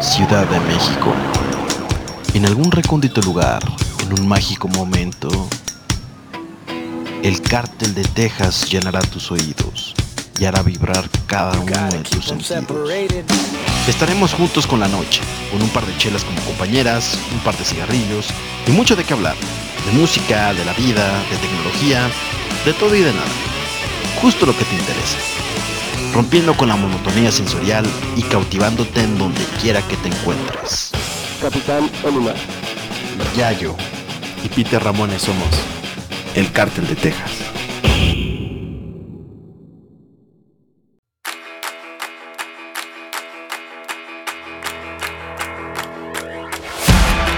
Ciudad de México. En algún recóndito lugar, en un mágico momento, el cártel de Texas llenará tus oídos y hará vibrar cada uno de tus sentidos. Estaremos juntos con la noche, con un par de chelas como compañeras, un par de cigarrillos y mucho de qué hablar. De música, de la vida, de tecnología, de todo y de nada. Justo lo que te interesa. Rompiendo con la monotonía sensorial y cautivándote en donde quiera que te encuentres. Capitán Onuma. Yayo y Peter Ramones somos el cártel de Texas.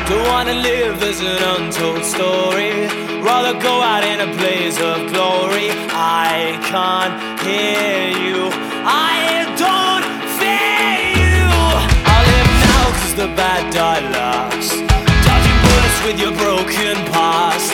Don't wanna live as an untold story. Rather go out in a blaze of glory. I can't hear you. I don't fear you. I live now cause the bad die last. Dodging bullets with your broken past.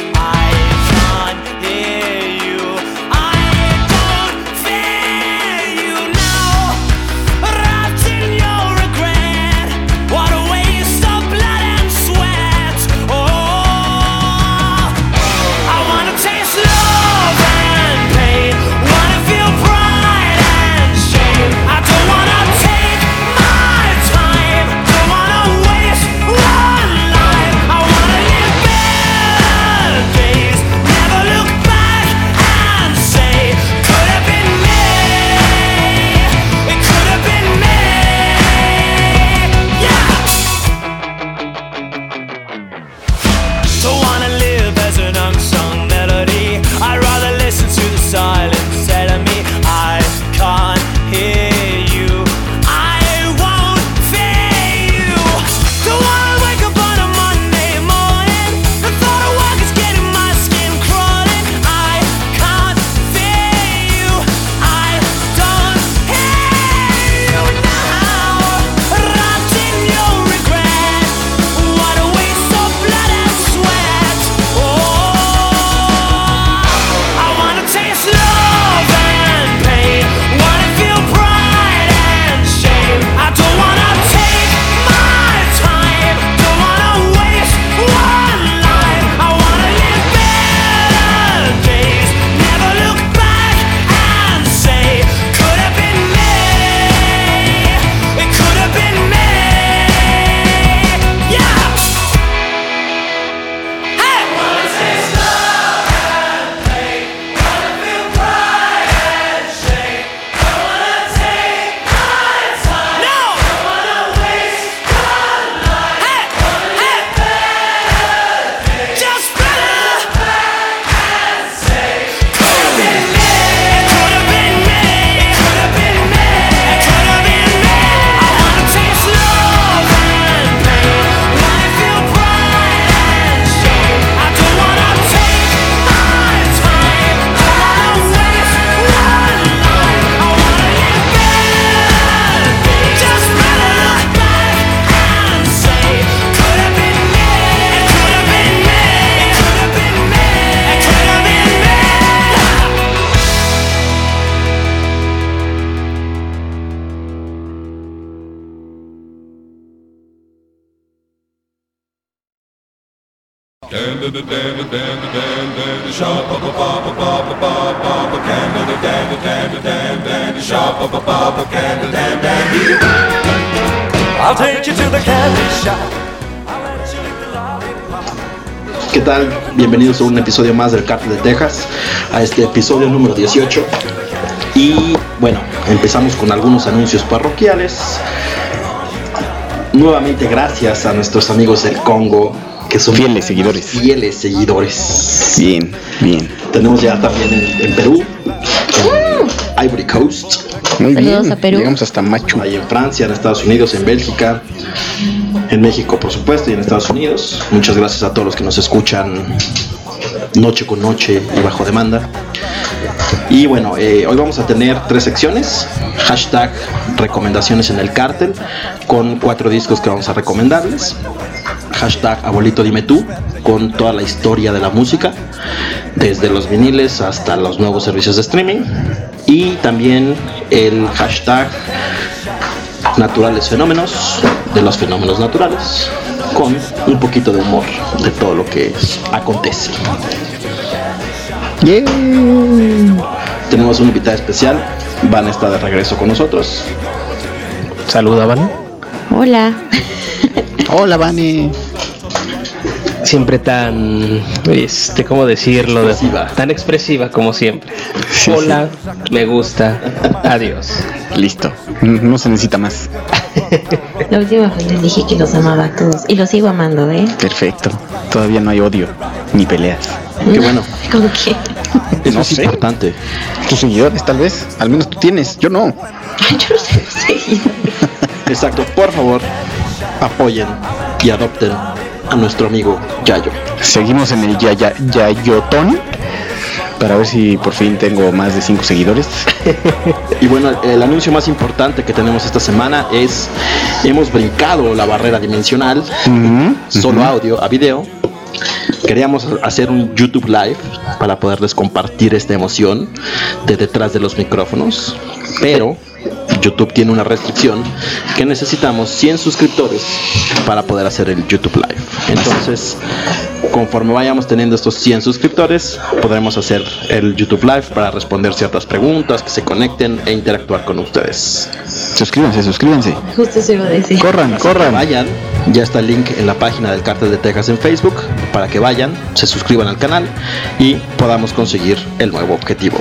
Bienvenidos a un episodio más del Cártel de Texas, a este episodio número 18. Y bueno, empezamos con algunos anuncios parroquiales. Nuevamente gracias a nuestros amigos del Congo, que son Fieles seguidores. Fieles seguidores. Bien, bien. Tenemos ya también en, en Perú, en Ivory Coast, Muy Saludos bien. a Perú. Llegamos hasta Machu. ahí en Francia, en Estados Unidos, en Bélgica, en México por supuesto y en Estados Unidos. Muchas gracias a todos los que nos escuchan noche con noche y bajo demanda. Y bueno, eh, hoy vamos a tener tres secciones. Hashtag recomendaciones en el cártel con cuatro discos que vamos a recomendarles. Hashtag abuelito dime tú con toda la historia de la música, desde los viniles hasta los nuevos servicios de streaming. Y también el hashtag naturales fenómenos, de los fenómenos naturales, con un poquito de humor de todo lo que acontece. Tenemos una invitada especial, Van está de regreso con nosotros. Saluda, Van. Hola. Hola, Vani. Siempre tan, este, ¿cómo decirlo? Expresiva. Tan expresiva como siempre. Sí, Hola, me gusta, adiós. Listo. No se necesita más. La última vez les dije que los amaba a todos y los sigo amando, ¿eh? Perfecto. Todavía no hay odio ni peleas. Qué bueno, ¿Con qué? eso No es sé. importante. Tus seguidores, tal vez. Al menos tú tienes. Yo no. Ay, yo no sé seguir. Exacto, por favor, apoyen y adopten a nuestro amigo Yayo. Seguimos en el ya, ya, Yayotón. Para ver si por fin tengo más de 5 seguidores. Y bueno, el anuncio más importante que tenemos esta semana es hemos brincado la barrera dimensional, solo audio a video. Queríamos hacer un YouTube Live para poderles compartir esta emoción de detrás de los micrófonos, pero YouTube tiene una restricción que necesitamos 100 suscriptores para poder hacer el YouTube Live. Entonces, conforme vayamos teniendo estos 100 suscriptores, podremos hacer el YouTube Live para responder ciertas preguntas, que se conecten e interactuar con ustedes. Suscríbanse, suscríbanse. Justo se iba a decir. Corran, Así corran. vayan, ya está el link en la página del Cártel de Texas en Facebook para que vayan, se suscriban al canal y podamos conseguir el nuevo objetivo.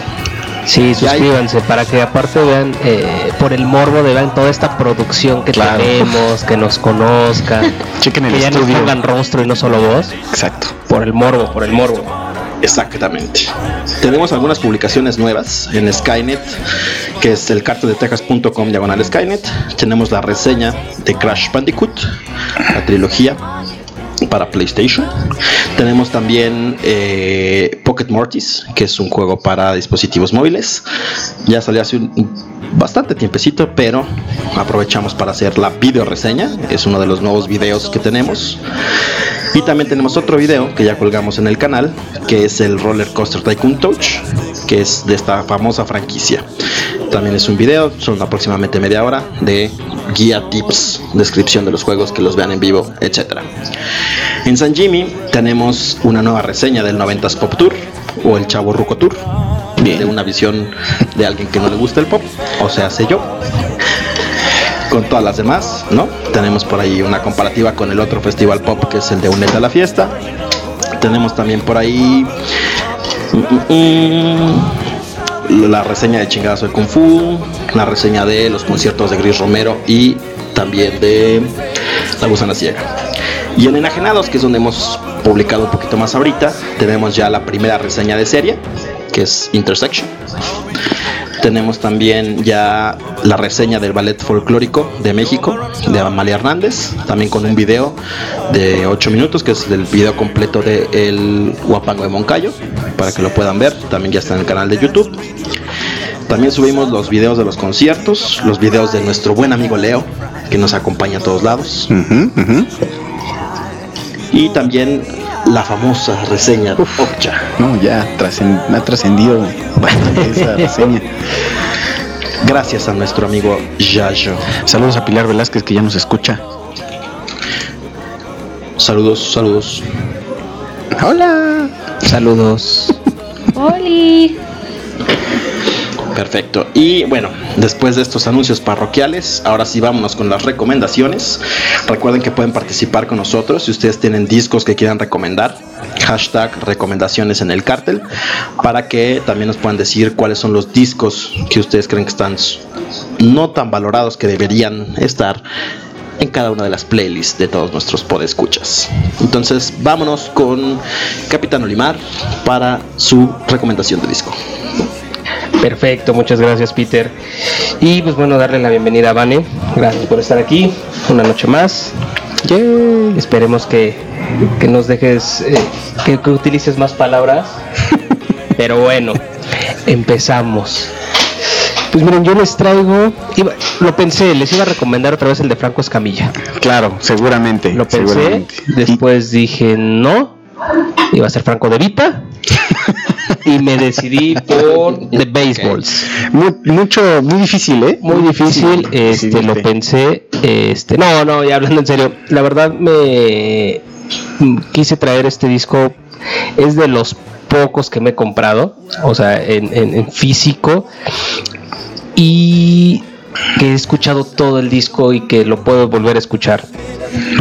Sí, suscríbanse para que aparte vean eh, por el morbo de vean toda esta producción que Claro. tenemos, que nos conozcan, Chequen el que ya nos pongan rostro y no solo voz, Exacto. por el morbo, por el morbo. Exactamente. Tenemos algunas publicaciones nuevas en Skynet, que es el de Texas.com diagonal Skynet. Tenemos la reseña de Crash Bandicoot, la trilogía para PlayStation. Tenemos también eh, Pocket Mortis, que es un juego para dispositivos móviles. Ya salió hace un, bastante tiempecito, pero aprovechamos para hacer la video reseña. Es uno de los nuevos videos que tenemos. Y también tenemos otro video que ya colgamos en el canal, que es el Roller Coaster Tycoon Touch, que es de esta famosa franquicia. También es un video, son aproximadamente media hora de guía, tips, descripción de los juegos, que los vean en vivo, etc. En San Jimmy tenemos una nueva reseña del 90s Pop Tour o el Chavo Ruco Tour, de una visión de alguien que no le gusta el pop, o sea, sé yo con todas las demás, ¿no? Tenemos por ahí una comparativa con el otro festival pop que es el de Uneta a la Fiesta. Tenemos también por ahí mm, mm, mm, la reseña de Chingazo de Kung Fu, la reseña de los conciertos de Gris Romero y también de La Gusana Ciega. Y en Enajenados, que es donde hemos publicado un poquito más ahorita, tenemos ya la primera reseña de serie, que es Intersection. Tenemos también ya la reseña del ballet folclórico de México, de Amalia Hernández, también con un video de 8 minutos, que es el video completo de El Guapango de Moncayo, para que lo puedan ver, también ya está en el canal de YouTube. También subimos los videos de los conciertos, los videos de nuestro buen amigo Leo, que nos acompaña a todos lados. Y también la famosa reseña de Okja. No, ya ha trascendido esa reseña. Gracias a nuestro amigo Yayo. Saludos a Pilar Velázquez que ya nos escucha. Saludos, saludos. Hola. Saludos. ¡Oli! Perfecto. Y bueno, después de estos anuncios parroquiales, ahora sí vámonos con las recomendaciones. Recuerden que pueden participar con nosotros si ustedes tienen discos que quieran recomendar. Hashtag recomendaciones en el cártel para que también nos puedan decir cuáles son los discos que ustedes creen que están no tan valorados que deberían estar en cada una de las playlists de todos nuestros podescuchas. Entonces, vámonos con Capitán Olimar para su recomendación de disco. Perfecto, muchas gracias Peter. Y pues bueno, darle la bienvenida a Vane. Gracias por estar aquí una noche más. Esperemos que, que nos dejes, eh, que, que utilices más palabras. Pero bueno, empezamos. Pues miren, yo les traigo, iba- lo pensé, les iba a recomendar otra vez el de Franco Escamilla. Claro, seguramente. Lo pensé, seguramente. después dije no, iba a ser Franco de Vita. y me decidí por The Baseballs. Muy, mucho, muy difícil, ¿eh? Muy difícil, Sí, este, lo pensé, este, no, no, ya hablando en serio, la verdad me mm, quise traer este disco, es de los pocos que me he comprado, o sea, en, en- en físico, y que he escuchado todo el disco y que lo puedo volver a escuchar.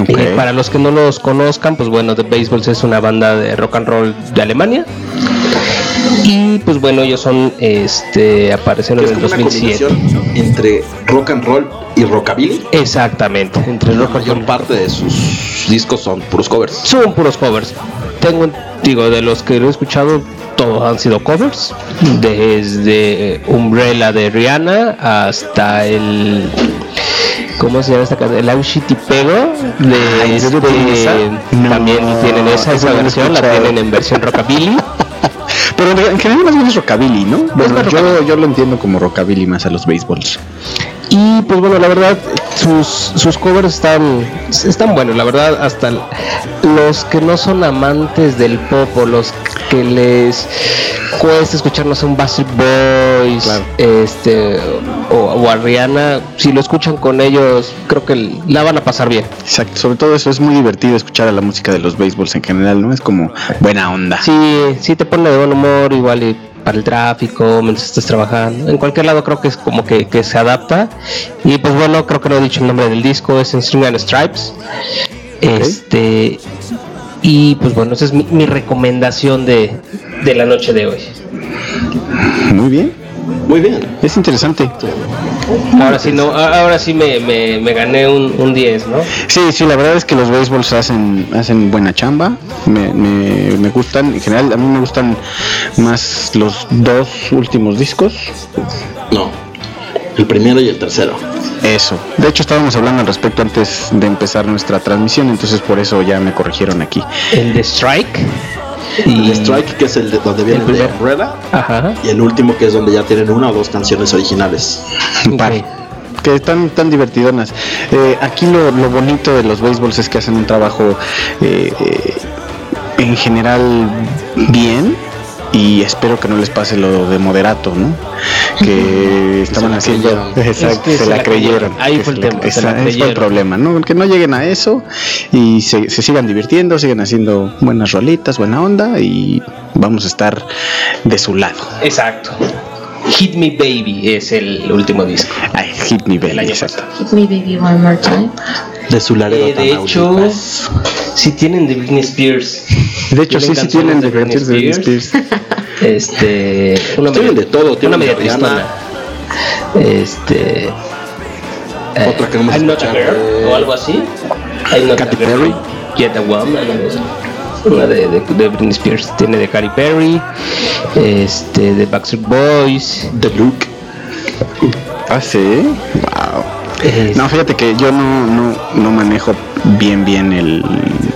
Eh, para los que no los conozcan, pues bueno, The Baseballs es una banda de rock and roll de Alemania. Y pues bueno, ellos son, este, aparecieron Es en el como una 2007. combinación entre rock and roll y rockabilly. Exactamente, entre La rock and mayor parte de sus discos son puros covers. Son puros covers. Tengo, digo, de los que lo he escuchado, todos han sido covers. Desde Umbrella de Rihanna hasta el. ¿Cómo se llama esta canción? El Aushiti Pego de Ay, ¿en serio tienen esa? este, también tienen esa, esa la versión, la tienen en versión rockabilly. Pero en en general más bien es rockabilly, ¿no? Bueno, yo lo entiendo como rockabilly más a los baseballs. Y pues bueno, la verdad, sus, sus covers están, están buenos, la verdad, hasta los que no son amantes del pop o los que les cuesta escuchar, no sé, un Backstreet Boys, Claro. este, o, o a Rihanna, si lo escuchan con ellos, creo que la van a pasar bien. Exacto, sobre todo eso es muy divertido escuchar a la música de los baseballs en general, ¿no? Es como buena onda. Sí, sí te pone de buen humor, igual y para el tráfico, mientras estés trabajando. En cualquier lado creo que es como que, que se adapta. Y pues bueno, creo que no he dicho el nombre del disco, es en String and Stripes. Este. Y pues bueno, esa es mi, mi recomendación de, de la noche de hoy. Muy bien, Muy bien. es interesante. Ahora sí, no, ahora sí me, me, me gané un, un 10, ¿no? Sí, sí, la verdad es que los baseballs hacen, hacen buena chamba. Me, me, me gustan, en general, a mí me gustan más los dos últimos discos. No. El primero y el tercero. Eso. De hecho, estábamos hablando al respecto antes de empezar nuestra transmisión, entonces por eso ya me corrigieron aquí. El de Strike. El Strike, que es el de donde viene El de primer. Umbrella. Ajá. Y el último, que es donde ya tienen una o dos canciones originales. Que están tan divertidonas. Eh, aquí lo, lo bonito de los baseballs es que hacen un trabajo eh, eh, en general bien. Y espero que no les pase lo de moderato, ¿no? Que estaban haciendo. creyeron. Exacto, Es que se, la creyeron. Ahí fue el la- tema, esa- la fue el problema, ¿no? Que no lleguen a eso y se, se sigan divirtiendo, sigan haciendo buenas rolitas, buena onda y vamos a estar de su lado. Exacto. Hit Me Baby es el último disco. Ay, hit me baby. Exacto. Hit me baby one more time. De su Laredo Eh, de hecho, si tienen de Britney Spears. De hecho, sí, sí tienen de Britney Britney Spears. Este. Una Tienen de todo, Una tienen media tristona. Este. eh, Otra que no hemos I'm not a escuchado, girl, o algo así. I'm not Katy a girl. Perry. Get a woman. Una de, de, de Britney Spears. Tiene de Katy Perry. Este. De Backstreet Boys. The Look. Ah, sí. Wow. Es- No, fíjate que yo no, no, no manejo bien bien el...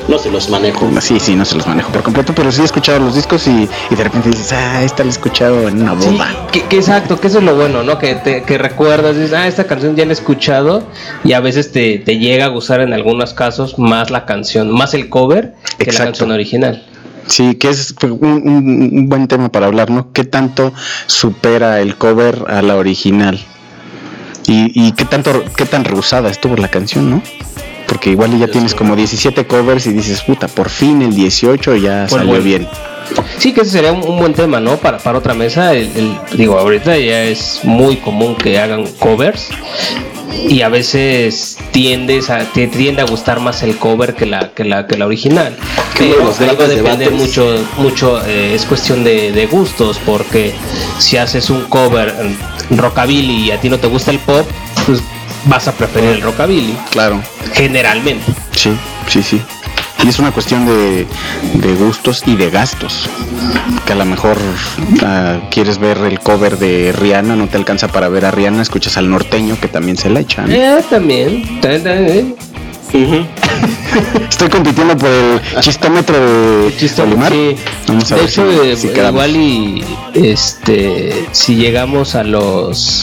No se los manejo. Sí, sí, no se los manejo por completo, pero sí he escuchado los discos y, y de repente dices, ah, esta la he escuchado en una Sí, boda. que, que exacto, que eso es lo bueno, ¿no? Que, te, que recuerdas, dices, ah, esta canción ya la he escuchado y a veces te, te llega a gustar en algunos casos más la canción, más el cover que Exacto. la canción original. Sí, que es un, un- un buen tema para hablar, ¿no? ¿Qué tanto supera el cover a la original? Y, y qué tanto, qué tan rehusada estuvo la canción, ¿no? Porque igual ya tienes como 17 covers y dices, puta, por fin el 18 ya Fue salió bueno. bien. Sí, que ese sería un, un buen tema, ¿no? Para, para otra mesa. El, el- digo, ahorita ya es muy común que hagan covers y a veces tiendes a, te tiende a gustar más el cover que la, que la, que la original. Pero los ahí va a grandes depender debates. mucho, mucho eh, es cuestión de, de gustos, porque si haces un cover rockabilly y a ti no te gusta el pop, pues vas a preferir el rockabilly, Claro. generalmente. Sí, sí, sí. Y es una cuestión de, de gustos y de gastos. Que a lo mejor ah, quieres ver el cover de Rihanna, no te alcanza para ver a Rihanna, escuchas al norteño que también se la echan. Eh, también, también, también. Estoy compitiendo por el chistómetro de Olimar. sí. Vamos a de ver hecho, si- eh, si igual y este si llegamos a los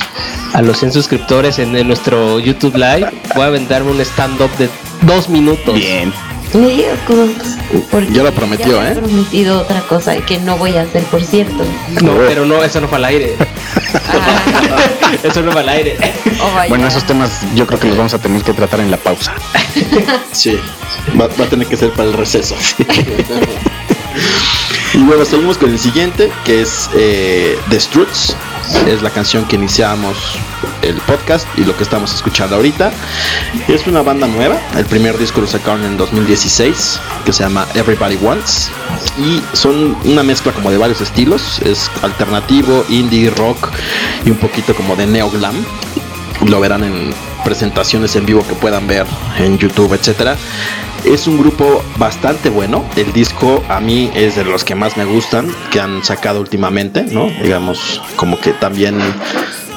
a los 100 suscriptores en, en nuestro YouTube Live, voy a aventarme un stand up de dos minutos. Bien. Me digas cosas. porque Ya lo prometió, me he ¿eh? prometido otra cosa que no voy a hacer, por cierto. No, pero no, eso no fue al aire. Ah, Eso no fue al aire. oh. Bueno, esos temas yo creo que los vamos a tener que tratar en la pausa. Sí, va, va a tener que ser para el receso. y bueno, seguimos con el siguiente, que es eh, The Struts. Es la canción que iniciamos el podcast y lo que estamos escuchando ahorita. Es una banda nueva. El primer disco lo sacaron en 2016, que se llama Everybody Wants. Y son una mezcla como de varios estilos. Es alternativo, indie, rock y un poquito como de neo glam lo verán en presentaciones en vivo que puedan ver en YouTube, etcétera. Es un grupo bastante bueno. El disco a mí es de los que más me gustan que han sacado últimamente, ¿no? Digamos, como que también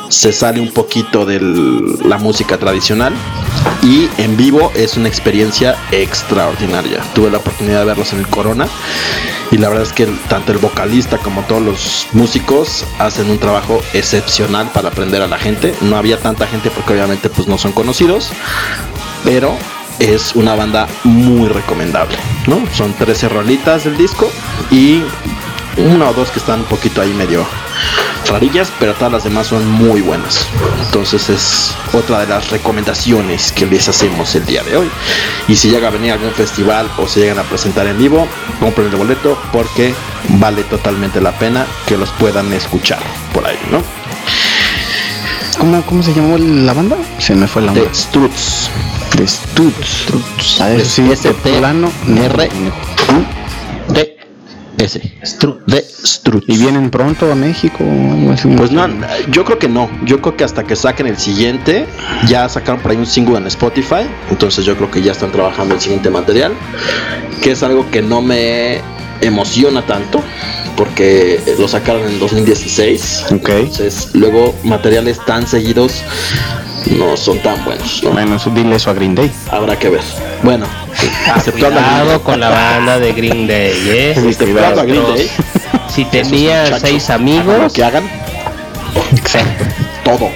se sale un poquito de la música tradicional y en vivo es una experiencia extraordinaria. Tuve la oportunidad de verlos en el Corona y la verdad es que tanto el vocalista como todos los músicos hacen un trabajo excepcional para aprender a la gente. No había tanta gente porque obviamente pues no son conocidos, pero es una banda muy recomendable, ¿no? Son 13 rolitas del disco y una o dos que están un poquito ahí medio rarillas, pero todas las demás son muy buenas. Entonces es otra de las recomendaciones que les hacemos el día de hoy. Y si llega a venir a algún festival o se llegan a presentar en vivo, compren el boleto porque vale totalmente la pena que los puedan escuchar por ahí, ¿no? ¿Cómo, cómo se llamó la banda? Se me fue la The onda. Struts. De Stutz. A eso sí, S, de T, plano. no. R, D, S. De Struts. ¿Y vienen pronto a México? Pues no, yo creo que no. Yo creo que hasta que saquen el siguiente, ya sacaron por ahí un single en Spotify. Entonces yo creo que ya están trabajando el siguiente material. Que es algo que no me emociona tanto. Porque lo sacaron en 2016. Ok. Entonces luego materiales tan seguidos no son tan buenos. ¿no? Bueno, dile eso a Green Day. Habrá que ver. Bueno, aceptando a Green Cuidado con la banda de Green Day, ¿eh? Aceptando a Green Day. Si tenía seis hagan lo amigos, que hagan, Exacto. todo.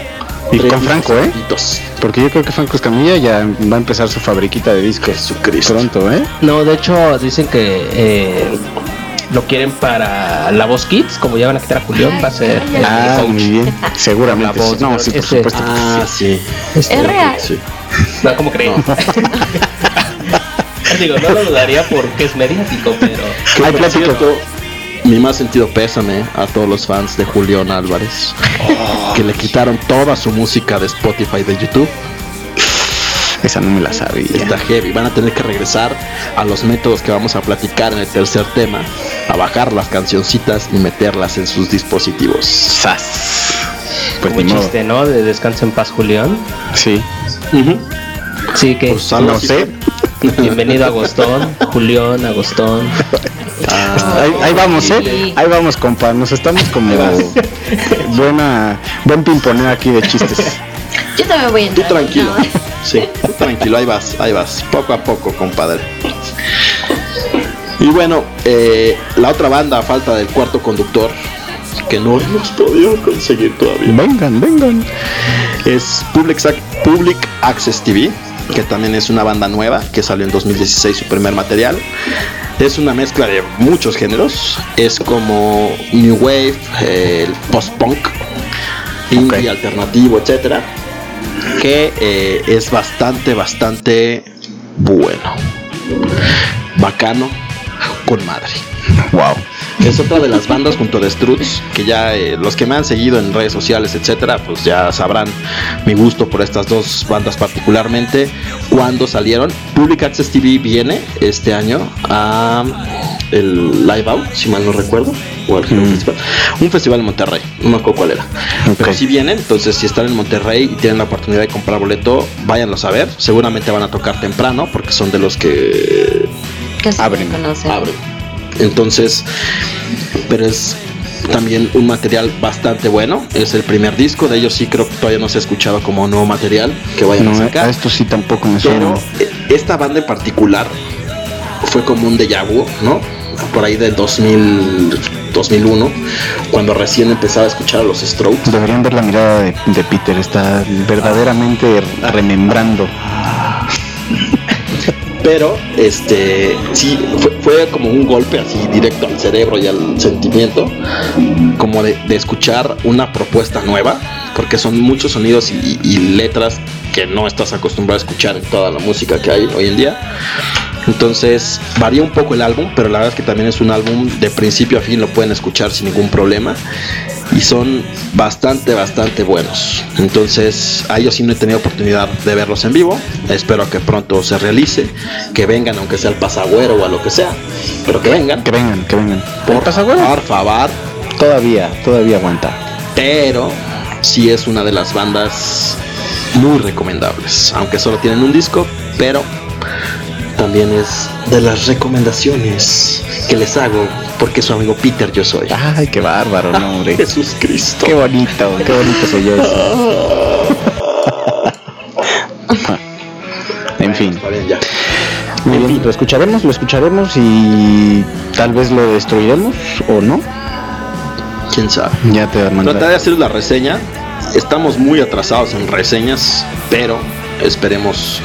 Y con Franco, ¿eh? discos. Porque yo creo que Franco Escamilla ya va a empezar su fabriquita de discos. Jesucristo. Pronto, ¿eh? no, de hecho dicen que eh, lo quieren para la voz Kids, como ya van a quitar a Julián, va a ser el Ah, coach. muy bien. Seguramente. La voz, no, sí, por ese- supuesto. Ah, sí. Es real. Sí. No, ¿cómo creen? Digo, no lo dudaría porque es mediático, pero Hay cierto, mi más sentido pésame a todos los fans de Julián Álvarez que le quitaron toda su música de Spotify de YouTube. Esa no me la sabía. Está heavy. Van a tener que regresar a los métodos que vamos a platicar en el tercer tema, a bajar las cancioncitas y meterlas en sus dispositivos. Sas. Pues como ni modo. chiste, ¿no? De Descansa en paz, Julián. Sí. Sí, que Pues No sé. bienvenido a Agostón, Julián, Agostón. Ahí, ahí vamos. ¿eh? Ahí vamos, compa. Nos estamos como buena, buen pimponeo aquí de chistes. Yo también voy a Tú entrar. tranquilo. No, Sí, tranquilo, ahí vas, ahí vas, poco a poco, compadre. Y bueno, eh, la otra banda, a falta del cuarto conductor, que no hemos podido conseguir todavía, Vengan, vengan. es Public, Ac- Public Access TV, que también es una banda nueva, que salió en 2016 su primer material. Es una mezcla de muchos géneros, es como New Wave, eh, el post-punk, indie, alternativo, etcétera que eh, es bastante, bastante bueno. Bacano, con madre. Wow. Es otra de las bandas junto de Struts, que ya eh, los que me han seguido en redes sociales, etcétera, pues ya sabrán mi gusto por estas dos bandas particularmente. Cuando salieron, Public Access TV viene este año a el Live Out, si mal no recuerdo, o al Mm. festival. un festival en Monterrey, no me acuerdo cuál era. Pero si vienen, entonces si están en Monterrey y tienen la oportunidad de comprar boleto, váyanlos a ver. Seguramente van a tocar temprano porque son de los que casi Abren, no conocen. abre. Entonces, pero es también un material bastante bueno. Es el primer disco de ellos, sí creo que todavía no se ha escuchado como nuevo material que vayan a sacar. a esto sí tampoco me suena. Pero eh, esta banda en particular fue como un déjà vu, ¿no? Por ahí del 2000, 2001, cuando recién empezaba a escuchar a los Strokes. Deberían ver la mirada de, de Peter. Está verdaderamente remembrando. Pero, este, sí, fue, fue como un golpe así directo al cerebro y al sentimiento, como de, de escuchar una propuesta nueva, porque son muchos sonidos y, y letras que no estás acostumbrado a escuchar en toda la música que hay hoy en día. Entonces varía un poco el álbum, pero la verdad es que también es un álbum de principio a fin, lo pueden escuchar sin ningún problema. Y son bastante, bastante buenos. Entonces a ellos sí no he tenido oportunidad de verlos en vivo. Espero que pronto se realice. Que vengan, aunque sea el pasagüero o a lo que sea. Pero que vengan. Que vengan, que vengan. Por, por favor. Todavía, todavía aguanta. Pero sí es una de las bandas muy recomendables. Aunque solo tienen un disco, pero también es de las recomendaciones que les hago porque su amigo Peter yo soy. Ay, qué bárbaro, no, hombre. Jesús Cristo. Qué bonito, qué bonito soy yo en fin. Está bien, ya. Muy bien, lo escucharemos, lo escucharemos y tal vez lo destruiremos o no. ¿Quién sabe? Ya te Trataré de hacer la reseña. Estamos muy atrasados en reseñas, pero esperemos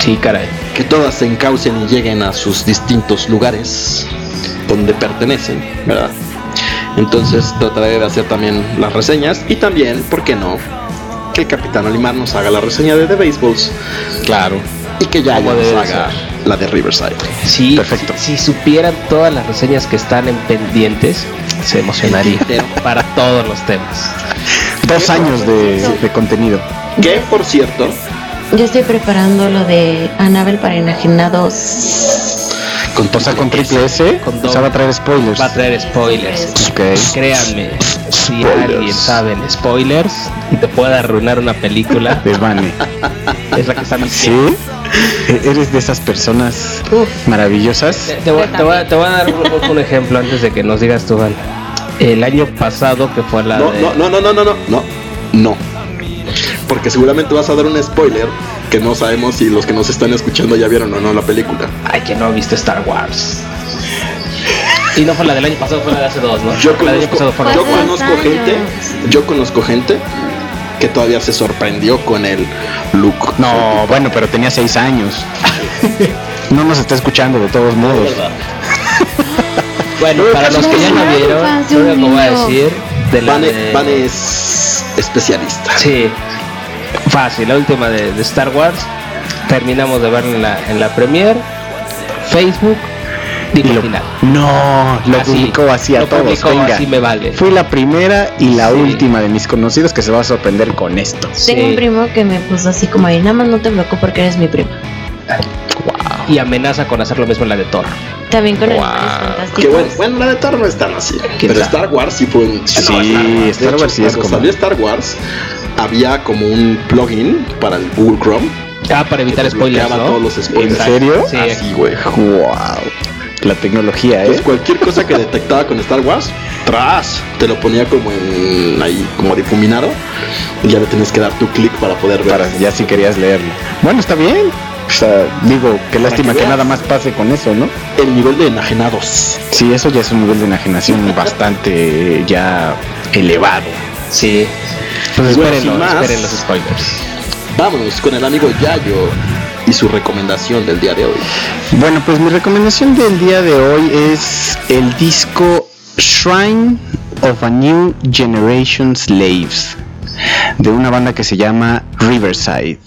Sí, caray. que todas se encaucen y lleguen a sus distintos lugares donde pertenecen, ¿verdad? Entonces trataré de hacer también las reseñas y también, ¿por qué no? Que el Capitán Olimar nos haga la reseña de The Baseballs Claro. y que ya nos haga la de Riverside. Sí, Perfecto. Si, si supieran todas las reseñas que están en pendientes, se emocionaría para todos los temas. Dos años de, de contenido. Que por cierto, Yo estoy preparando lo de Anabel para enajenados. con O sea, con triple S, Con o sea, va a traer spoilers. Va a traer spoilers. Ok. Créanme, si alguien sabe en spoilers y te puede arruinar una película, Desvane. es la que está ¿Sí? mintiendo. E- Eres de esas personas maravillosas. Te, te voy, te voy- te voy a dar un, un ejemplo antes de que nos digas tú, Val. El año pasado, que fue la No, de... no, no, no, no, no, no, no, no. Porque seguramente vas a dar un spoiler que no sabemos si los que nos están escuchando ya vieron o no la película. Ay, que no viste Star Wars. Y no fue la del año pasado, fue la de hace dos, ¿no? Yo la del año conozco, pasado fue la yo conozco gente, yo conozco gente que todavía se sorprendió con el look. No, bueno, pero tenía seis años. No nos está escuchando de todos modos. Bueno, para los que ya no vieron, de lo voy a decir de la Vane, de- Vane es especialista. Sí, fácil, la última de, de Star Wars. Terminamos de verla en la, en la premiere. Facebook, Y lo- final. No, lo Así, publicó así a lo todos. venga. así me vale. Fui la primera y la Sí. última de mis conocidos que se va a sorprender con esto. Tengo un primo que me puso así como ahí, nada más no te bloqueo porque eres mi prima. Y amenaza con hacer lo mismo en la de Thor. También con Wow. fantásticos. Que bueno, bueno, la de Thor no es tan así. ¿Quién Pero? Star Wars sí fue un. Sí, no, Star hecho, Wars sí es cuando como- salió Star Wars, había como un plugin para el Google Chrome. Ah, para evitar spoilers, ¿no? todos los spoilers. ¿En serio? Sí. Así, güey. Wow. La tecnología, ¿eh? Entonces cualquier cosa que detectaba con Star Wars, tras, te lo ponía como en ahí, como difuminado, y ya le tenías que dar tu clic para poder ver. Para ya si querías leerlo. Bueno, está bien. O sea, digo, qué lástima que que, nada más pase con eso, ¿no? El nivel de enajenados. Sí, eso ya es un nivel de enajenación bastante ya elevado. Sí. Pues bueno, esperen los spoilers. Vámonos con el amigo Yayo y su recomendación del día de hoy. Bueno, pues mi recomendación del día de hoy es el disco Shrine of a New Generation Slaves de una banda que se llama Riverside.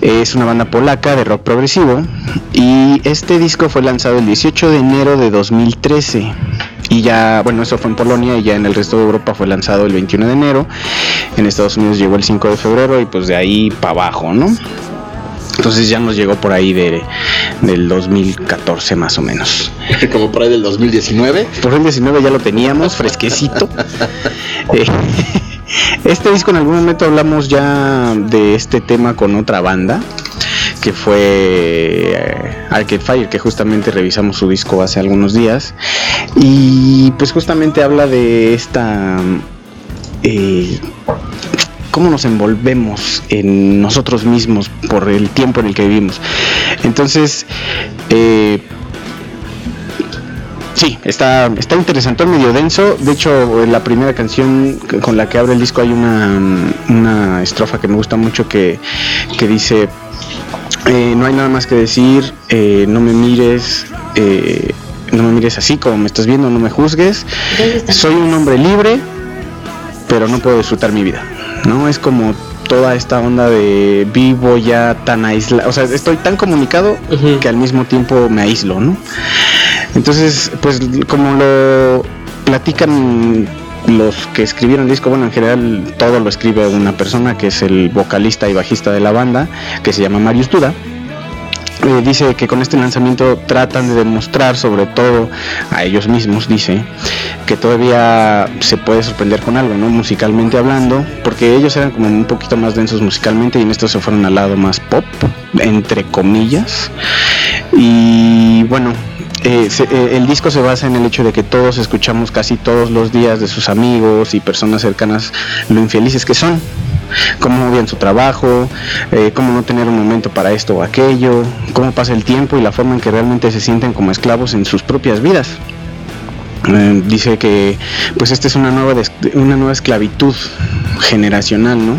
Es una banda polaca de rock progresivo y este disco fue lanzado el 18 de enero de 2013 y ya, bueno, eso fue en Polonia y ya en el resto de Europa fue lanzado el 21 de enero. En Estados Unidos llegó el 5 de febrero y pues de ahí para abajo, ¿no? Entonces ya nos llegó por ahí de, del 2014 más o menos. como por ahí del 2019. Por el 19 ya lo teníamos, fresquecito. Eh, este disco en algún momento hablamos ya de este tema con otra banda, que fue eh, Arcade Fire, que justamente revisamos su disco hace algunos días. Y pues justamente habla de esta... eh, cómo nos envolvemos en nosotros mismos por el tiempo en el que vivimos. Entonces, eh, Sí, está, está interesante, medio denso. De hecho, en la primera canción con la que abre el disco hay una, una estrofa que me gusta mucho que, que dice Eh, no hay nada más que decir, eh, no me mires, eh, no me mires así como me estás viendo, no me juzgues. Soy un hombre libre, pero no puedo disfrutar mi vida. ¿no? Es como toda esta onda de vivo ya tan aislado, o sea, estoy tan comunicado que al mismo tiempo me aíslo, ¿no? Entonces, pues como lo platican los que escribieron el disco, bueno, en general todo lo escribe una persona que es el vocalista y bajista de la banda, que se llama Marius Duda. Eh, dice que con este lanzamiento tratan de demostrar sobre todo a ellos mismos, dice, que todavía se puede sorprender con algo, ¿no? Musicalmente hablando, porque ellos eran como un poquito más densos musicalmente y en esto se fueron al lado más pop, entre comillas. Y bueno, eh, eh, el disco se basa en el hecho de que todos escuchamos casi todos los días de sus amigos y personas cercanas lo infelices que son cómo odian su trabajo, eh, cómo no tener un momento para esto o aquello, cómo pasa el tiempo y la forma en que realmente se sienten como esclavos en sus propias vidas. Eh, dice que pues esta es una nueva una nueva esclavitud generacional, ¿no?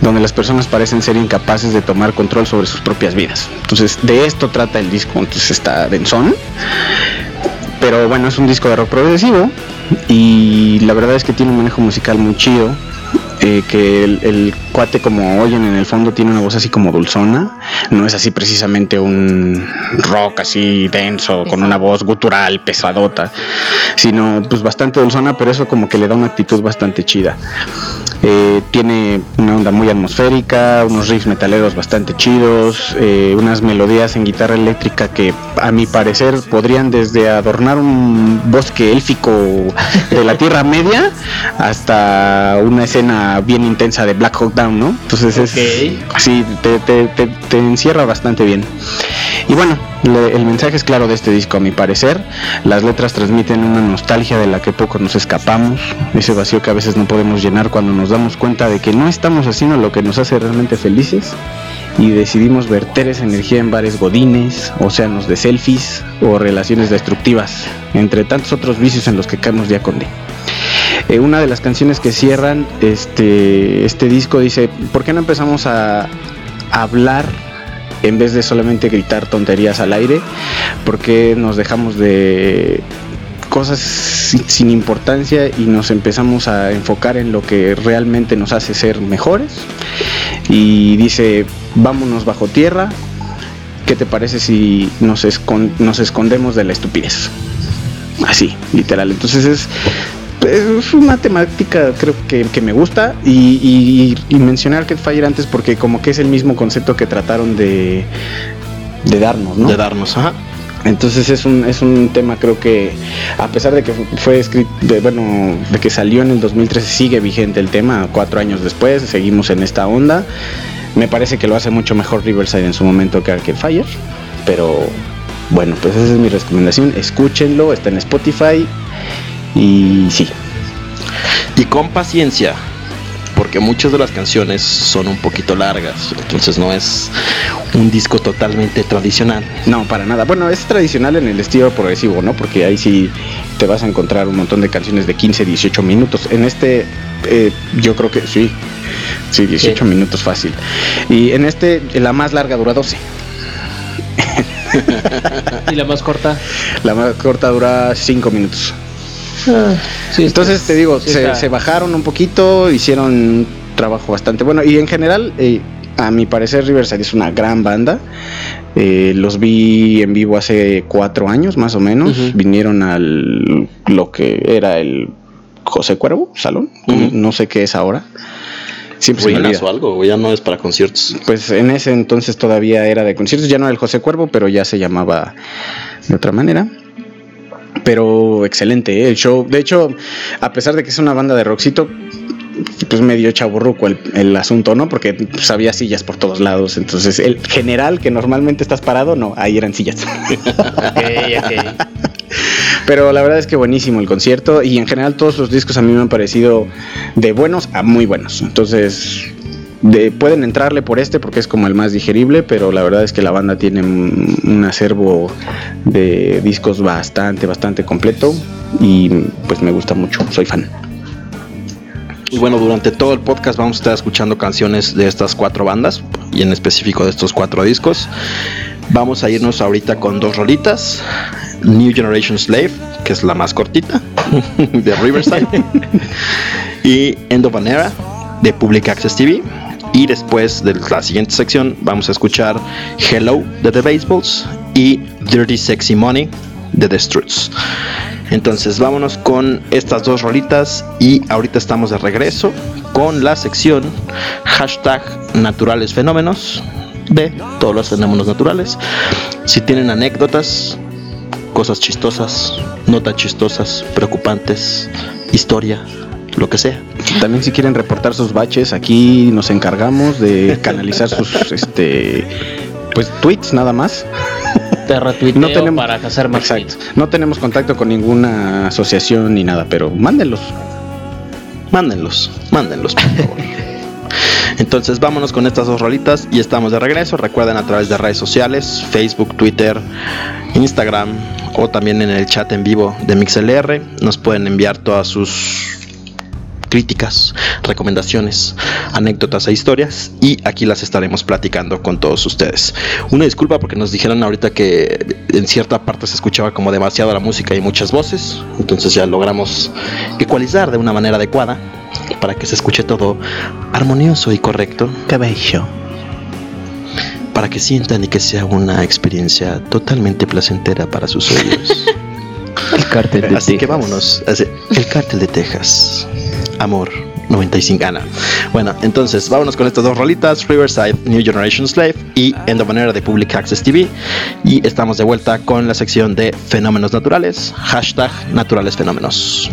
Donde las personas parecen ser incapaces de tomar control sobre sus propias vidas. Entonces, de esto trata el disco. Entonces está densón. Pero bueno, es un disco de rock progresivo y la verdad es que tiene un manejo musical muy chido. Eh, que el, el cuate como oyen en el fondo tiene una voz así como dulzona, no es así precisamente un rock así denso con una voz gutural pesadota, sino pues bastante dulzona, pero eso como que le da una actitud bastante chida. Eh, tiene una onda muy atmosférica, unos riffs metaleros bastante chidos, eh, unas melodías en guitarra eléctrica que a mi parecer podrían desde adornar un bosque élfico de la Tierra Media hasta una escena bien intensa de Black Hawk Down, ¿no? Entonces es así, te, te- te- te encierra bastante bien. Y bueno, le- el mensaje es claro de este disco a mi parecer. Las letras transmiten una nostalgia de la que poco nos escapamos, ese vacío que a veces no podemos llenar cuando nos damos cuenta de que no estamos haciendo lo que nos hace realmente felices y decidimos verter esa energía en bares godines, océanos de selfies o relaciones destructivas, entre tantos otros vicios en los que caemos día con día. Eh, una de las canciones que cierran este, este disco dice, ¿por qué no empezamos a hablar en vez de solamente gritar tonterías al aire? ¿Por qué nos dejamos de cosas sin, importancia y nos empezamos a enfocar en lo que realmente nos hace ser mejores? Y dice, vámonos bajo tierra, ¿qué te parece si nos, escon- nos escondemos de la estupidez? Así, literal. Entonces es, es una temática creo que, que me gusta y, y- y mencionar Cat Fire antes porque como que es el mismo concepto que trataron de, de darnos, ¿no? De darnos, ajá. Entonces es un, es un tema creo que a pesar de que fu- fue escrito, de, bueno, de que salió en el 2013 sigue vigente el tema, cuatro años después seguimos en esta onda. Me parece que lo hace mucho mejor Riverside en su momento que Arcade Fire, pero bueno, pues esa es mi recomendación, escúchenlo, está en Spotify y sí. Y con paciencia, porque muchas de las canciones son un poquito largas, entonces no es un disco totalmente tradicional. No, para nada. Bueno, es tradicional en el estilo progresivo, ¿no? Porque ahí sí te vas a encontrar un montón de canciones de 15, 18 minutos. En este, eh, yo creo que sí. Sí, 18 minutos fácil. Y en este, la más larga dura 12. ¿Y la más corta? La más corta dura 5 minutos. Sí, Entonces te digo, sí se, bajaron un poquito, hicieron un trabajo bastante bueno. Y en general, eh, a mi parecer, Riverside es una gran banda. Eh, los vi en vivo hace cuatro años más o menos. Vinieron al lo que era el José Cuervo Salón. No sé qué es ahora. Siempre se me o algo, o ya no es para conciertos. Pues en ese entonces todavía era de conciertos, ya no era el José Cuervo, pero ya se llamaba de otra manera. Pero excelente ¿eh? el show. De hecho, a pesar de que es una banda de rockcito, pues medio chaburruco el, el asunto, ¿no? Porque pues, había sillas por todos lados. Entonces, el general que normalmente estás parado, no, ahí eran sillas. Pero la verdad es que buenísimo el concierto y en general todos los discos a mí me han parecido de buenos a muy buenos. Entonces, de- pueden entrarle por este porque es como el más digerible, pero la verdad es que la banda tiene un, un acervo de discos bastante, bastante completo y pues me gusta mucho, soy fan. Y bueno, durante todo el podcast vamos a estar escuchando canciones de estas cuatro bandas y en específico de estos cuatro discos. Vamos a irnos ahorita con dos rolitas. New Generation Slave, que es la más cortita, de Riverside. y End of an Era, de Public Access TV. Y después de la siguiente sección vamos a escuchar Hello de The Baseballs y Dirty Sexy Money de The Struts. Entonces vámonos con estas dos rolitas y ahorita estamos de regreso con la sección hashtag naturales fenómenos de todos los fenómenos naturales. Si tienen anécdotas, cosas chistosas, notas chistosas, preocupantes, historia, lo que sea. También si quieren reportar sus baches, aquí nos encargamos de canalizar sus este pues tweets nada más. Te retuiteo No tenemos- para hacer más Exacto. No tenemos contacto con ninguna asociación ni nada, pero mándenlos. Mándenlos, mándenlos, por favor. Entonces vámonos con estas dos rolitas y estamos de regreso. Recuerden a través de redes sociales, Facebook, Twitter, Instagram o también en el chat en vivo de MixLR. Nos pueden enviar todas sus críticas, recomendaciones, anécdotas e historias y aquí las estaremos platicando con todos ustedes. Una disculpa porque nos dijeron ahorita que en cierta parte se escuchaba como demasiado la música y muchas voces, entonces ya logramos ecualizar de una manera adecuada para que se escuche todo armonioso y correcto, Cabello. para que sientan y que sea una experiencia totalmente placentera para sus oídos. El cártel de Así que Texas. vámonos. Así, El cártel de Texas. Amor. 95 gana. Bueno, entonces vámonos con estas dos rolitas, Riverside, New Generation Slave y End of an Era de Public Access TV. Y estamos de vuelta con la sección de fenómenos naturales, hashtag naturales fenómenos.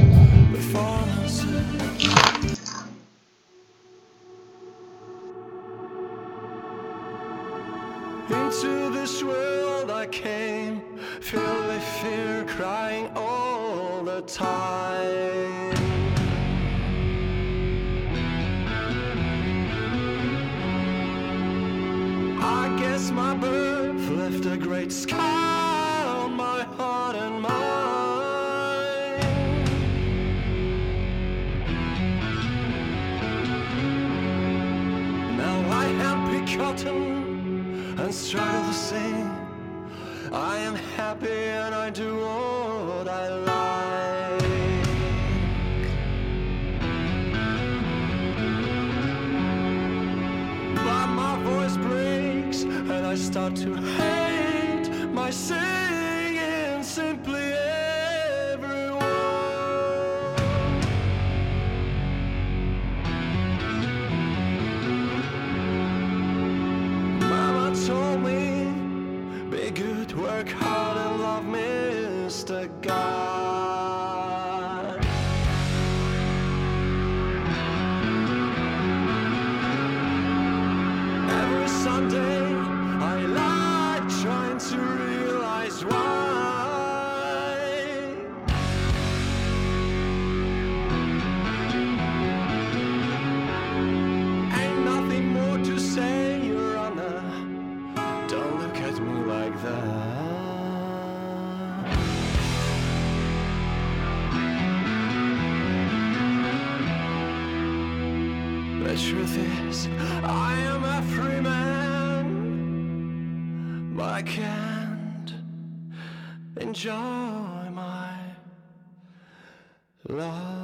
Me like that. The truth is, I am a free man, but I can't enjoy my life.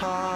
guitar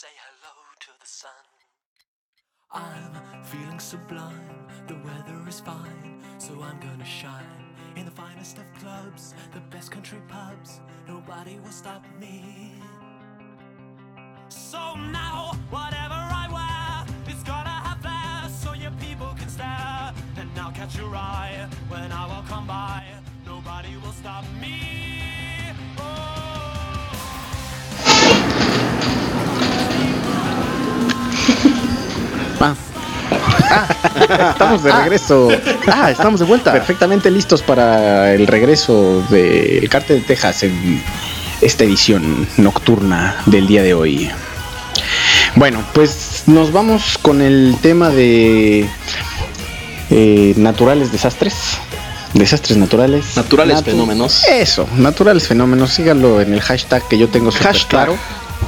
Say hello to the sun. I'm feeling sublime, the weather is fine, so I'm gonna shine in the finest of clubs, the best country pubs. Nobody will stop me. So now, whatever I wear, it's gonna have flair, so your people can stare. And I'll catch your eye when I walk on by. Nobody will stop me. Estamos de Ah. regreso. Ah, estamos de vuelta. Perfectamente listos para el regreso del Cártel de Texas en esta edición nocturna del día de hoy. Bueno, pues nos vamos con el tema de eh, naturales desastres. Desastres naturales. Naturales fenómenos. Eso, naturales fenómenos. Síganlo en el hashtag que yo tengo Hashtag claro.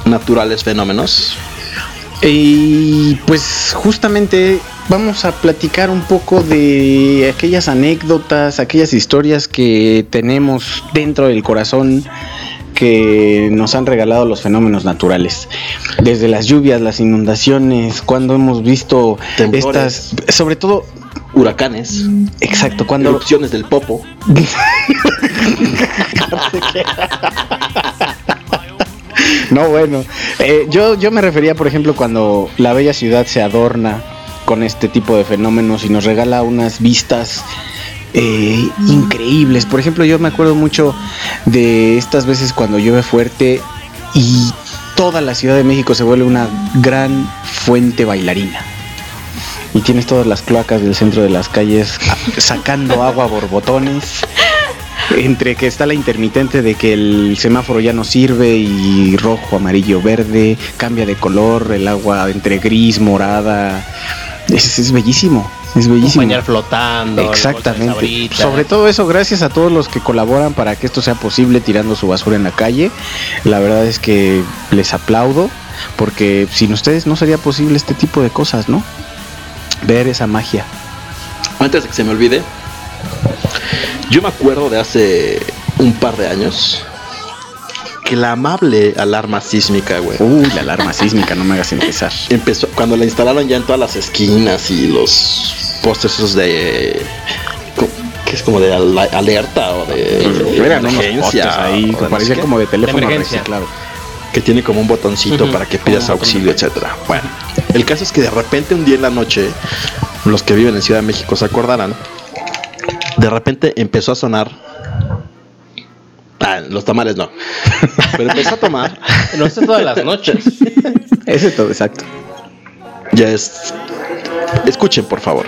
naturales fenómenos. Y pues justamente vamos a platicar un poco de aquellas anécdotas, aquellas historias que tenemos dentro del corazón que nos han regalado los fenómenos naturales. Desde las lluvias, las inundaciones, cuando hemos visto Temblores. estas, sobre todo, Huracanes. exacto, cuando Erupciones del popo. No, bueno. eh, yo, yo me refería, por ejemplo, cuando la bella ciudad se adorna con este tipo de fenómenos y nos regala unas vistas eh, increíbles. Por ejemplo, yo me acuerdo mucho de estas veces cuando llueve fuerte y toda la Ciudad de México se vuelve una gran fuente bailarina. Y tienes todas las cloacas del centro de las calles sacando agua borbotones. Entre que está la intermitente de que el semáforo ya no sirve y rojo, amarillo, verde, cambia de color, el agua entre gris, morada. Es, es bellísimo, es Un bellísimo. pañal flotando. Exactamente. Sobre todo eso, gracias a todos los que colaboran para que esto sea posible tirando su basura en la calle. La verdad es que les aplaudo porque sin ustedes no sería posible este tipo de cosas, ¿no? Ver esa magia. Antes de que se me olvide, yo me acuerdo de hace un par de años que la amable alarma sísmica, güey, Uy, la alarma sísmica, no me hagas empezar. empezó cuando la instalaron ya en todas las esquinas y los postes esos de que es como de al- alerta o de Eran emergencia, ahí, qué, como de teléfono reciclado. que tiene como un botoncito Ujú, para que pidas auxilio, etcétera. Bueno, el caso es que de repente un día en la noche, los que viven en Ciudad de México se acordarán, de repente empezó a sonar Ah, los tamales no. Pero empezó a tomar. No sé todas las noches. Ese todo, exacto. Ya es. Escuchen, por favor.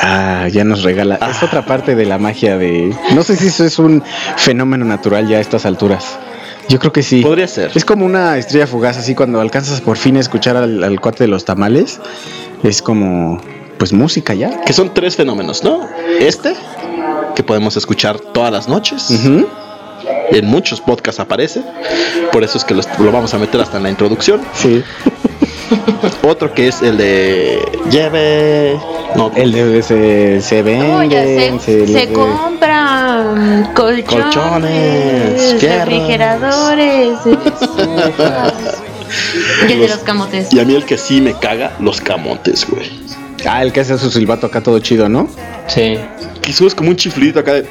Ah, ya nos regala. Es otra parte de la magia de. No sé si eso es un fenómeno natural ya a estas alturas. Yo creo que sí. Podría ser. Es como una estrella fugaz, así cuando alcanzas por fin a escuchar al, al cuate de los tamales. Es como. Pues música ya. Que son tres fenómenos, ¿no? Este, que podemos escuchar todas las noches. En muchos podcasts aparece. Por eso es que los- lo vamos a meter hasta en la introducción. Sí. Otro que es el de. Lleve. No, El de se, se No, se, se, se compra mm, colchones, Colchones, refrigeradores, y el de los camotes. Y a mí el que sí me caga, los camotes, güey. Ah, el que hace su silbato acá todo chido, ¿no? Sí. Que subes como un chiflidito acá de.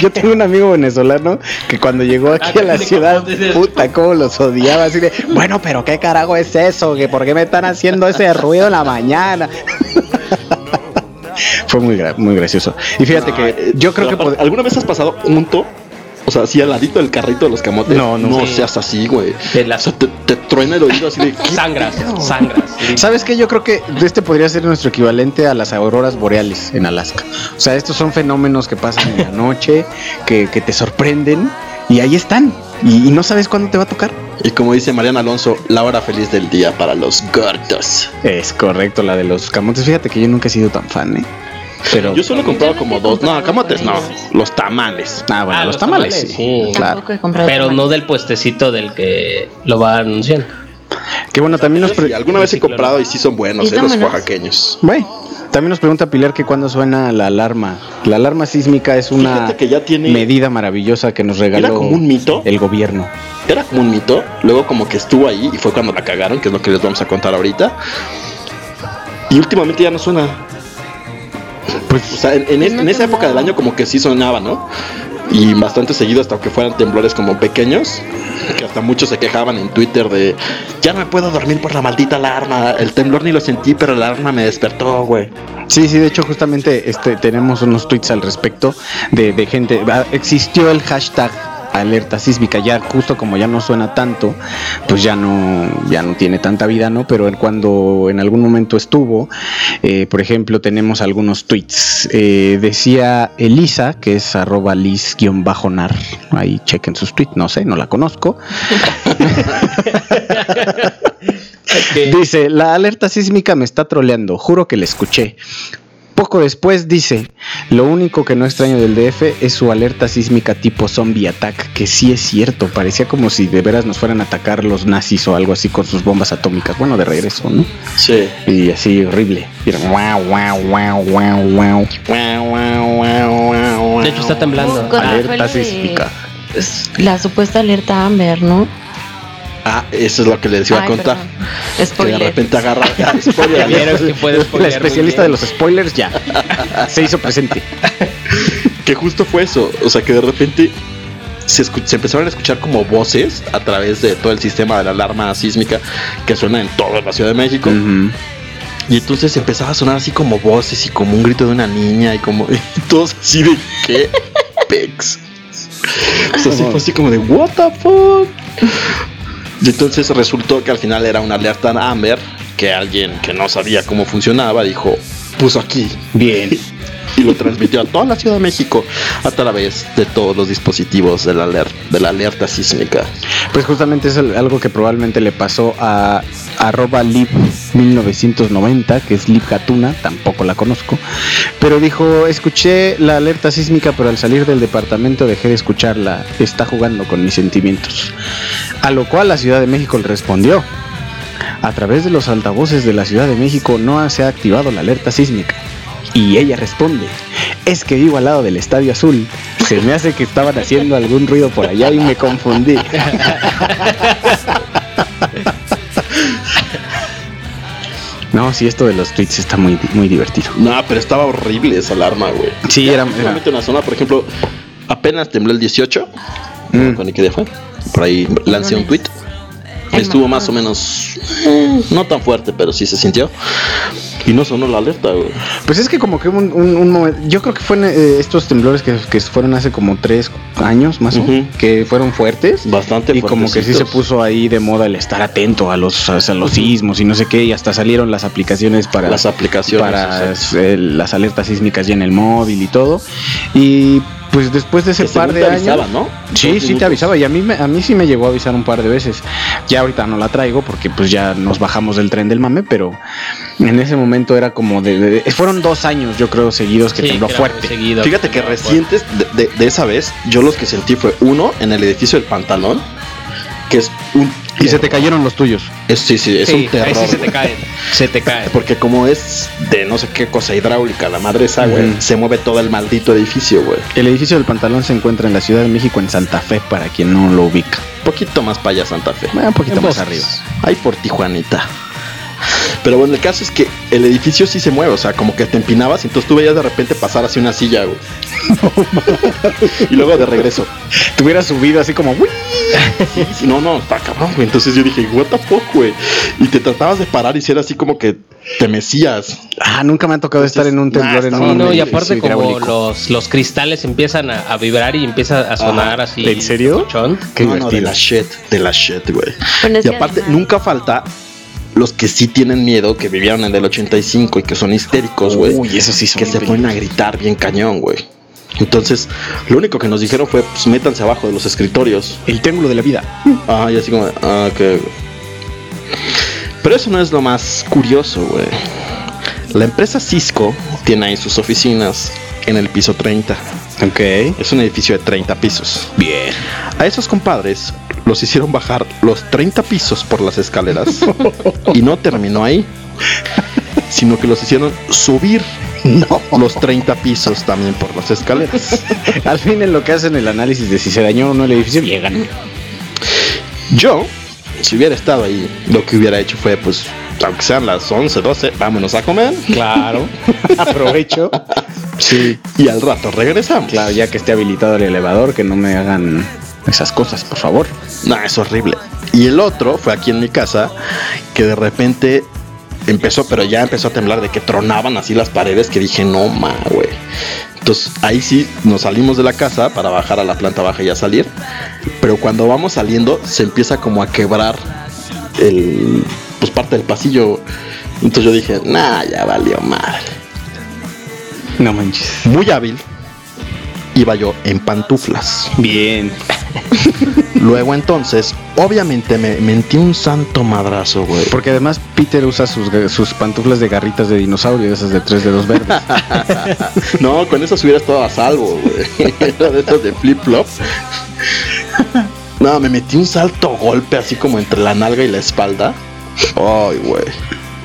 Yo tengo un amigo venezolano que cuando llegó aquí a la ciudad, puta, cómo los odiaba, así de, bueno, pero qué carajo es eso, que por qué me están haciendo ese ruido en la mañana. Fue muy, gra- muy gracioso. Y fíjate No, que yo creo que ¿Alguna vez has pasado junto? O sea, así al ladito del carrito de los camotes. No, no. No Sí. seas así, güey. De la- O sea, te, te truena el oído así de. ¿qué Sangras, sangras. ¿Sabes qué? Yo creo que este podría ser nuestro equivalente a las auroras boreales en Alaska. O sea, estos son fenómenos que pasan en la noche, que, que te sorprenden y ahí están. Y, y no sabes cuándo te va a tocar. Y como dice Mariana Alonso, la hora feliz del día para los gordos. Es correcto, la de los camotes. Fíjate que yo nunca he sido tan fan, ¿eh? Pero. Yo solo he comprado como dos. No, camotes no. Los tamales. Ah, bueno, Ah, los los tamales, tamales, sí. sí. Claro. Tampoco he comprado Pero tamales. no del puestecito del que lo va anunciando. Que bueno, también nos, pre- Sí, alguna vez he comprado y sí son buenos, ¿Y eh, los oaxaqueños. Bueno, también nos pregunta Pilar que cuando suena la alarma. La alarma sísmica es una Fíjate que ya tiene- medida maravillosa que nos regaló Era como un mito. el gobierno. Era como un mito. Luego como que estuvo ahí y fue cuando la cagaron, que es lo que les vamos a contar ahorita. Y últimamente ya no suena. Pues, o sea, en, en es- No en esa época del año como que sí sonaba, ¿no? Y bastante seguido hasta que fueran temblores como pequeños. Que hasta muchos se quejaban en Twitter de ya no me puedo dormir por la maldita alarma. El temblor ni lo sentí, pero la alarma me despertó, güey. Sí, sí, de hecho justamente este tenemos unos tweets al respecto de, de gente. Existió el hashtag alerta sísmica, ya justo como ya no suena tanto, pues ya no, ya no tiene tanta vida, ¿no? Pero cuando en algún momento estuvo, eh, por ejemplo, tenemos algunos tweets. Eh, decía Elisa, que es arroba lis-nar, ahí chequen sus tweets, no sé, no la conozco. Dice, la alerta sísmica me está troleando, juro que la escuché. Poco después dice, lo único que no extraño del DF es su alerta sísmica tipo zombie attack, que sí es cierto, parecía como si de veras nos fueran a atacar los nazis o algo así con sus bombas atómicas, bueno, de regreso, ¿no? Sí. Y así horrible. De hecho, está temblando. Alerta sísmica. La supuesta alerta Amber, ¿no? Ah, eso es lo que les iba a contar. Que de repente agarra. Ah, spoiler Ya vieron alert. que puede muy especialista de los spoilers ya se hizo presente. Que justo fue eso. O sea, que de repente se, empezaron a escuchar como voces a través de todo el sistema de la alarma sísmica que suena en toda la Ciudad de México. Y entonces empezaba a sonar así como voces y como un grito de una niña y como y todos así de qué pex. O sea, así fue así como de what the fuck. Y entonces resultó que al final era una alerta Amber que alguien que no sabía cómo funcionaba dijo, puso aquí Bien. y lo transmitió a toda la Ciudad de México a través de todos los dispositivos de la, alerta sísmica. Pues justamente es algo que probablemente le pasó a arroba lib 1990, que es lib Gatuna, tampoco la conozco, pero dijo, escuché la alerta sísmica, pero al salir del departamento dejé de escucharla, está jugando con mis sentimientos. A lo cual la Ciudad de México le respondió, a través de los altavoces de la Ciudad de México no se ha activado la alerta sísmica. Y ella responde, es que vivo al lado del Estadio Azul. Se me hace que estaban haciendo algún ruido por allá y me confundí. No, sí, esto de los tweets está muy, muy divertido. No, pero estaba horrible esa alarma, güey. Sí, Ya era- era- una zona, por ejemplo, apenas tembló el 18. Mm. Ni qué día fue. Por ahí lancé un tweet. Estuvo más o menos. eh, no tan fuerte, pero sí se sintió. Y no sonó la alerta, güey. Pues es que como que un, un- un momento, yo creo que fueron eh, estos temblores que, que fueron hace como tres años más o Ujú. que fueron fuertes. Bastante Y como que sí se puso ahí de moda el estar atento a los, a los sismos y no sé qué, y hasta salieron las aplicaciones para, Las aplicaciones, para eh, las alertas sísmicas ya en el móvil y todo. Y pues después de ese Que par de te años... avisaba, ¿no? Sí, Dos sí te avisaba y a mí, me- a mí sí me llegó a avisar un par de veces. Ya ahorita no la traigo porque pues ya nos bajamos del tren del mame, pero en ese momento era como de... de- de- fueron dos años yo creo seguidos que Sí, tembló fuerte. seguido, Fíjate que recientes de, de- de esa vez, yo los que sentí fue uno en el edificio del pantalón, que es un. Y se te cayeron los tuyos. Es, sí, sí, es Sí, un terror. ahí sí se te caen. Se te caen. Porque como es de no sé qué cosa hidráulica, la madre esa, güey, se mueve todo el maldito edificio, güey. El edificio del pantalón se encuentra en la Ciudad de México, en Santa Fe, para quien no lo ubica. Poquito más para allá Santa Fe. Un poquito En más Bosques. arriba. Ahí por Tijuanita. Pero bueno, el caso es que el edificio sí se mueve, o sea, como que te empinabas y entonces tú veías de repente pasar así una silla, güey. y luego de regreso. Te hubieras subido así como... "Uy". Sí, sí, no, no, está cabrón, güey. Entonces yo dije, what the fuck, güey. Y te tratabas de parar y si era así como que te mecías. Ah, nunca me ha tocado estar en un temblor nah, en un no, y aparte como los, los cristales empiezan a, a vibrar y empieza a sonar así. ¿En serio? Qué no, no, de la shit, de la shit, güey. Bueno, Y aparte, nunca falta los que sí tienen miedo, que vivieron en el 85 y que son histéricos, güey. Uy, eso sí son que se ponen a gritar bien cañón, güey. Entonces, lo único que nos dijeron fue, pues métanse abajo de los escritorios. El triángulo de la vida. Ah, y así como, ah, ok. Pero eso no es lo más curioso, güey. La empresa Cisco tiene ahí sus oficinas en el piso 30. Ok. Es un edificio de 30 pisos. Bien. A esos compadres los hicieron bajar los 30 pisos por las escaleras y no terminó ahí, sino que los hicieron subir los 30 pisos también por las escaleras. Al fin en lo que hacen el análisis de si se dañó o no el edificio, llegan. Yo, si hubiera estado ahí, lo que hubiera hecho fue, pues, aunque sean las 11, 12, vámonos a comer Claro. Aprovecho. Sí. y al rato regresamos. Claro, ya que esté habilitado el elevador, que no me hagan esas cosas, por favor. No, es horrible. Y el otro fue aquí en mi casa, que de repente empezó, pero ya empezó a temblar de que tronaban así las paredes, que dije, no ma, güey. Entonces ahí sí nos salimos de la casa para bajar a la planta baja y a salir. Pero cuando vamos saliendo, se empieza como a quebrar el, pues parte del pasillo. Entonces yo dije, nah, ya valió madre. No manches. Muy hábil, iba yo en pantuflas. Bien. Luego entonces, obviamente me mentí un santo madrazo, güey. Porque además Peter usa sus, sus pantuflas de garritas de dinosaurio, esas de tres dedos verdes. No, con eso hubiera estado a salvo, güey. Era de esas de flip flop. No, me metí un salto golpe así como entre la nalga y la espalda. Ay, güey.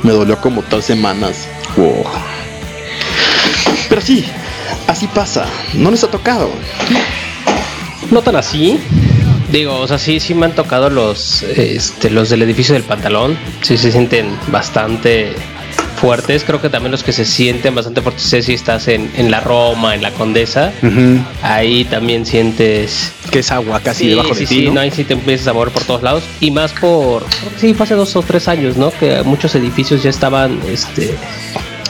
Me dolió como tres semanas. Wow. Pero sí, así pasa. No les ha tocado. No tan así. Digo, o sea, sí, sí me han tocado los, este, los del edificio del pantalón. Sí se sienten bastante fuertes. Creo que también los que se sienten bastante fuertes es si estás en, en la Roma, en la Condesa. Ahí también sientes. Que es agua casi sí, debajo sí, de sí, ti, ¿no? no, ahí sí te empiezas a mover por todos lados. Y más por. Sí, fue hace dos o tres años, ¿no? Que muchos edificios ya estaban. Este.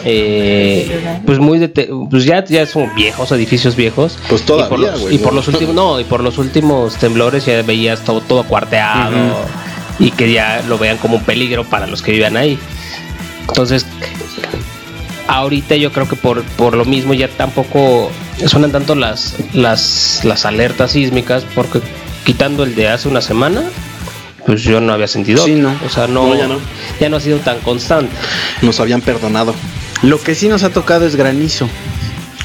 Eh, pues muy dete- pues ya, ya son viejos edificios viejos Pues y por todavía, los, y por los últimos no y por los últimos temblores ya veías todo todo cuarteado y que ya lo vean como un peligro para los que vivan ahí entonces ahorita yo creo que por, por lo mismo ya tampoco suenan tanto las, las, las alertas sísmicas porque quitando el de hace una semana, pues yo no había sentido. Sí, no. O sea, no, No, ya no. ya no ha sido tan constante. Nos habían perdonado. Lo que sí nos ha tocado es granizo.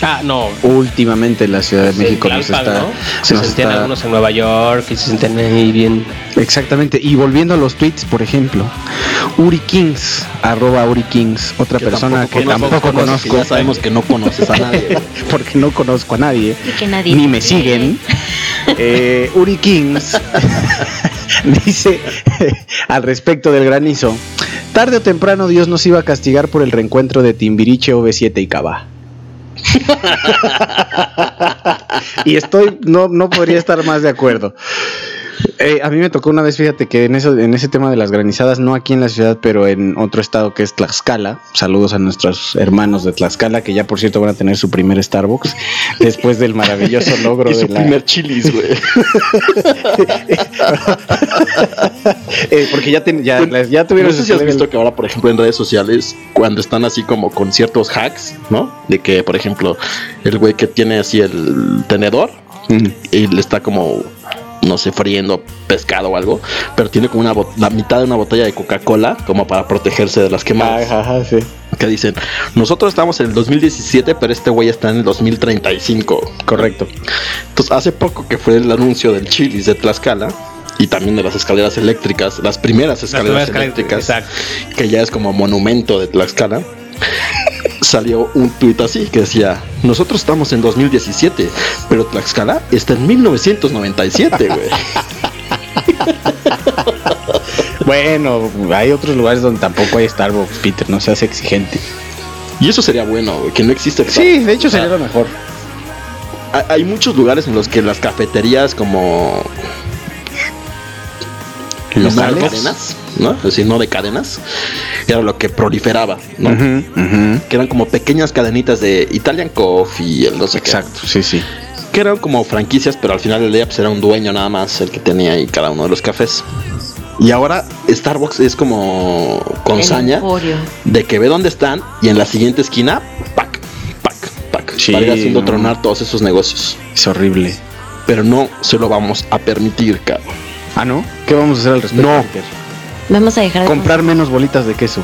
Ah, no. Últimamente la Ciudad de Sí, México nos está, ¿no? Se nos sentían está- algunos en Nueva York y se sentían ahí bien. Exactamente. Y volviendo a los tweets, por ejemplo, Uri Kings, arroba Uri Kings, otra persona que tampoco conoces, conozco, Ya sabemos que no conoces a nadie. porque no conozco a nadie, Y que nadie ni me quiere. siguen. Eh, Uri Kings dice al respecto del granizo: tarde o temprano Dios nos iba a castigar por el reencuentro de Timbiriche, OV7 y Cava. y estoy, no, no podría estar más de acuerdo. Eh, a mí me tocó una vez, fíjate que en eso, en ese tema de las granizadas, no aquí en la ciudad, pero en otro estado que es Tlaxcala. Saludos a nuestros hermanos de Tlaxcala, que ya por cierto van a tener su primer Starbucks después del maravilloso logro y de su la. primer chilis, güey. Eh, porque ya, ten- ya, Bueno, ya tuvieron no sé si has visto que ahora, por ejemplo, en redes sociales, cuando están así como con ciertos hacks, ¿no? De que, por ejemplo, el güey que tiene así el tenedor Mm. y le está como, no sé, friendo pescado o algo, pero tiene como una la mitad de una botella de Coca-Cola como para protegerse de las quemadas. Ajá, ajá, sí. Que dicen, nosotros estamos en el 2017, pero este güey está en el 2035. Correcto. Entonces, hace poco que fue el anuncio del Chilis de Tlaxcala y también de las escaleras eléctricas, las primeras escaleras primeras escaleras, eléctricas, exacto. que ya es como monumento de Tlaxcala. Salió un tuit así que decía: Nosotros estamos en 2017, pero Tlaxcala está en 1997, güey. Bueno, hay otros lugares donde tampoco hay Starbucks, Peter, no seas exigente. Y eso sería bueno, güey, que no existe. Sí, de hecho sería lo mejor. Hay muchos lugares en los que las cafeterías, como no de ¿Locales? cadenas, ¿no? Es decir, no de cadenas, era lo que proliferaba, ¿no? Que eran como pequeñas cadenitas de Italian Coffee, el no sé qué. Exacto, sí, sí. Que eran como franquicias, pero al final del día pues era un dueño nada más el que tenía ahí cada uno de los cafés. Y ahora Starbucks es como con El saña emporio. de que ve dónde están y en la siguiente esquina, pac, pac, pac. Sí, para ir haciendo no. tronar todos esos negocios. Es horrible. Pero no se lo vamos a permitir, cabrón. Ah, ¿no? ¿Qué vamos a hacer al respecto? No. Peter? Vamos a dejar de Comprar menos bolitas de queso.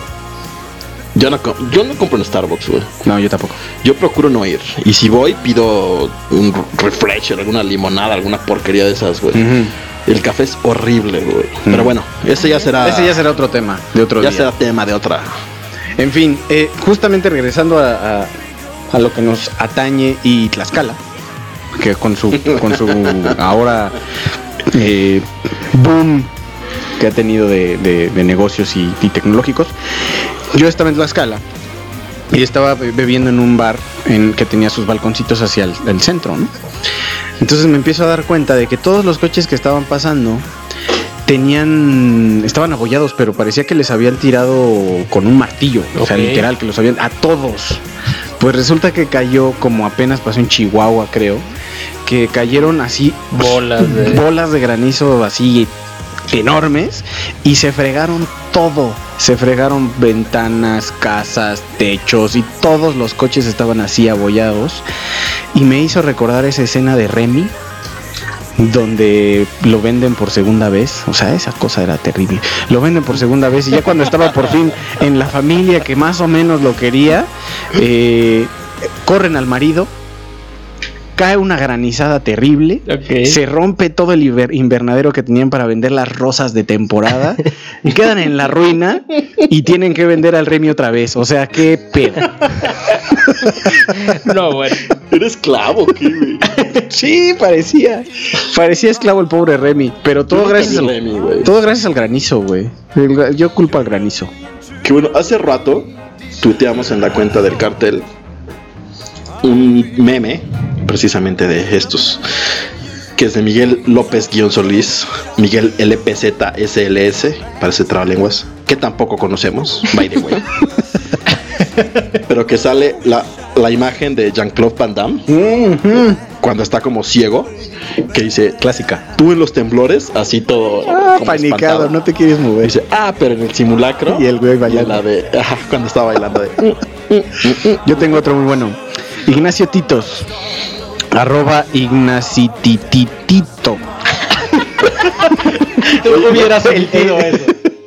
Yo no, co- yo no compro en Starbucks, güey. No, yo tampoco. Yo procuro no ir. Y si voy, pido un refresher, alguna limonada, alguna porquería de esas, güey. El café es horrible, güey. Pero bueno, ese ya será. Ese ya será otro tema de otro ya día. será tema de otra. En fin, eh, justamente regresando a, a- a lo que nos atañe y Tlaxcala, que con su, con su ahora eh, boom que ha tenido de, de- de negocios y, y tecnológicos, yo estaba en Tlaxcala y estaba be- bebiendo en un bar en que tenía sus balconcitos hacia el, el centro, ¿no? Entonces me empiezo a dar cuenta de que todos los coches que estaban pasando tenían estaban abollados, pero parecía que les habían tirado con un martillo, o sea, literal que los habían a todos. Pues resulta que cayó como apenas pasó en Chihuahua, creo, que cayeron así Bolas de- bolas de granizo así enormes y se fregaron todo. Se fregaron ventanas, casas, techos y todos los coches estaban así abollados. Y me hizo recordar esa escena de Remy donde lo venden por segunda vez. O sea, esa cosa era terrible. Lo venden por segunda vez y ya cuando estaba por fin en la familia que más o menos lo quería, eh, corren al marido. Cae una granizada terrible. Se rompe todo el inver- invernadero que tenían para vender las rosas de temporada. y quedan en la ruina y tienen que vender al Remy otra vez. O sea, qué pedo. No, bueno. ¿Eres esclavo, ¿qué, güey? Sí, parecía. Parecía esclavo el pobre Remy. Pero todo Yo gracias al, Remy, güey. todo gracias al granizo, güey. Yo culpo al granizo. Que bueno, hace rato tuiteamos en la cuenta del cartel un meme, precisamente de estos, que es de Miguel López Guión Solís, Miguel LPZ parece trabalenguas, que tampoco conocemos, by the way. Pero que sale la, la imagen de Jean-Claude Van Damme cuando está como ciego, que dice, Clásica. tú en los temblores, así todo Ah, panicado, espantado. no te quieres mover. Dice, ah, pero en el simulacro. Y el güey bailando. la de, cuando estaba bailando de. Yo tengo otro muy bueno. Ignacio Titos. Arroba Ignacititito. hubiera sentido eso.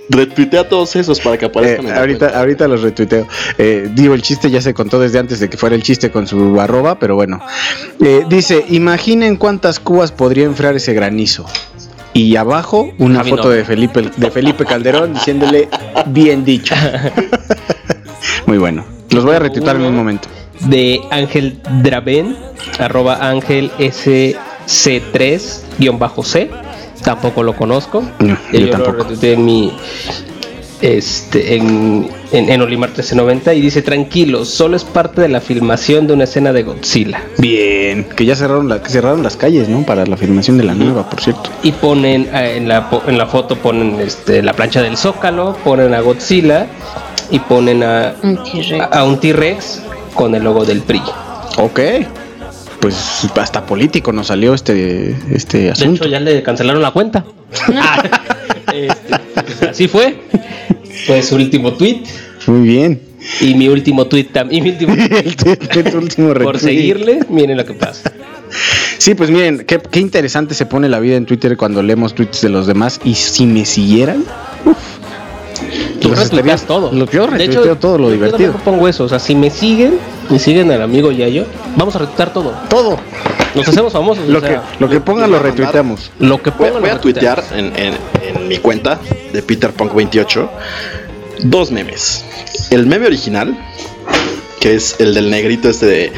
Retuitea todos esos para que Eh, aparezcan en la ahorita, cuenta. ahorita los retuiteo. Eh, digo, el chiste ya se contó desde antes de que fuera el chiste con su arroba, pero bueno. Eh, dice, imaginen cuántas cubas podría enfriar ese granizo. Y abajo una foto no. de Felipe, de Felipe Calderón diciéndole bien dicho. Muy bueno. Los voy a retuitar en un momento. De Ángel Draven, arroba Ángel SC3-C. Tampoco lo conozco. No, yo yo tampoco. lo retuiteé en mi. Este, en, en, en Olimar 1390 y dice tranquilos, solo es parte de la filmación de una escena de Godzilla. Bien. Que ya cerraron, la, que cerraron las calles, ¿no? Para la filmación de la nueva, por cierto. Y ponen eh, en, la, en la foto ponen este, la plancha del Zócalo, ponen a Godzilla y ponen a, Un T-Rex. Con el logo del PRI. Ok. Pues hasta político nos salió este, este De asunto. hecho, ya le cancelaron la cuenta. Ah, este, pues así fue. Fue su último tweet. Muy bien. Y mi último tweet también. Y mi último último por seguirle, miren lo que pasa. Sí, pues miren, qué, qué interesante se pone la vida en Twitter cuando leemos tweets de los demás. Y si me siguieran, Tú retuiteas todo. lo- yo De retuiteo todo lo yo divertido. tampoco pongo eso. O sea, si me siguen, me siguen al amigo Yayo, vamos a retuitear todo. todo Nos hacemos famosos. lo o que, lo que pongan lo retuiteamos. lo que Voy, pongan. voy lo a tuitear en, en- en mi cuenta de Peter Punk 28 dos memes. El meme original, que es el del negrito este de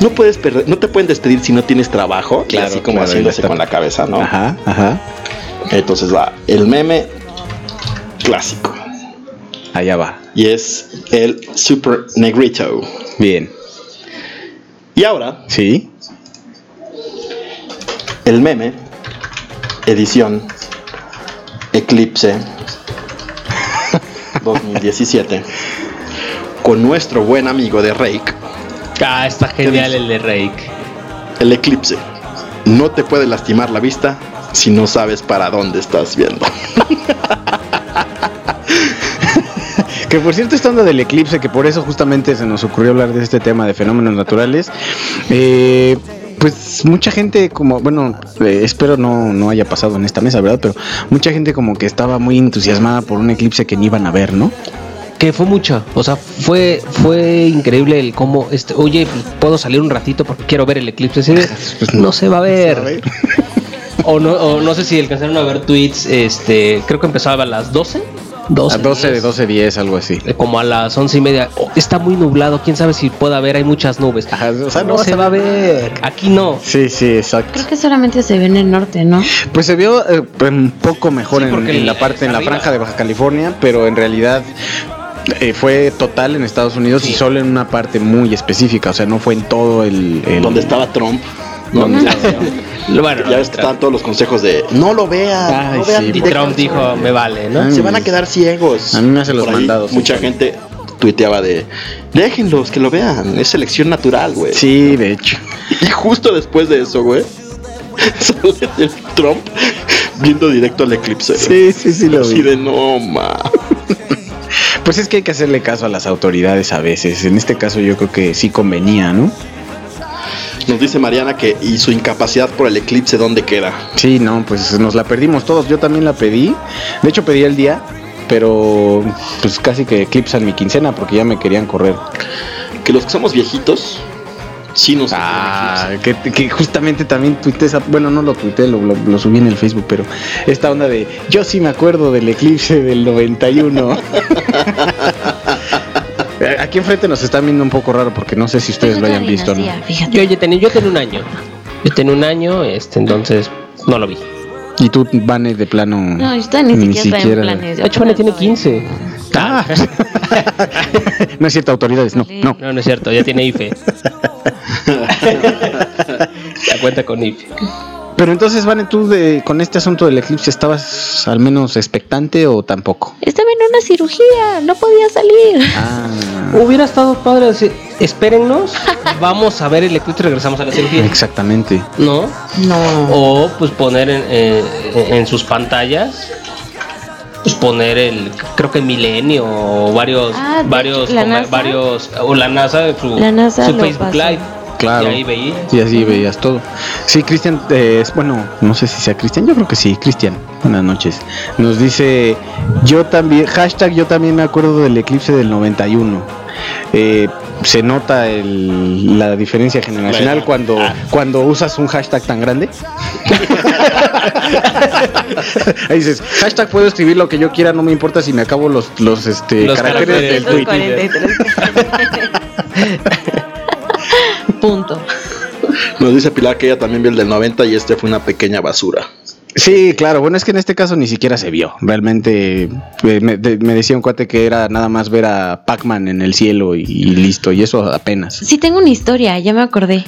no puedes perder, no te pueden despedir si no tienes trabajo, y Claro, así como claro, y haciéndose con la cabeza, ¿no? Ajá, ajá. Entonces va el meme clásico Allá va. y es el super negrito. Bien. Y ahora Sí. el meme edición Eclipse 2017 con nuestro buen amigo de Rake, Ah, está genial el de Rake. el eclipse. No te puede lastimar la vista si no sabes para dónde estás viendo. Que por cierto, esta onda del eclipse, que por eso justamente se nos ocurrió hablar de este tema de fenómenos naturales, eh, pues mucha gente como, bueno, eh, espero no, no haya pasado en esta mesa, ¿verdad? Pero mucha gente como que estaba muy entusiasmada por un eclipse que ni iban a ver, ¿no? Que fue mucho, o sea, fue fue increíble el cómo, este, oye, puedo salir un ratito porque quiero ver el eclipse. Pues no se va a ver. O no, o no sé si alcanzaron a ver tweets, este, creo que empezaba a las 12. 12, A 12 de 10, 12, 10, algo así. eh, Como a las once y media. Oh, está muy nublado, quién sabe si pueda ver, hay muchas nubes. Ajá, o sea, no, se va a ver. Aquí no. Sí, sí, exacto. Creo que solamente se ve en el norte, ¿no? Pues se vio eh, un poco mejor Sí, en, la parte, en la franja de Baja California, pero en realidad eh, fue total en Estados Unidos y solo en una parte muy específica, o sea, no fue en todo el... el- Donde estaba Trump. ¿No? Bueno, ya ves estaban todos los consejos de no lo vean, Ay, no vean sí, y directo Trump dijo, sol". me vale, ¿no? Ay, se van a quedar ciegos. A mí me hace los mandados, Mucha gente tuiteaba de déjenlos que lo vean, es selección natural, güey. Sí, de hecho. Y justo después de eso, güey, sale el Trump viendo directo al eclipse. Sí, sí, sí lo Así vi. de no, ma. Pues es que hay que hacerle caso a las autoridades a veces. En este caso yo creo que sí convenía, ¿no? Nos dice Mariana que y su incapacidad por el eclipse, ¿dónde queda? Sí, no, pues nos la perdimos todos. Yo también la pedí. De hecho pedí el día, pero pues casi que eclipsan mi quincena porque ya me querían correr. Que los que somos viejitos, sí nos Ah, que, que justamente también tuité esa, bueno, no lo tuité, lo, lo- lo subí en el Facebook, pero esta onda de, yo sí me acuerdo del eclipse del 91. Aquí enfrente nos están viendo un poco raro porque no sé si ustedes Yo lo hayan visto, ¿no? Yo ya tenía, yo tenía un año. Yo tenía un año, este, entonces no lo vi. Y tú, Vane, de plano. No, yo todavía ni, siquiera, estaba en planes. De hecho, Vane tiene 15. Ah. no es cierto, autoridades, no, no. No, no es cierto, ya tiene IFE. ya cuenta con IFE. Pero entonces, Vane, tú de, con este asunto del eclipse, ¿estabas al menos expectante o tampoco? Estaba en una cirugía, no podía salir. Ah, Hubiera estado padre decir, espérennos, vamos a ver el eclipse y regresamos a la cirugía. exactamente. ¿No? No. O pues poner en, eh, en sus pantallas, pues poner el, creo que Milenio o varios, Ah, varios, la comer- NASA. varios, o la NASA, su, La NASA su Facebook pasó. Live. Claro. Y ahí veía. Y así veías todo. Sí, Cristian, eh, es bueno, no sé si sea Cristian, yo creo que sí, Cristian. Buenas noches. Nos dice, yo también, hashtag yo también me acuerdo del eclipse del 91. Eh, se nota el- la diferencia generacional cuando, cuando usas un hashtag tan grande. Ahí dices, hashtag puedo escribir lo que yo quiera, no me importa si me acabo los, los, este, Los caracteres del caracteres. tweet. 43. Nos dice Pilar que ella también vio el del 90 y este fue una pequeña basura. Sí, claro. Bueno, es que en este caso ni siquiera se vio. Realmente eh, me, de- me decía un cuate que era nada más ver a Pac-Man en el cielo y, y listo. Y eso apenas. Sí, tengo una historia, ya me acordé.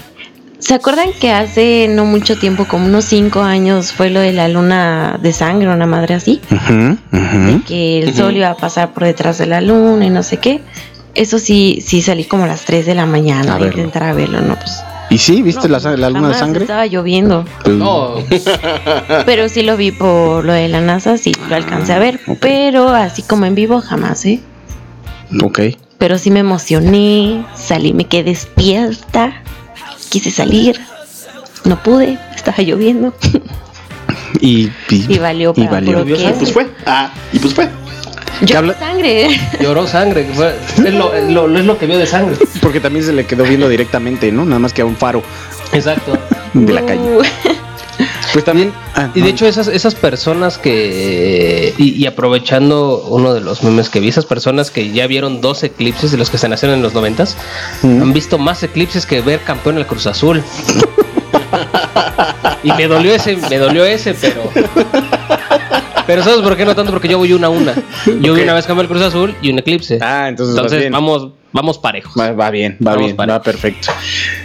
¿Se acuerdan que hace no mucho tiempo, como unos cinco años, fue lo de la luna de sangre, una madre así? Ujú. Que el sol iba a pasar por detrás de la luna y no sé qué. Eso sí, sí salí como a las 3 de la mañana A intentar a verlo, ¿no? Pues, ¿Y sí? ¿Viste no, la, la luna de sangre? Estaba lloviendo. Pues, No, Pero sí lo vi por lo de la NASA, sí lo alcancé a ver. ok. Pero así como en vivo, jamás, ¿eh? Ok. Pero sí me emocioné, salí, me quedé despierta, quise salir, no pude, estaba lloviendo Y, y valió y para valió. puro Y pues queso. fue. Ah, y pues fue. Habla- sangre. lloró sangre. es, lo, es lo- es lo que vio de sangre. Porque también se le quedó viendo directamente, ¿no? Nada más que a un faro Exacto. de la calle. Uh, Pues también. ah, Y de no. hecho esas, esas personas que, y, y aprovechando uno de los memes que vi, esas personas que ya vieron dos eclipses de los que se nacieron en los noventas, Mm. han visto más eclipses que ver campeón el Cruz Azul. y me dolió ese, me dolió ese, pero... Pero ¿sabes por qué no tanto? Porque yo voy una a una. Yo vi Ok. una vez campeón el Cruz Azul y un eclipse. Ah, entonces Entonces bien. vamos, vamos parejos. Va, va bien, va Vamos bien, va perfecto.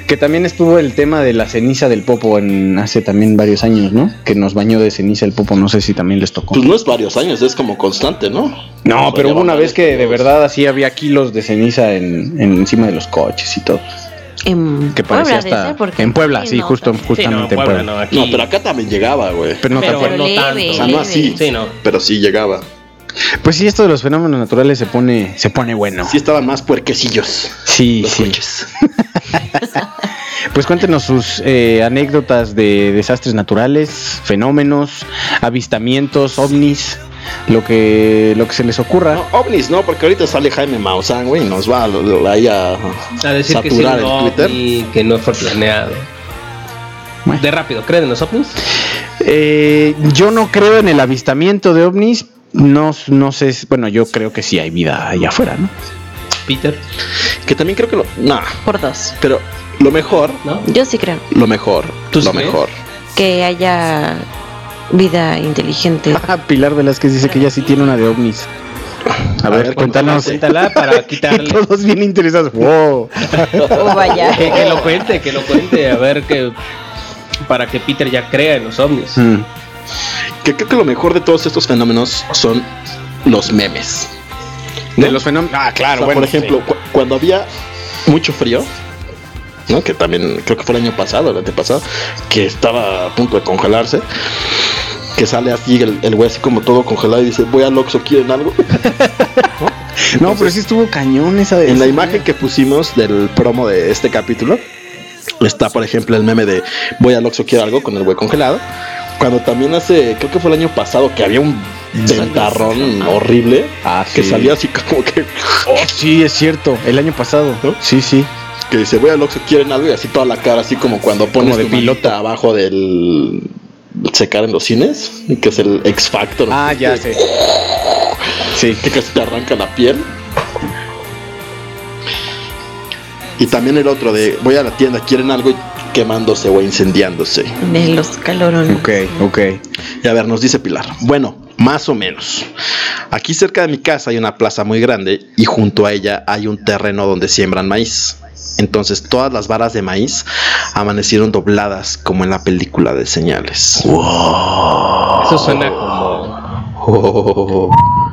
Que también estuvo el tema de la ceniza del popo en hace también varios años, ¿no? Que nos bañó de ceniza el popo, no sé si también les tocó. Pues no es varios años, es como constante, ¿no? No, O sea, pero hubo una vez que de verdad así había kilos de ceniza en, en- encima de los coches y todo. En Que parecía Puebla, debe hasta ser, porque en Puebla, sí, no, justo, también. justamente en Puebla. no, aquí- No, pero acá también llegaba, güey. Pero no Pero tanto. Leve. O sea, no así. Sí, no. Pero sí llegaba. Pues sí, esto de los fenómenos naturales se pone se pone bueno. Sí estaban más puerquecillos Sí, los sí. coches. Pues cuéntenos sus eh, anécdotas de desastres naturales, fenómenos, avistamientos, ovnis, lo que lo que se les ocurra. No, ovnis, no, porque ahorita sale Jaime Maussan, güey, y nos va a, lo- ahí a, A decir que sí, saturar no, el Twitter. y que no fue planeado. Bueno. De rápido, ¿creen en los ovnis? Eh, yo no creo en el avistamiento de ovnis. No, no sé, bueno, yo creo que sí hay vida allá afuera, ¿no? Peter, Que también creo que lo. Nah, Por dos. pero lo mejor, ¿no? Yo sí creo lo mejor, ¿Tú lo sí crees? mejor. que haya vida inteligente. Ah, Pilar Velázquez dice que ella sí tiene una de ovnis. A, A ver, ver, cuéntanos. Cuéntala para quitarle. Todos bien interesados. Wow. Oh, vaya. que, que lo cuente, que lo cuente, a ver que para que Peter ya crea en los ovnis. Mm. Que creo que lo mejor de todos estos fenómenos son los memes. De los fenómenos. Ah, claro, O sea, bueno. por ejemplo, cu- cuando había mucho frío, ¿no? Que también creo que fue el año pasado, el antepasado, que estaba a punto de congelarse. Que sale así el, el güey así como todo congelado y dice, voy al Oxxo, ¿quieren algo? No, pero sí estuvo cañón esa de. En la imagen que pusimos del promo de este capítulo, está por ejemplo el meme de voy al Oxxo, quiero algo con el güey congelado. Cuando también hace, creo que fue el año pasado, que había un ventarrón horrible, Ah, que salía así como que, Oh, sí, es cierto. El año pasado. ¿No? Sí, sí. Que dice voy al Oxxo, quieren algo y así toda la cara, así como cuando pones Como de tu abajo del secar en los cines, que es el X Factor. Ah, ya sé. Sí. que casi te arranca la piel. Y también el otro de voy a la tienda, quieren algo y quemándose o incendiándose. De los calorones. Ok, ok. Y a ver, nos dice Pilar. Bueno, más o menos. Aquí cerca de mi casa hay una plaza muy grande y junto a ella hay un terreno donde siembran maíz. Entonces todas las varas de maíz amanecieron dobladas como en la película de señales. Eso suena como. Oh.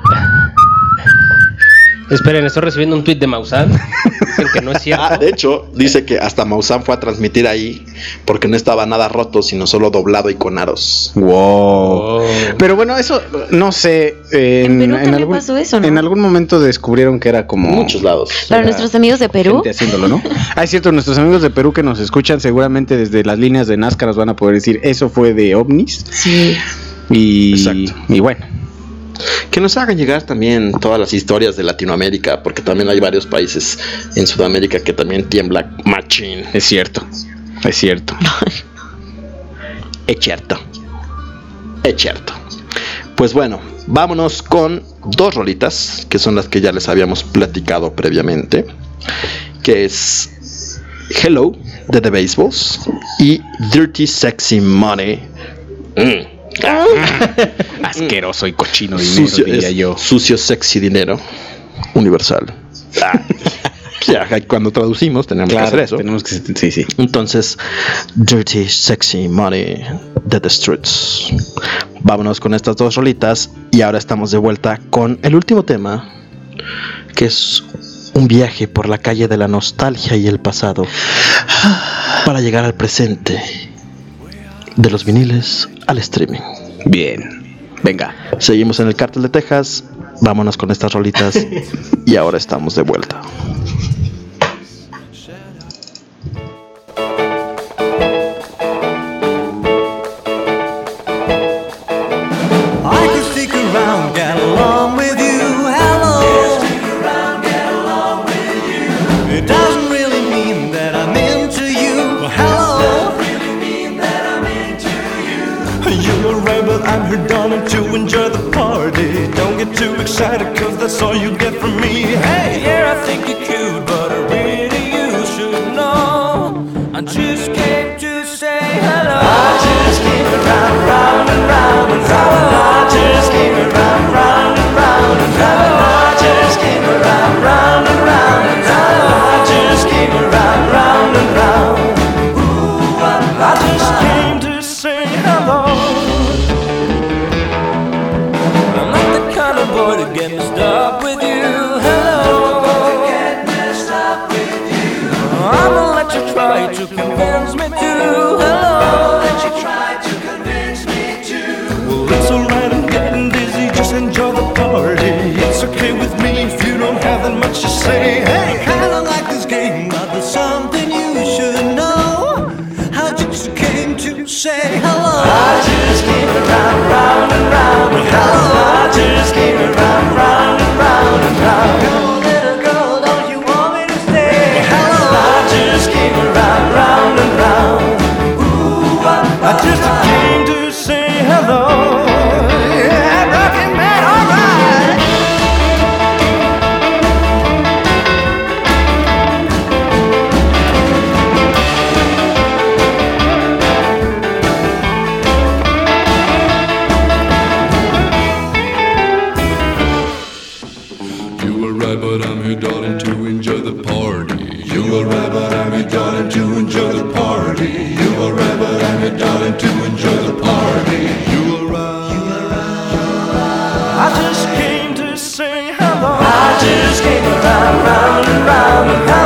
Esperen, estoy recibiendo un tweet de Maussan. Dicen que no es Ah, cierto. de hecho, dice que hasta Maussan fue a transmitir ahí porque no estaba nada roto, sino solo doblado y con aros. Wow. Pero bueno, eso no sé. eh, En Perú también pasó eso, ¿no? En algún momento descubrieron que era como. En muchos lados. Para nuestros amigos de Perú, gente haciéndolo, ¿no? Ah, es cierto, nuestros amigos de Perú que nos escuchan seguramente desde las líneas de Nazca nos van a poder decir eso fue de ovnis sí. y, Exacto. y bueno, Que nos hagan llegar también todas las historias de Latinoamérica, porque también hay varios países en Sudamérica que también tiembla machín. es cierto, es cierto. Es cierto. Es cierto. Pues bueno, vámonos con dos rolitas, que son las que ya les habíamos platicado previamente, que es Hello de The Baseballs y Dirty Sexy Money. Mm. Asqueroso y cochino dinero, Sucio, diría es yo. sucio, sexy dinero universal. Ah. Ya, cuando traducimos tenemos que hacer eso. tenemos que sí, sí. Entonces, Dirty Sexy Money de The Streets. Vámonos con estas dos rolitas y ahora estamos de vuelta con el último tema, que es un viaje por la calle de la nostalgia y el pasado para llegar al presente, de los viniles al streaming. Bien. Venga. Seguimos en el cártel de Texas, vámonos con estas rolitas y ahora estamos de vuelta. Too excited, cause that's all you get from me. Hey, yeah, I think you're cute, but really you should know. I just came to say hello. I just came around, round and round and round. I just came around, round and round and round. I just came around, round and round and round. I just came around, round and round. Convince me to. Hello. Let you try to convince me to. Well, it's alright. I'm getting dizzy. Just enjoy the party. It's okay with me if you don't have that much to say. Hey, and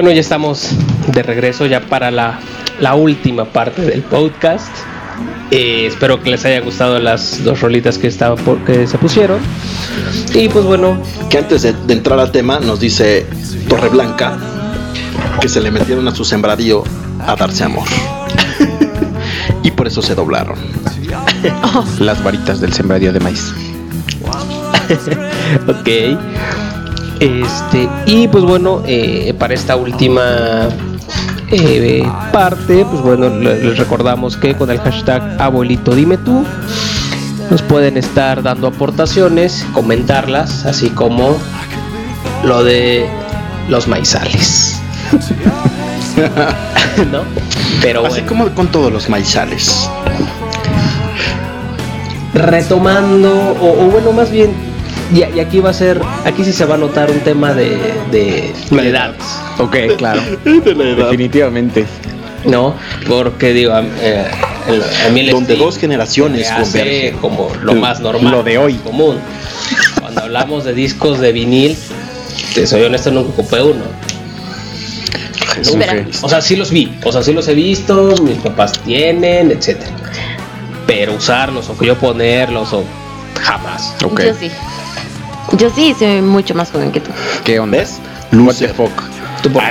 Bueno, ya estamos de regreso ya para la, la última parte del podcast. Eh, espero que les haya gustado las dos rolitas que, estaba por- que se pusieron. Y pues bueno, Que antes de, de entrar al tema nos dice Torreblanca que se le metieron a su sembradío a darse amor. y por eso se doblaron. Las varitas del sembradío de maíz. ok. Este, y pues bueno, eh, para esta última eh, parte, pues bueno, le- les recordamos que con el hashtag abuelito dime tú nos pueden estar dando aportaciones, comentarlas, así como lo de los maizales. ¿No? Pero Así bueno, como con todos los maizales. retomando, o, o bueno, más bien, y, y aquí va a ser, aquí sí se va a notar un tema de, de, edad, Ok, claro. Definitivamente. ¿no? Porque digo, a, eh, el- a mí el Donde dos generaciones convergen. como lo más normal, Lo de hoy. común. Cuando hablamos de discos de vinil, te soy honesto, nunca ocupé uno. Espera. O sea, sí los vi, o sea, sí los he visto, mis papás tienen, etcétera. Pero usarlos o que yo ponerlos o jamás. Ok. Yo sí. Yo sí soy mucho más joven que tú. ¿Qué onda? ¿Ves? What the fuck. Tú por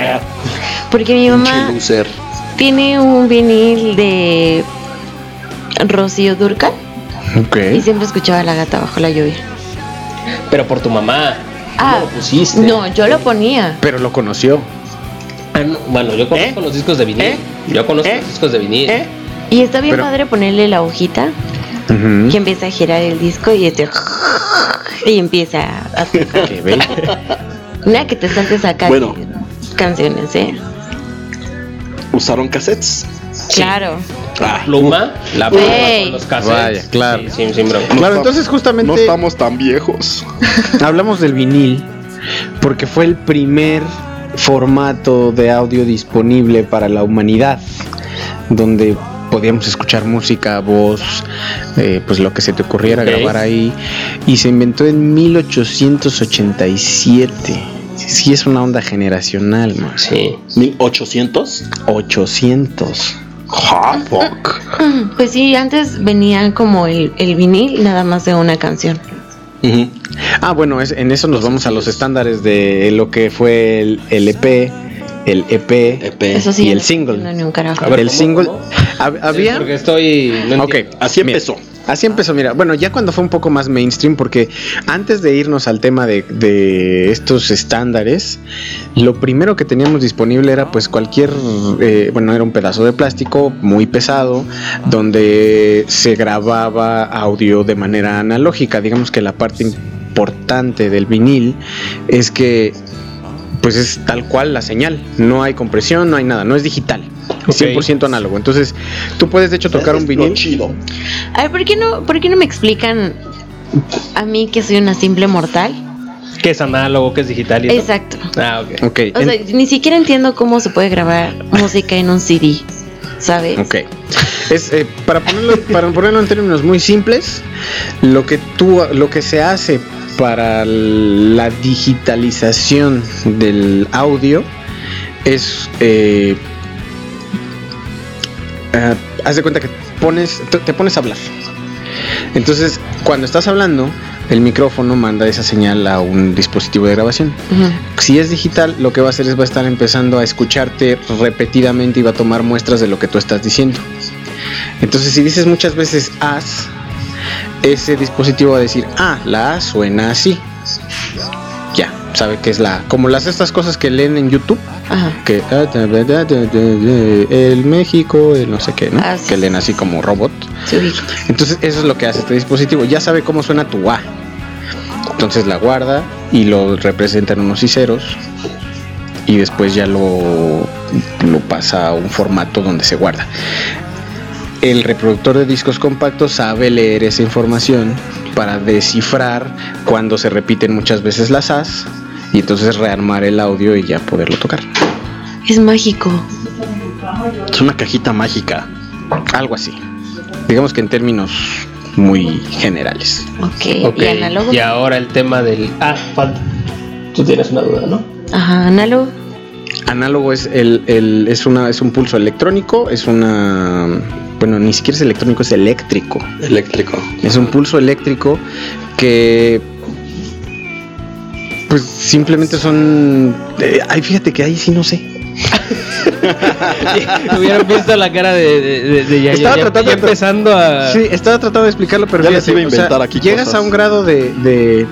Porque mi mamá loser. tiene un vinil de Rocío Durcal y Ok. siempre escuchaba la gata bajo la lluvia. Pero por tu mamá. Ah, ¿Cómo lo pusiste? no, yo lo ponía. Pero lo conoció. Ah, no, Bueno, yo conozco los discos de vinil. ¿Eh? Yo conozco ¿Eh? los discos de vinil. ¿Eh? Y está bien Pero- padre ponerle la hojita Ujú. que empieza a girar el disco y este y empieza a tocar. Una que te saltes acá Bueno. canciones, ¿eh? ¿Usaron cassettes? Claro. Ah, Pluma, la pluma con los cassettes. Vaya, claro. Sí, sí, sin broma. Claro, entonces justamente No estamos tan viejos. hablamos del vinil porque fue el primer formato de audio disponible para la humanidad, donde podíamos escuchar música, voz, eh, pues lo que se te ocurriera grabar ahí, y se inventó en 1887. Sí, es una onda generacional, man. Sí. 1800. 800. Ah, fuck. Pues sí, antes venía como el, el vinil nada más de una canción. Ah, bueno, es- en eso nos vamos a los estándares de lo que fue el LP, el EP, EP. Eso sí. y el no single. un carajo. A ver, el ¿cómo, single. cómo? Sí, Había. porque estoy. No Ok, entiendo. Así mira, empezó. Así empezó, mira. Bueno, ya cuando fue un poco más mainstream, porque antes de irnos al tema de, de estos estándares, lo primero que teníamos disponible era pues cualquier, eh, bueno, era un pedazo de plástico muy pesado, donde se grababa audio de manera analógica. Digamos que la parte importante del vinil es que pues es tal cual la señal. No hay compresión, no hay nada, no es digital. Ok. 100% análogo. Entonces, tú puedes de hecho tocar un Es vinil. chido. A ver, ¿por qué no, por qué no me explican a mí que soy una simple mortal? ¿Qué es análogo? ¿Qué es digital? y eso? Exacto. Ah, ok. Ok, O en- sea, ni siquiera entiendo cómo se puede grabar música en un CD, ¿sabes? Ok. Eh, para, ponerlo, en términos muy simples, lo que, tú, lo que se hace para la digitalización del audio es... Eh, ah, haz de cuenta que pones, te pones a hablar. Entonces, cuando estás hablando, el micrófono manda esa señal a un dispositivo de grabación. Si es digital, lo que va a hacer es va a estar empezando a escucharte repetidamente y va a tomar muestras de lo que tú estás diciendo. Entonces, si dices muchas veces as, ese dispositivo va a decir, ah, la A suena así. Ya, sabe que es la. Como las estas cosas que leen en YouTube, Ajá. que ah, el México, el no sé qué, ¿no? Ah, sí, que leen sí, así sí. como robot. Ubica. Entonces eso es lo que hace este dispositivo. Ya sabe cómo suena tu A. Entonces la guarda y lo representa en unos y ceros. Y después ya lo, lo pasa a un formato donde se guarda. El reproductor de discos compactos sabe leer esa información para descifrar cuando se repiten muchas veces las As y entonces rearmar el audio y ya poderlo tocar. Es mágico. Es una cajita mágica. Algo así. Digamos que en términos muy generales. Ok. Ok, ¿Y análogo? Y ahora el tema del. Ah, falta. Tú tienes una duda, ¿no? Ajá, análogo. Análogo es el, el- es una es un pulso electrónico, es una bueno, ni siquiera es electrónico, es eléctrico. Eléctrico. Es un pulso eléctrico que pues simplemente son eh, ay, fíjate que ahí sí no sé. Hubieran visto la cara de, de, de- de ya, Estaba ya- tratando de- empezando a. Sí, estaba tratando de explicarlo, pero Ya les fíjate, iba a o sea, inventar aquí llegas cosas. a un grado de, de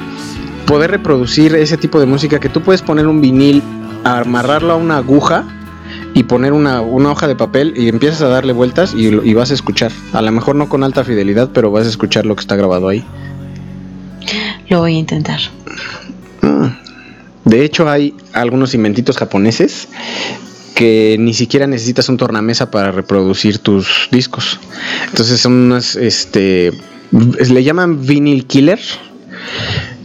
poder reproducir ese tipo de música que tú puedes poner un vinil, amarrarlo a una aguja y poner una, una hoja de papel y empiezas a darle vueltas y, vas a escuchar. A lo mejor no con alta fidelidad, pero vas a escuchar lo que está grabado ahí. Lo voy a intentar. De hecho, hay algunos inventitos japoneses que ni siquiera necesitas un tornamesa para reproducir tus discos. Entonces son unas, este, es- le llaman vinyl killer.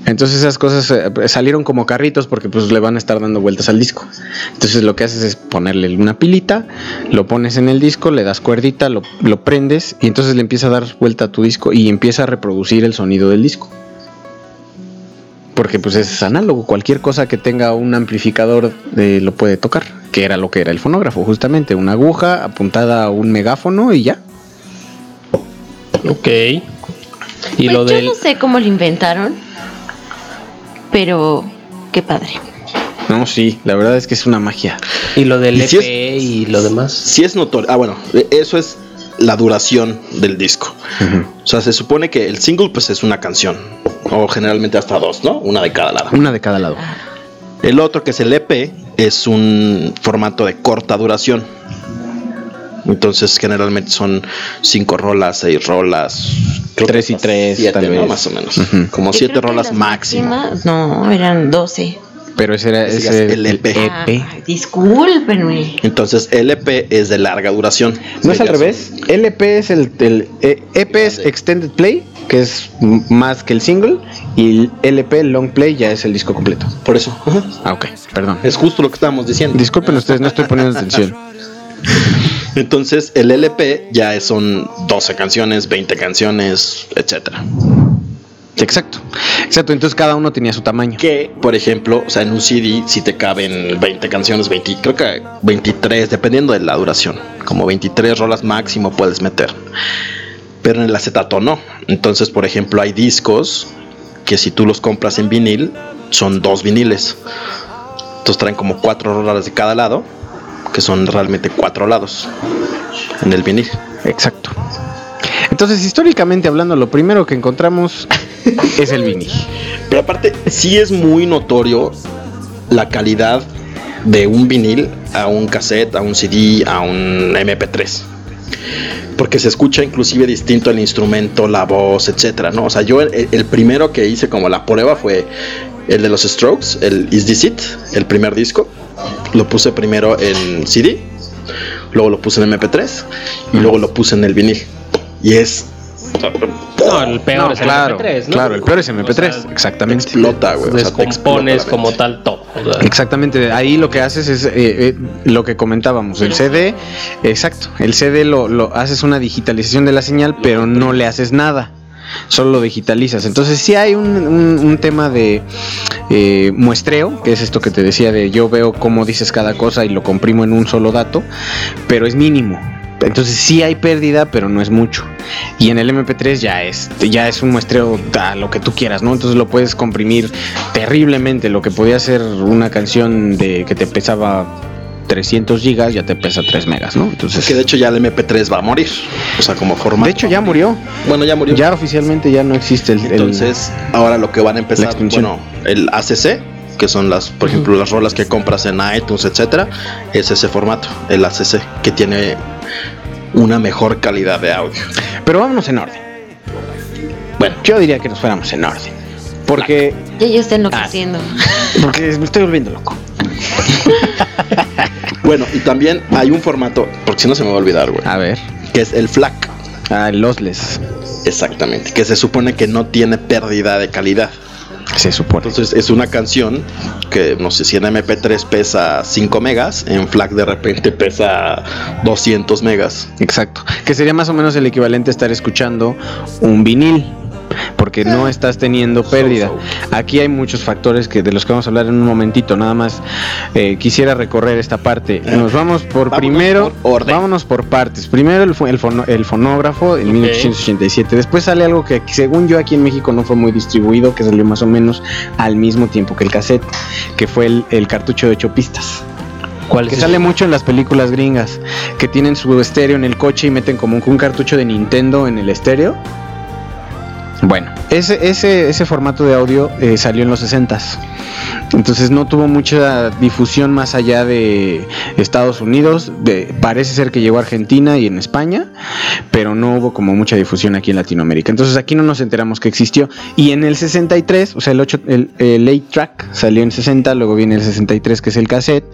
Entonces esas cosas eh, salieron como carritos porque pues le van a estar dando vueltas al disco. Entonces lo que haces es ponerle una pilita, lo pones en el disco, le das cuerdita, lo, lo prendes y entonces le empieza a dar vuelta a tu disco y empieza a reproducir el sonido del disco. Porque pues es análogo, cualquier cosa que tenga un amplificador eh, lo puede tocar, que era lo que era el fonógrafo, justamente, una aguja apuntada a un megáfono y ya. Ok. Y Pues lo yo del. no sé cómo lo inventaron, pero qué padre. No, sí, la verdad es que es una magia. Y lo del Y EP si es- y lo demás. Si es notorio. Ah, bueno, e- eso es la duración del disco. O sea, se supone que el single pues es una canción. O generalmente hasta dos, ¿no? Una de cada lado. Una de cada lado. El otro que es el EP es un formato de corta duración. Entonces generalmente son cinco rolas, seis rolas. creo que Tres y tres, siete, tal ¿no? vez. Más o menos. Como Yo siete rolas las máximo. No, eran 12. Pero ese era Ese el EP. EP. Ay, discúlpenme. Entonces LP es de larga duración. ¿No es al revés? LP es el, el eh, EP es Extended Play, que es más que el single, y el LP Long Play ya es el disco completo. Por eso. ajá. Ah, ok, perdón. Es justo lo que estábamos diciendo. Disculpen ustedes, no estoy poniendo atención. Entonces el LP ya son 12 canciones, 20 canciones, etcétera. Exacto. Exacto, entonces cada uno tenía su tamaño. Que, por ejemplo, o sea, en un CD si te caben 20 canciones, 20, creo que 23, dependiendo de la duración. Como 23 rolas máximo puedes meter. Pero en el acetato no. Entonces, por ejemplo, hay discos que si tú los compras en vinil, son dos viniles. Entonces traen como cuatro rolas de cada lado, que son realmente cuatro lados en el vinil. Exacto. Entonces, históricamente hablando, lo primero que encontramos es el vinil. Pero aparte, sí es muy notorio la calidad de un vinil a un cassette, a un CD, a un MP3. Porque se escucha inclusive distinto el instrumento, la voz, etcétera, ¿no? O sea, yo el, el primero que hice como la prueba fue el de los Strokes, el Is This It, el primer disco. Lo puse primero en CD, luego lo puse en MP3 y luego lo puse en el vinil. Y es No, el peor No, es claro, el MP3, ¿no? claro, el peor es el MP3, O sea, exactamente. explota, güey. o sea, te explota descompones como tal todo. o sea, Exactamente, ahí lo que haces es eh, eh, lo que comentábamos, el CD, exacto, el CD lo, lo haces una digitalización de la señal, pero no le haces nada, solo lo digitalizas. Entonces sí hay un, un- un tema de eh, muestreo, que es esto que te decía de yo veo cómo dices cada cosa y lo comprimo en un solo dato, pero es mínimo. Entonces sí hay pérdida, pero no es mucho. Y en el MP3 ya es, ya es un muestreo a lo que tú quieras, ¿no? Entonces lo puedes comprimir terriblemente. Lo que podía ser una canción de que te pesaba 300 gigas, ya te pesa 3 megas, ¿no? Entonces, Que de hecho ya el MP3 va a morir. O sea, como formato. de hecho ya murió. bueno, ya murió. Ya oficialmente ya no existe el... el- Entonces, ahora lo que van a empezar, bueno, el ACC, que son las, por ejemplo, las rolas que compras en iTunes, etcétera, es ese formato, el ACC, que tiene una mejor calidad de audio. Pero vámonos en orden. Bueno, yo diría que nos fuéramos en orden. Porque, Ya yo estoy enloqueciendo. porque me estoy volviendo loco. Bueno, y también hay un formato, porque si no se me va a olvidar, güey, A ver. que es el FLAC. Ah, el lossless. Exactamente, que se supone que no tiene pérdida de calidad. Se supone. Entonces es una canción que no sé si en MP3 pesa 5 megas, en FLAC de repente pesa 200 megas. Exacto. Que sería más o menos el equivalente a estar escuchando un vinil. Porque no estás teniendo pérdida. Aquí hay muchos factores que de los que vamos a hablar en un momentito. Nada más eh, quisiera recorrer esta parte. Nos vamos por Vámonos primero, por orden. vámonos por partes. Primero el, el fono- el fonógrafo en 1887. Después sale algo que según yo aquí en México no fue muy distribuido, que salió más o menos al mismo tiempo que el cassette, que fue el, el cartucho de ocho pistas. ¿Cuál Que es sale mucho en las películas gringas, que tienen su estéreo en el coche y meten como un cartucho de Nintendo en el estéreo. Bueno, ese, ese, ese formato de audio eh, salió en los 60s. Entonces no tuvo mucha difusión más allá de Estados Unidos. Parece ser que llegó a Argentina y en España, pero no hubo como mucha difusión aquí en Latinoamérica. Entonces aquí no nos enteramos que existió. Y en el 63, o sea, el, 8, el, el 8 track salió en 60, luego viene el 63 que es el cassette.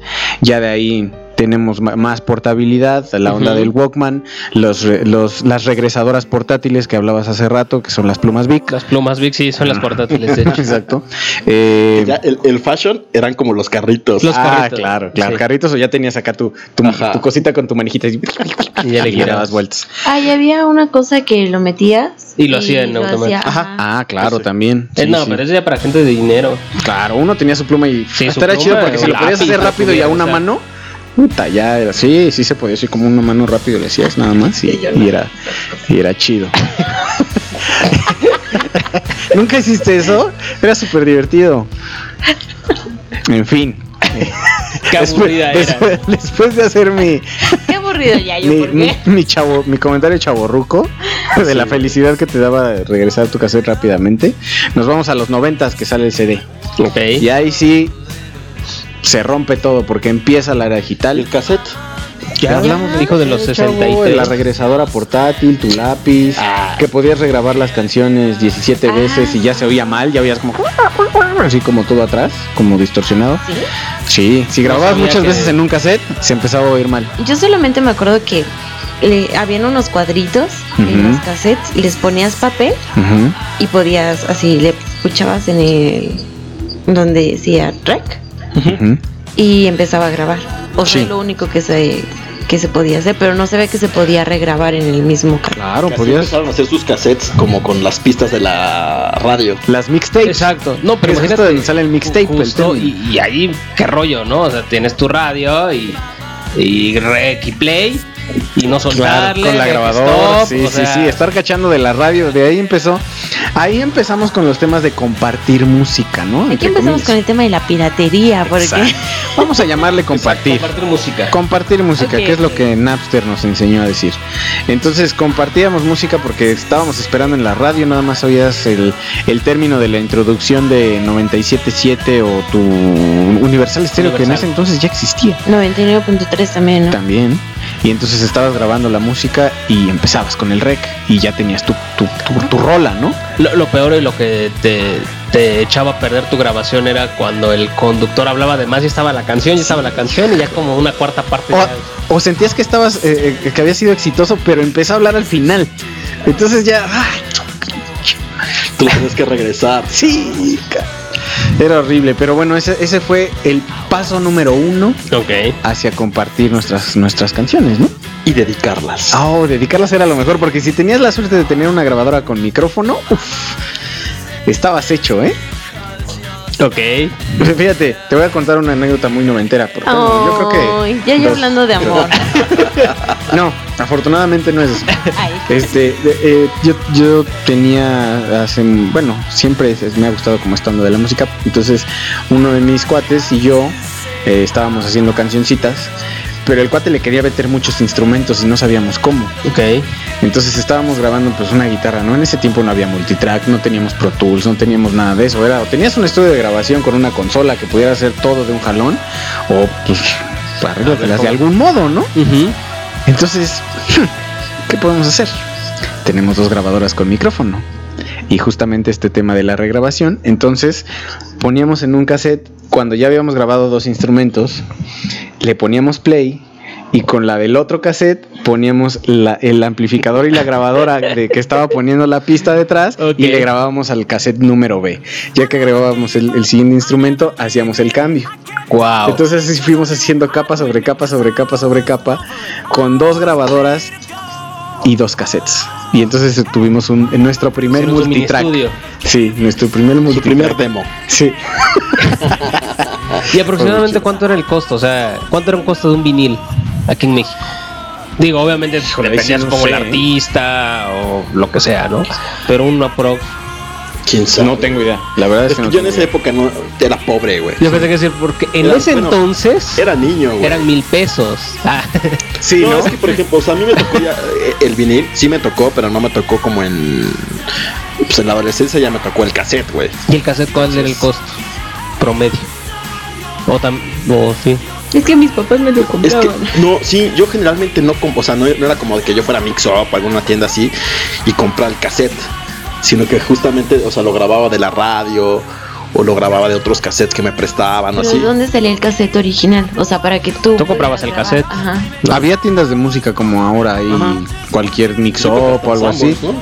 Ya de ahí tenemos más portabilidad, la onda del Walkman, los, re- los, las regresadoras portátiles que hablabas hace rato, que son las plumas Vic. Las plumas Big sí son las portátiles, de hecho. Exacto. Eh, Ya, el, el fashion eran como los carritos. Los ah, carritos. claro, claro. Sí. Carritos o ya tenías acá tu, tu, tu cosita con tu manijita y, Y ya le girabas. dabas vueltas. Ah, y había una cosa que lo metías. Y lo hacía en automático. hacía, Ajá. Ah, claro, Sí. también. Eh, Sí, no, sí. pero eso ya para gente de dinero. Claro, uno tenía su pluma y Sí, su hasta era pluma chido porque si lo podías hacer rápido y a una mano, puta, ya era, sí, sí se podía hacer como una mano rápido le hacías nada más y, y era, y era chido. ¿Nunca hiciste eso? Era súper divertido. En fin. Qué aburrida era. después, después de hacer mi, Qué aburrido ya, yo, mi, ¿por mi, qué? mi chavo, mi comentario chaborruco de la felicidad que te daba regresar tu cassette rápidamente. Nos vamos a los noventas que sale el CD. Ok. Y ahí sí se rompe todo porque empieza la era digital. El cassette. Ya hablamos, dijo de los Eh, chavo, 63. La regresadora portátil, tu lápiz, Ah. que podías regrabar las canciones 17 Ah. veces y ya se oía mal, ya oías como así como todo atrás, como distorsionado. ¿Sí? Sí, si grababas muchas que- veces en un cassette, se empezaba a oír mal. Yo solamente me acuerdo que le, habían unos cuadritos en los cassettes, les ponías papel y podías, así, le escuchabas en el. donde decía track Y empezaba a grabar. O sea, Sí. lo único que se, que se podía hacer, pero no se ve que se podía regrabar en el mismo Claro, podías. empezaron a hacer sus cassettes como con las pistas de la radio. Las mixtapes. Exacto. No, pero Es imagínate. donde sale el mixtape, justo, y ahí, qué rollo, ¿no? O sea, tienes tu radio y, y rec y play y no Claro, soltarle. con la grabadora, sí, o sí, sea, sí, estar cachando de la radio, de ahí empezó, ahí empezamos con los temas de compartir música, ¿no? Aquí Entre empezamos comillas. con el tema de la piratería, porque Exacto. Vamos a llamarle compartir. Compartir música. Compartir música, que es lo que Napster nos enseñó a decir. Entonces compartíamos música porque estábamos esperando en la radio, nada más oías el, el término de la introducción de 97.7 o tu Universal Stereo, que en ese entonces ya existía 99.3 también, ¿no? también. Y entonces estabas grabando la música y empezabas con el rec y ya tenías tu, tu, tu, tu rola, ¿no? Lo, lo peor y lo que te, te echaba a perder tu grabación era cuando el conductor hablaba de más y estaba la canción, y estaba la canción y ya como una cuarta parte. ya- O, o sentías que estabas, eh, eh, que había sido exitoso, pero empezó a hablar al final. Entonces ya, ¡ay! Tú tienes que regresar. Sí, era horrible, pero bueno, ese, ese fue el paso número uno Ok. hacia compartir nuestras, nuestras canciones, ¿no? Y dedicarlas. Oh, dedicarlas era lo mejor, porque si tenías la suerte de tener una grabadora con micrófono, uff, estabas hecho, ¿eh? Ok. Fíjate, te voy a contar una anécdota muy noventera, porque yo creo que... Ya yo hablando de amor. No, afortunadamente no es eso. Este, eh, yo, yo tenía hace, bueno, siempre me ha gustado como esta onda de la música. Entonces, uno de mis cuates y yo eh, estábamos haciendo cancioncitas, pero el cuate le quería meter muchos instrumentos y no sabíamos cómo. Ok. Entonces estábamos grabando pues una guitarra, ¿no? En ese tiempo no había multitrack, no teníamos Pro Tools, no teníamos nada de eso. Era o tenías un estudio de grabación con una consola que pudiera hacer todo de un jalón, o pues arréglatelas de algún modo, ¿no? Ujú. Entonces, ¿qué podemos hacer? Tenemos dos grabadoras con micrófono. Y justamente este tema de la regrabación, entonces poníamos en un cassette, cuando ya habíamos grabado dos instrumentos, le poníamos play y con la del otro cassette poníamos la- el amplificador y la grabadora de que estaba poniendo la pista detrás y le grabábamos al cassette número B. Ya que grabábamos el, el siguiente instrumento, hacíamos el cambio. Wow. Entonces fuimos haciendo capa sobre capa sobre capa sobre capa con dos grabadoras y dos cassettes. Y entonces tuvimos un, en nuestro primer mini multitrack. Sí, nuestro primer Su multitrack. primer demo. Sí. ¿Y aproximadamente cuánto era el costo? O sea, ¿cuánto era un costo de un vinil aquí en México? Digo, obviamente ahí dependía sí no supongo el artista o lo que sea, ¿no? Pero un aprox. ¿Quién sabe? No tengo idea. La verdad es, Es que que no yo en esa idea. época no era pobre, güey. Yo pensé que decir, porque en Era- ese bueno, entonces Era niño, güey. eran mil pesos. Ah, Sí, no, ¿no? es que por ejemplo, o sea, a mí me tocó ya eh, el vinil, sí me tocó, pero no me tocó como en pues en la adolescencia ya me tocó el cassette, güey. ¿Y el cassette cuál era el costo? Promedio. O tam o sí. Es que mis papás me lo Es compraban. que no, sí, yo generalmente no, com- o sea, no, no era como de que yo fuera a Mix Up o alguna tienda así y comprar el cassette, sino que justamente, o sea, lo grababa de la radio o lo grababa de otros cassettes que me prestaban o así. ¿dónde salía el cassette original? O sea, para que tú. Tú comprabas el cassette. Ajá. Había tiendas de música como ahora Ajá. cualquier mix up o algo así. ¿no?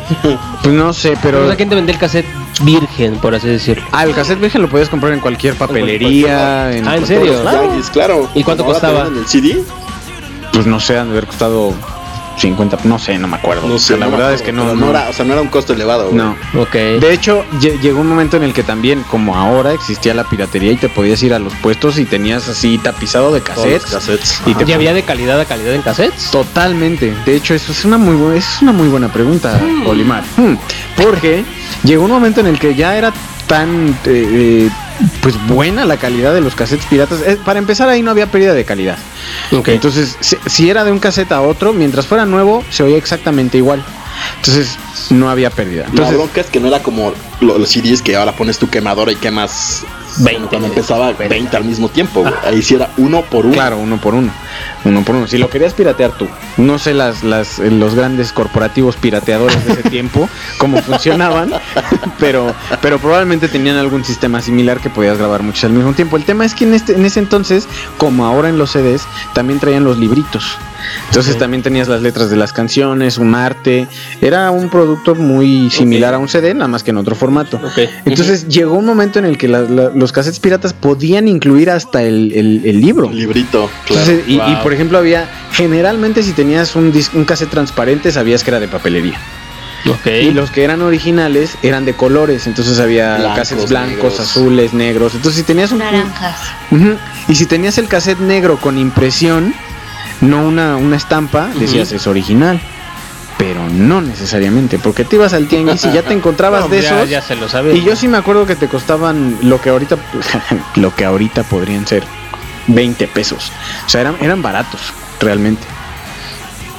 Pues no sé, Pero pero ¿quién te vendía el cassette virgen, por así decirlo? ah, el cassette virgen lo podías comprar en cualquier papelería, en, Ah, ¿en serio? los tianguis, claro. ¿Y cuánto costaba? el CD? pues no sé, han de haber costado 50, no sé, no me acuerdo. No O sea, sé, la no verdad es que no, no, era, o sea, no era un costo elevado, güey. no. Ok. De hecho, lle- llegó un momento en el que también, como ahora, existía la piratería y te podías ir a los puestos y tenías así tapizado de Todos los cassettes. cassettes. Y te ¿Ya había de calidad a calidad en cassettes? Totalmente. De hecho, eso es una muy buena, es una muy buena pregunta, Olimar. Hmm. Porque llegó un momento en el que ya era tan eh, eh, pues buena la calidad de los cassettes piratas. Eh, para empezar, ahí no había pérdida de calidad. Entonces, si, si era de un cassette a otro, mientras fuera nuevo, se oía exactamente igual. Entonces, no había pérdida. la Entonces, bronca es que no era como lo- los CDs que ahora pones tu quemadora y quemas 20. Cuando empezaba 20 al mismo tiempo, güey. Ahí sí era uno por uno. Claro, uno por uno. Uno por uno. Si lo querías piratear tú, no sé las, las, los grandes corporativos pirateadores de ese tiempo, cómo funcionaban, pero, pero probablemente tenían algún sistema similar que podías grabar muchos al mismo tiempo. El tema es que en, este, en ese entonces, como ahora en los CDs, también traían los libritos. Entonces también tenías las letras de las canciones, un arte. Era un producto muy similar a un CD, nada más que en otro formato. Entonces llegó un momento en el que la- la- los cassettes piratas podían incluir hasta el, el- el libro. Un librito, claro. Entonces, y, por ejemplo había, generalmente si tenías un, un cassette transparente sabías que era de papelería. Y los que eran originales eran de colores, entonces había Blancos, cassettes blancos, negros. azules, negros. Entonces si tenías un... Naranjas. Y si tenías el cassette negro con impresión, no una, una estampa, decías es original. Pero no necesariamente, porque te ibas al tianguis y ya te encontrabas No, de ya, esos. ya se lo sabes. Y yo sí me acuerdo que te costaban lo que ahorita lo que ahorita podrían ser 20 pesos. O sea, eran, eran baratos, realmente.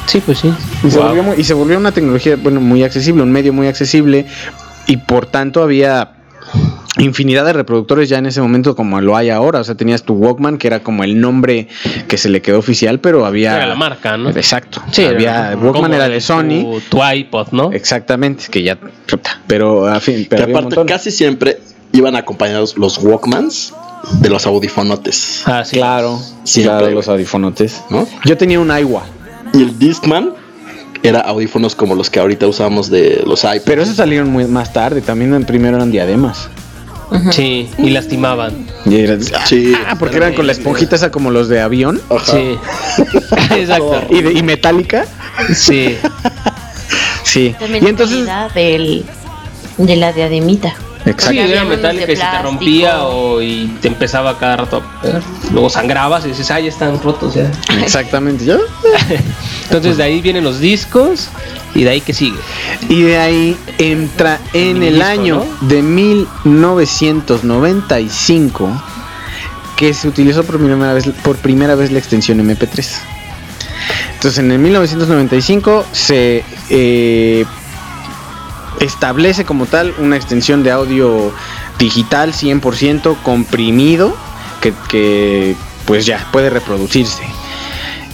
Sí, pues sí. Y, se volvió muy- y se volvió una tecnología bueno, muy accesible, un medio muy accesible. Y por tanto había infinidad de reproductores ya en ese momento como lo hay ahora. O sea, tenías tu Walkman, que era como el nombre que se le quedó oficial, pero había... Era la marca, ¿no? Exacto. Sí, había, era Walkman era de Sony. Tu, tu iPod, ¿no? Exactamente, que ya... Pero, a fin, pero que había un aparte casi siempre iban acompañados los Walkmans de los audifonotes, Ah, sí. Claro, Siempre, claro, los audífonotes. ¿no? Yo tenía un Aiwa, Y el Discman era audífonos como los que ahorita usamos de los iPods. pero esos salieron muy más tarde. También en- primero eran diademas. Sí, y lastimaban. Y era- Sí. ah, porque eran con la esponjita esa como los de avión Ajá. Sí. Exacto. y, de- y metálica. Sí. Sí. También Y entonces, del, de la diademita. Sí, exacto. había era metálica y se te plástico. rompía o y te empezaba cada rato. a- Luego sangrabas y dices, ah, ya están rotos ya. Exactamente. ¿ya? Entonces de ahí vienen los discos y de ahí que sigue. Y de ahí entra en el Disco, año ¿no? de 1995 que se utilizó por primera vez, por primera vez la extensión MP3. Entonces en el 1995 se eh, establece como tal una extensión de audio digital 100% comprimido que, que, pues ya puede reproducirse.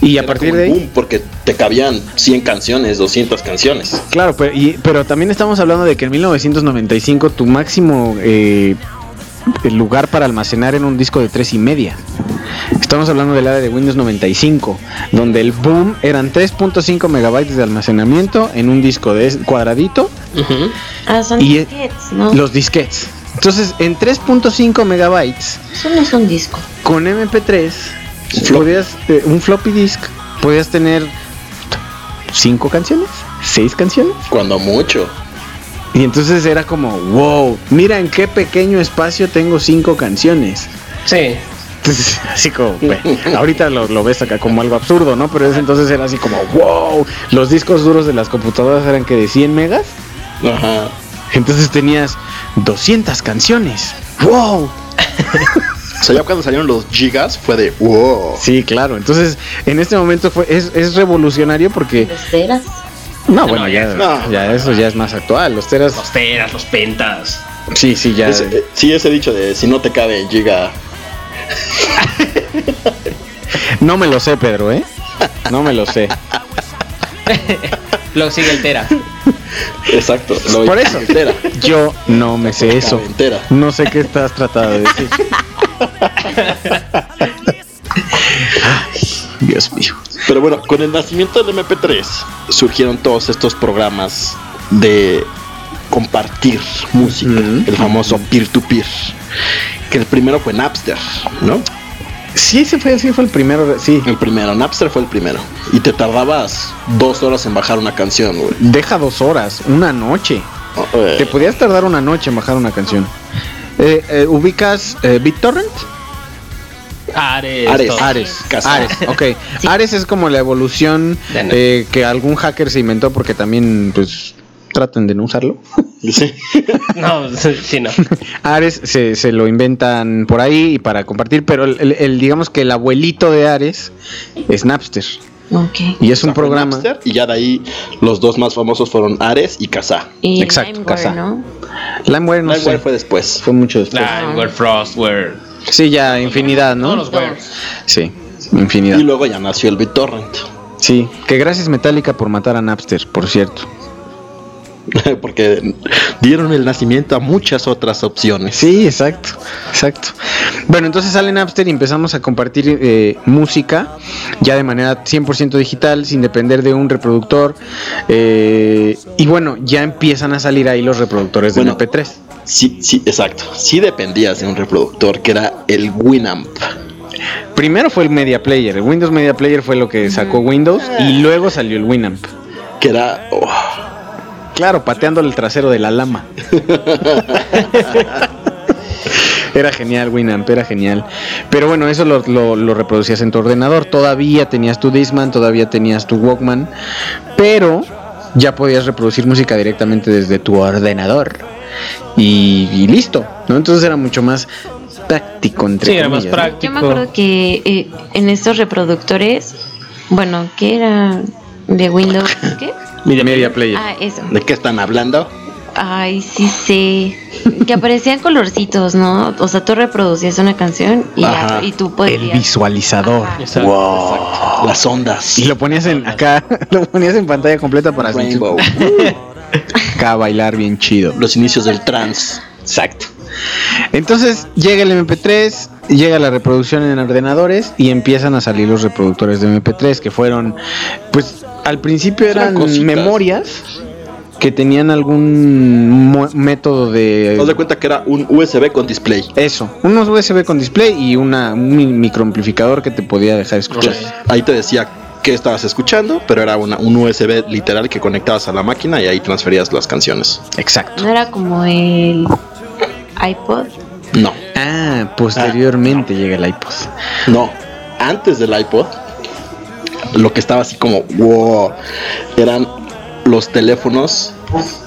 Y a partir de ahí... boom, porque te cabían 100 canciones, 200 canciones. Claro, pero, y- pero también estamos hablando de que en 1995 tu máximo eh, el lugar para almacenar en un disco de tres y media. Estamos hablando del área de Windows 95, donde el boom eran 3.5 megabytes de almacenamiento en un disco de es- Ah, son Y- disquetes, ¿no? los disquetes. Entonces, en 3.5 megabytes Eso no es un disco. con MP3 Floppy. podías eh, un floppy disk, podías tener cinco canciones, seis canciones. Cuando mucho. Y entonces era como, wow, mira en qué pequeño espacio tengo cinco canciones. Sí. Entonces, así como, ahorita lo, lo ves acá como algo absurdo, ¿no? Pero ese entonces era así como, wow, los discos duros de las computadoras eran que de 100 megas. Ajá. Entonces tenías 200 canciones. ¡Wow! O sea, ya cuando salieron los gigas fue de wow. Sí, claro. Entonces, en este momento fue es, es revolucionario porque. Los teras. No, bueno, ya, no. ya eso ya es más actual. Los teras. Los teras, los pentas. Sí, sí, ya. Ese- eh, sí, ese dicho de si no te cabe en giga. No me lo sé, Pedro, ¿eh? No me lo sé. Luego sigue el tera. Exacto. Lo Por eso. entera. Yo no me sé eso. Entera. No sé qué estás tratando de decir. Ay, Dios mío. Pero bueno, con el nacimiento del MP3 surgieron todos estos programas de compartir música, el famoso peer-to-peer. Que el primero fue Napster, ¿no? Sí, ese fue, sí fue el primero. Sí. El primero, Napster fue el primero. Y te tardabas dos horas en bajar una canción, güey. Deja dos horas, una noche. Eh, Te podías tardar una noche en bajar una canción. Eh, eh, ¿Ubicas eh, BitTorrent? Ares. Ares. todo. Ares. Casa. Ares, ok. Ares es como la evolución eh, que algún hacker se inventó porque también, pues, traten de no usarlo. sí. No, sí, no. Ares se, se lo inventan por ahí y para compartir, pero el, el- el- digamos que el abuelito de Ares es Napster. Ok. Y es un programa. Napster, y ya de ahí los dos más famosos fueron Ares y Kazaa. Y Exacto, casa. ¿no? LimeWire no sé. fue después. Fue mucho después. Limeware, Frostware. Sí, ya infinidad, ¿no? Todos los. Sí, infinidad. Y luego ya nació el BitTorrent. Sí, que gracias Metallica por matar a Napster, por cierto. Porque dieron el nacimiento a muchas otras opciones. Sí, exacto, exacto. Bueno, entonces sale Napster y empezamos a compartir eh, música ya de manera 100% digital, sin depender de un reproductor. eh, y bueno, ya empiezan a salir ahí los reproductores de Bueno. MP3. Sí, sí, exacto. Sí dependías de un reproductor que era el Winamp. Primero fue el Media Player, el Windows Media Player fue lo que sacó Windows y luego salió el Winamp. Que era. oh, Claro, pateándole el trasero de la lama. Era genial, Winamp, era genial. Pero bueno, eso lo, lo- lo reproducías en tu ordenador. Todavía tenías tu Discman, todavía tenías tu Walkman. Pero ya podías reproducir música directamente desde tu ordenador. Y, y listo, ¿no? Entonces era mucho más práctico, entre Sí, era más práctico. Yo me acuerdo que eh, en estos reproductores, bueno, ¿qué era? De Windows, ¿qué? Media, Player. Ah, eso. ¿De qué están hablando? Ay, sí sé. Que aparecían colorcitos, ¿no? O sea, tú reproducías una canción y, ya- Ajá. y tú El podías. visualizador. Ajá. Exacto. Wow. Las ondas. Y lo ponías en acá, lo ponías en pantalla completa para Rainbow. acá bailar bien chido. Los inicios del trance. Exacto. Entonces llega el MP3, llega la reproducción en ordenadores y empiezan a salir los reproductores de MP3 que fueron, pues al principio Eran memorias que tenían algún mo- método de... De cuenta que era un USB con display. Eso, unos USB con display y una, un mi- microamplificador que te podía dejar escuchar. Ahí te decía qué estabas escuchando, pero era una, un USB literal que conectabas a la máquina y ahí transferías las canciones. Exacto. No era como el iPod. No, Ah, posteriormente llega el iPod. no. Antes del iPod, lo que estaba así como wow, eran los teléfonos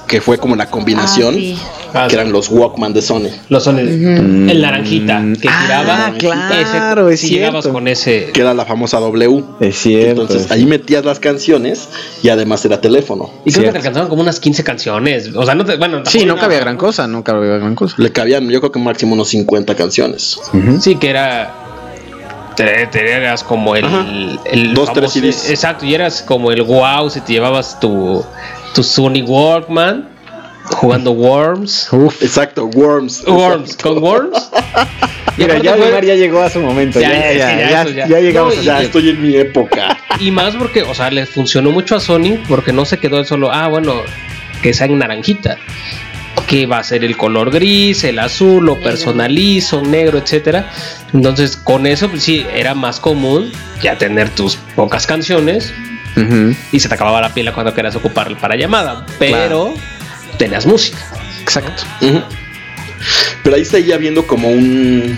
que fue como la combinación, Ah, sí. Ah, que sí. eran los Walkman de Sony. Los son el, Mm. el naranjita que Ah, giraba. claro, es si llegabas cierto. con ese. que era la famosa W. Es cierto. Entonces es ahí metías las canciones y además era teléfono. Y creo que Cierto. te alcanzaban como unas 15 canciones. O sea, no te. Bueno, Sí, no cabía gran cosa, no cabía gran cosa. Le cabían, yo creo que máximo unos 50 canciones. Sí, que era. Te, te eras como el. El Dos, tres CDs. Exacto, y eras como el wow si te llevabas tu, tu Sony Walkman jugando Worms. Uf. Exacto, Worms. Worms, exacto. con Worms. Mira, ya fue- Omar ya llegó a su momento. Ya, Ya, ya, ya, ya, llegamos No, a y- Ya estoy en mi época. Y más porque, o sea, le funcionó mucho a Sony porque no se quedó solo, ah, bueno, que sea en naranjita. Que va a ser el color gris, el azul, lo personalizo, negro, etcétera. Entonces, con eso, pues sí, era más común ya tener tus pocas canciones y se te acababa la pila cuando querías ocupar para llamada, pero tenías música. Exacto. Pero ahí seguía viendo como un.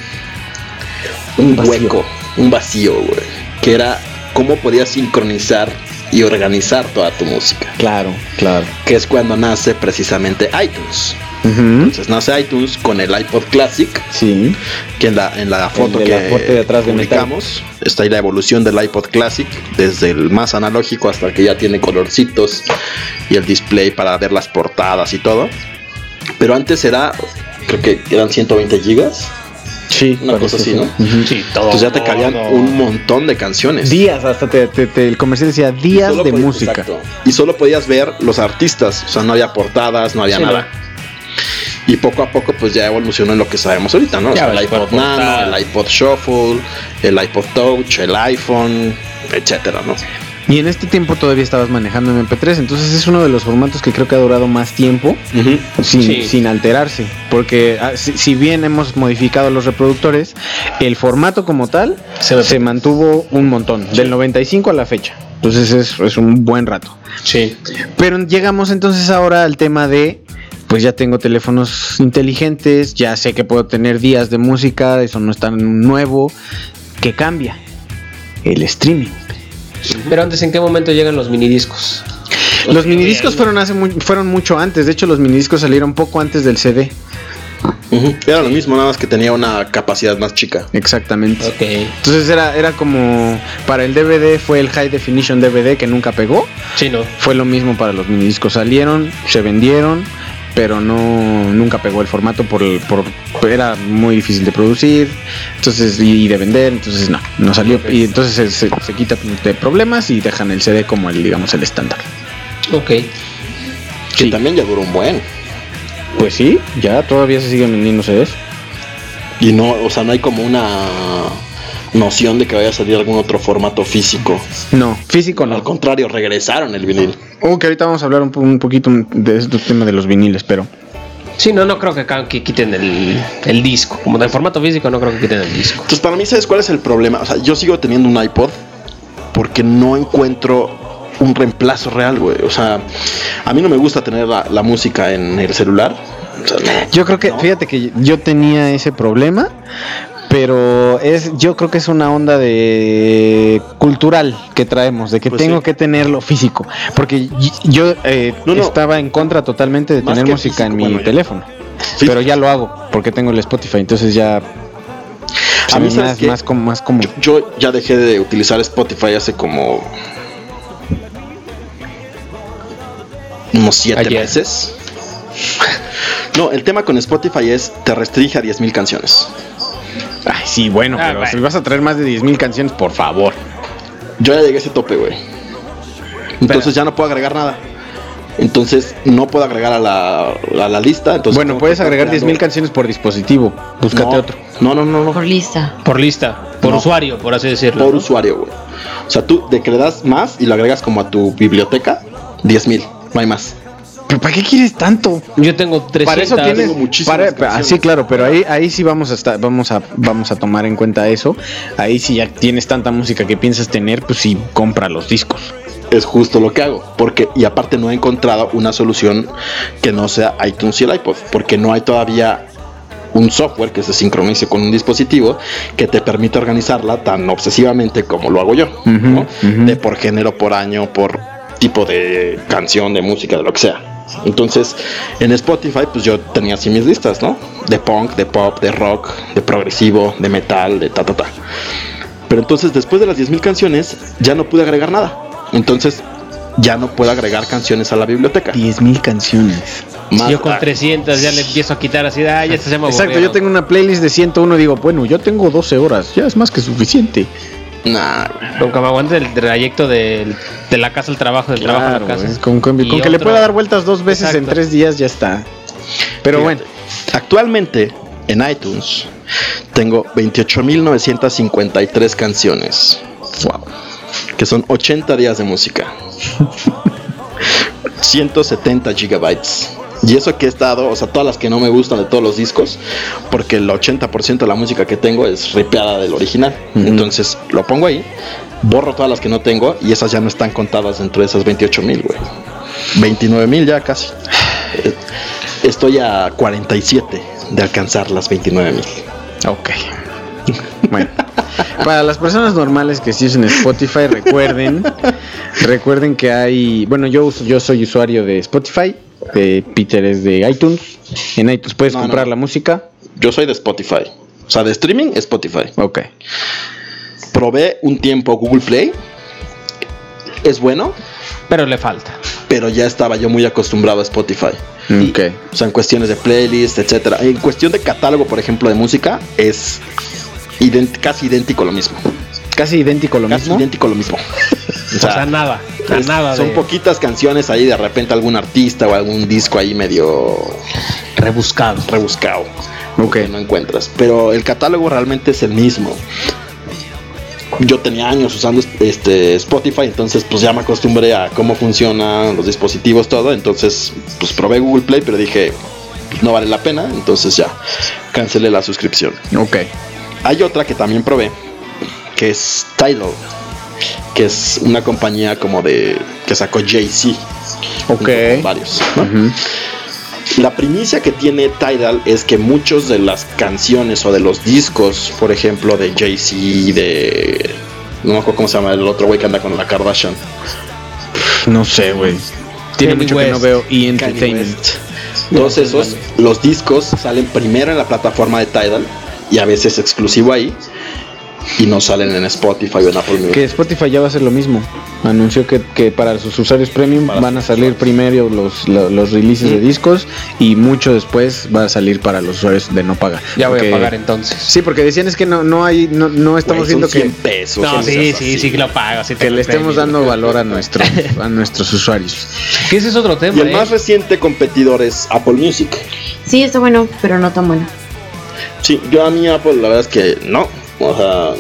Un vacío. hueco, un vacío, güey. Que era cómo podías sincronizar y organizar toda tu música. Claro, claro. Que es cuando nace precisamente iTunes. Entonces nace iTunes con el iPod Classic, Sí. que en la, en la foto que la foto de atrás de está ahí la evolución del iPod Classic, desde el más analógico hasta el que ya tiene colorcitos y el display para ver las portadas y todo. Pero antes era, creo que eran 120 gigas, Sí, una cosa así, ¿no? Ujú. Sí, todo. Entonces ya te cabían todo. un montón de canciones. Días, hasta te, te- te- el comercial decía días de podías- música. exacto. Y solo podías ver los artistas, o sea, no había portadas, no había Sí, nada. Y poco a poco pues ya evolucionó en lo que sabemos ahorita, ¿no? O Ya sea, el iPod portada. Nano, el iPod Shuffle, el iPod Touch, el iPhone, etcétera, ¿no? Y en este tiempo todavía estabas manejando MP3, entonces es uno de los formatos que creo que ha durado más tiempo sin, Sí. sin alterarse. Porque ah, si, si bien hemos modificado los reproductores, el formato como tal Se mantuvo un montón, del 95 a la fecha. Entonces es, es un buen rato. Sí. Pero llegamos entonces ahora al tema de, pues ya tengo teléfonos inteligentes, ya sé que puedo tener días de música, eso no es tan nuevo. ¿Qué cambia? El streaming. Pero antes, ¿en qué momento llegan los minidiscos? Los minidiscos fueron hace fueron mucho antes, de hecho los minidiscos salieron poco antes del CD. Era lo mismo, nada más que tenía una capacidad más chica. Exactamente. Entonces era, era como para el DVD fue el High Definition DVD que nunca pegó. Sí, no. Fue lo mismo para los minidiscos. Salieron, se vendieron, pero no nunca pegó el formato por, el- por era muy difícil de producir, entonces y, y de vender, entonces no, no salió y entonces se, se, se quita de problemas y dejan el CD como el digamos el estándar. Ok. Que Sí. también ya duró un buen. Pues sí, ya todavía se siguen vendiendo CDs. Y no, o sea, no hay como una noción de que vaya a salir algún otro formato físico. No, físico no. Al contrario, regresaron el vinil. Oh, que ahorita vamos a hablar un, po- un poquito de este tema de los viniles, pero Sí, no, no creo que, quiten el, el disco. Como de formato físico, no creo que quiten el disco. Entonces, para mí, ¿sabes cuál es el problema? O sea, yo sigo teniendo un iPod porque no encuentro un reemplazo real, güey. O sea, a mí no me gusta tener la, la música en el celular. O sea, no. yo creo que ¿No? fíjate que yo tenía ese problema, pero es yo creo que es una onda de cultural que traemos, de que Pues tengo sí. que tenerlo físico, porque yo eh, No, no. estaba en contra totalmente de Más tener música en mi bueno, teléfono. Sí. Pero ya lo hago porque tengo el Spotify, entonces ya se A mí, me ¿sabes más, más como más como Yo ya dejé de utilizar Spotify hace como unos siete Ayer. meses. No, el tema con Spotify es te restringe a 10.000 canciones. Ay, sí, bueno, Ah, pero bueno. si vas a traer más de 10.000 canciones, por favor. Yo ya llegué a ese tope, güey. Entonces ya no puedo agregar nada. Entonces no puedo agregar a la, a la lista. Entonces bueno, puedes agregar 10.000 creando- canciones por dispositivo. Búscate no, otro. No, no, no, no. Por lista. Por lista, por No. usuario, por así decirlo. Por ¿no? usuario, güey. O sea, tú de que le das más y lo agregas como a tu biblioteca, 10.000. No hay más. ¿Pero para qué quieres tanto? Yo tengo 300. Para eso tienes tengo muchísimas para- canciones. sí, claro, pero ahí ahí sí vamos a estar, vamos a vamos a tomar en cuenta eso. Ahí si ya tienes tanta música que piensas tener, pues sí compra los discos. Es justo lo que hago. Porque, y aparte no he encontrado una solución que no sea iTunes y el iPod. Porque no hay todavía un software que se sincronice con un dispositivo que te permita organizarla tan obsesivamente como lo hago yo. De por género, por año, por tipo de canción, de música, de lo que sea. Entonces, en Spotify, pues yo tenía así mis listas, ¿no? De punk, de pop, de rock, de progresivo, de metal, de ta, ta, ta. Pero entonces, después de las 10.000 canciones, ya no pude agregar nada. Entonces, ya no puedo agregar canciones a la biblioteca. 10.000 canciones. Más- Yo con ah, 300 ya le empiezo a quitar así, ah, ya se llama Exacto, yo tengo una playlist de 101 digo, bueno, yo tengo 12 horas, ya es más que suficiente. Nah, güey. Aunque me aguante el trayecto del- de la casa al trabajo, del trabajo a la casa. con, con- con que le pueda dar vueltas dos veces en tres días ya está. Pero Fíjate, bueno, Actualmente, en iTunes, tengo 28.953 canciones. Wow. Que son 80 días de música. 170 gigabytes Y eso que he estado, o sea, todas las que no me gustan de todos los discos, porque el 80% de la música que tengo es ripeada del original. Entonces lo pongo ahí, borro todas las que no tengo y esas ya no están contadas dentro de esas 28 mil, güey. 29 mil ya casi. Eh, Estoy a 47 de alcanzar las 29 mil. Ok. Bueno, para las personas normales que sí usan Spotify, recuerden, recuerden que hay, bueno, yo uso, yo soy usuario de Spotify, eh, Peter es de iTunes, en iTunes puedes No, comprar no. la música, Yo soy de Spotify. O sea, de streaming, Spotify. ok, Probé un tiempo Google Play. Es bueno, Pero le falta. pero ya estaba yo muy acostumbrado a Spotify. ok, O sea, en cuestiones de playlist, etcétera. En cuestión de catálogo, por ejemplo, de música, es casi idéntico lo mismo. casi idéntico lo casi mismo, idéntico lo mismo. O sea, nada. Es- nada son de poquitas canciones ahí, de repente algún artista o algún disco ahí medio rebuscado. rebuscado. ok, que no encuentras. Pero el catálogo realmente es el mismo. Yo tenía años usando este Spotify, entonces pues ya me acostumbré a cómo funcionan los dispositivos, todo. Entonces pues probé Google Play, pero dije "Pues, no vale la pena, entonces ya cancelé la suscripción. ok, Hay otra que también probé, que es Tidal, que es una compañía como de que sacó Jay-Z. Ok. Varios. La primicia que tiene Tidal es que muchos de las canciones o de los discos, por ejemplo, de Jay-Z, de. No me acuerdo cómo se llama el otro güey que anda con la Kardashian. no sé, güey, tiene Kanye mucho que no West. veo E Kanye Entertainment, West. Todos esos, los discos salen primero en la plataforma de Tidal y a veces exclusivo ahí y no salen en Spotify o en Apple Music. que Spotify ya va a hacer lo mismo, anunció que, que para sus usuarios premium Para van a salir primero los, lo- los releases de discos y mucho después va a salir para los usuarios de no paga. Ya voy a pagar entonces. Sí, porque decían es que no, no hay, no, no estamos viendo 100 que, pesos. No, sí, sí, así. sí que lo pago. sí que le estemos dando valor a nuestros, a nuestros usuarios. Que ese es otro tema. Y el ¿eh? más reciente competidor es Apple Music. Sí, está bueno, pero no tan bueno. Sí, yo a mí Apple la verdad es que no. O sea,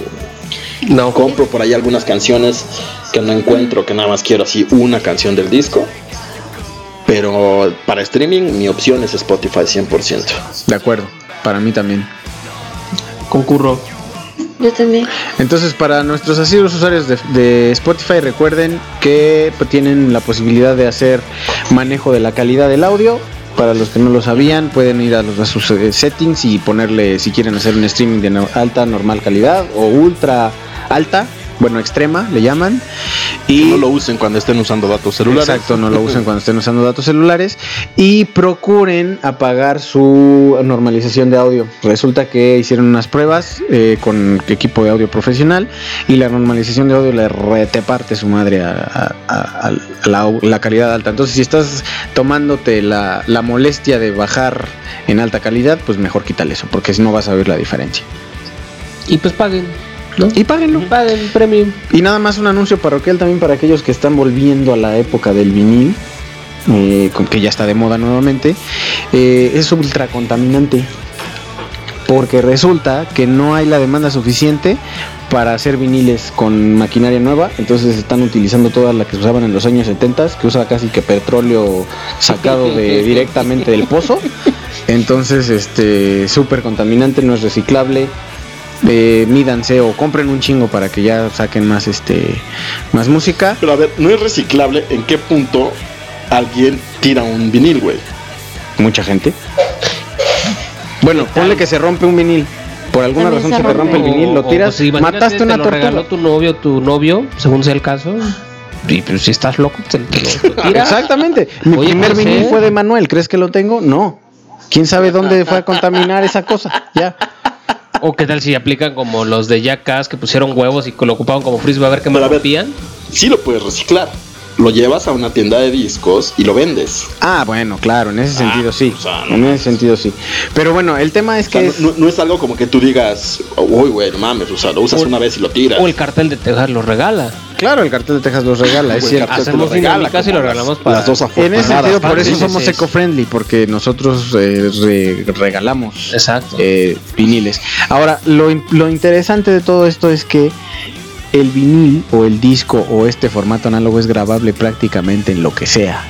No, compro por ahí algunas canciones que no encuentro, que nada más quiero así una canción del disco. Pero para streaming mi opción es Spotify 100%. De acuerdo, para mí también. concurro. Yo también. Entonces, para nuestros asiduos usuarios de, de Spotify, recuerden que tienen la posibilidad de hacer manejo de la calidad del audio. Para los que no lo sabían, pueden ir a, los, a sus eh, settings y ponerle si quieren hacer un streaming de alta, normal calidad o ultra alta, bueno, extrema le llaman. Y no lo usen cuando estén usando datos celulares. Exacto, no lo usen cuando estén usando datos celulares y procuren apagar su normalización de audio. Resulta que hicieron unas pruebas eh, con equipo de audio profesional y la normalización de audio le rete parte su madre a, a- a- a la, la calidad alta. Entonces, si estás tomándote la, la molestia de bajar en alta calidad, pues mejor quítale eso, porque si no vas a ver la diferencia. Y pues paguen. ¿No? Y páguenlo. Paguen premium. Y nada más un anuncio parroquial también para aquellos que están volviendo a la época del vinil, eh, con que ya está de moda nuevamente. eh, es ultra contaminante. Porque resulta que no hay la demanda suficiente para hacer viniles con maquinaria nueva. Entonces están utilizando toda la que se usaban en los años 70, que usa casi que petróleo sacado de, directamente del pozo. Entonces, este, súper contaminante, no es reciclable eh, mídanse o compren un chingo para que ya saquen más este más música. Pero a ver, no es reciclable. ¿En qué punto alguien tira un vinil, güey? Mucha gente. Bueno, ponle que se rompe un vinil. Por alguna También razón se se te rompe el vinil, lo O- o, tiras, pues, mataste una te lo regaló tortuga. tu novio, tu novio, según sea el caso. Y pues si estás loco, te, te lo tiras. Exactamente. Mi Oye, primer puede vinil ser. fue de Manuel. ¿Crees que lo tengo? No. ¿Quién sabe dónde fue a contaminar esa cosa? Ya. O qué tal si aplican como los de Jackass que pusieron huevos y que lo ocupaban como frisbee a ver qué más rompían. Sí lo puedes reciclar. Lo llevas a una tienda de discos y lo vendes. Ah, bueno, claro, en ese Ah, sentido sí. o sea, no En ese sentido sí. Pero bueno, el tema es O sea, que no, es- no- no es algo como que tú digas, uy, güey, no mames, o sea, lo usas O- una vez y lo tiras. O el cartel de Texas lo regala. Claro, el cartel de Texas los regala, es cierto. Hacemos lo regala, dinámicas y lo las- regalamos para- las dos En ese sentido, por eso somos eco-friendly, porque nosotros eh, re- regalamos Exacto. eh, viniles. Ahora, lo, lo interesante de todo esto es que el vinil o el disco o este formato análogo es grabable prácticamente en lo que sea,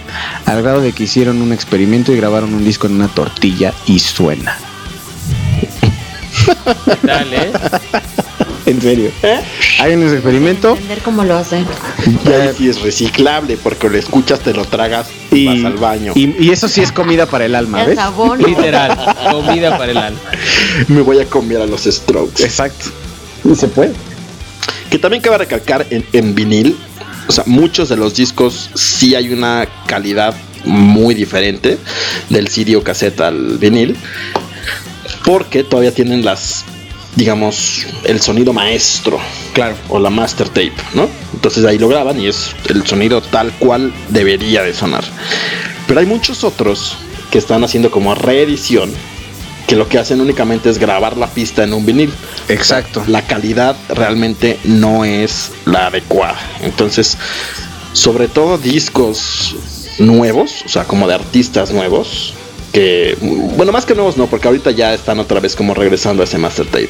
al grado de que hicieron un experimento y grabaron un disco en una tortilla y suena. Dale. En serio. Hay un experimento Entender cómo lo hacen. Ya sí es reciclable porque lo escuchas, te lo tragas y y, vas al baño. y, y eso sí es comida para el alma, ¿ves? sabón. Literal. Comida para el alma. Me voy a comer a los strokes. Exacto. Y se puede. Que también cabe recalcar en, en vinil, o sea, muchos de los discos sí hay una calidad muy diferente del CD o cassette al vinil, porque todavía tienen las, digamos, el sonido maestro, claro, o la master tape, ¿no? Entonces ahí lo graban y es el sonido tal cual debería de sonar. Pero hay muchos otros que están haciendo como reedición, que lo que hacen únicamente es grabar la pista en un vinil Exacto. la calidad realmente no es la adecuada. Entonces, sobre todo discos nuevos, o sea, como de artistas nuevos, que, bueno, más que nuevos no, porque ahorita ya están otra vez como regresando a ese master tape.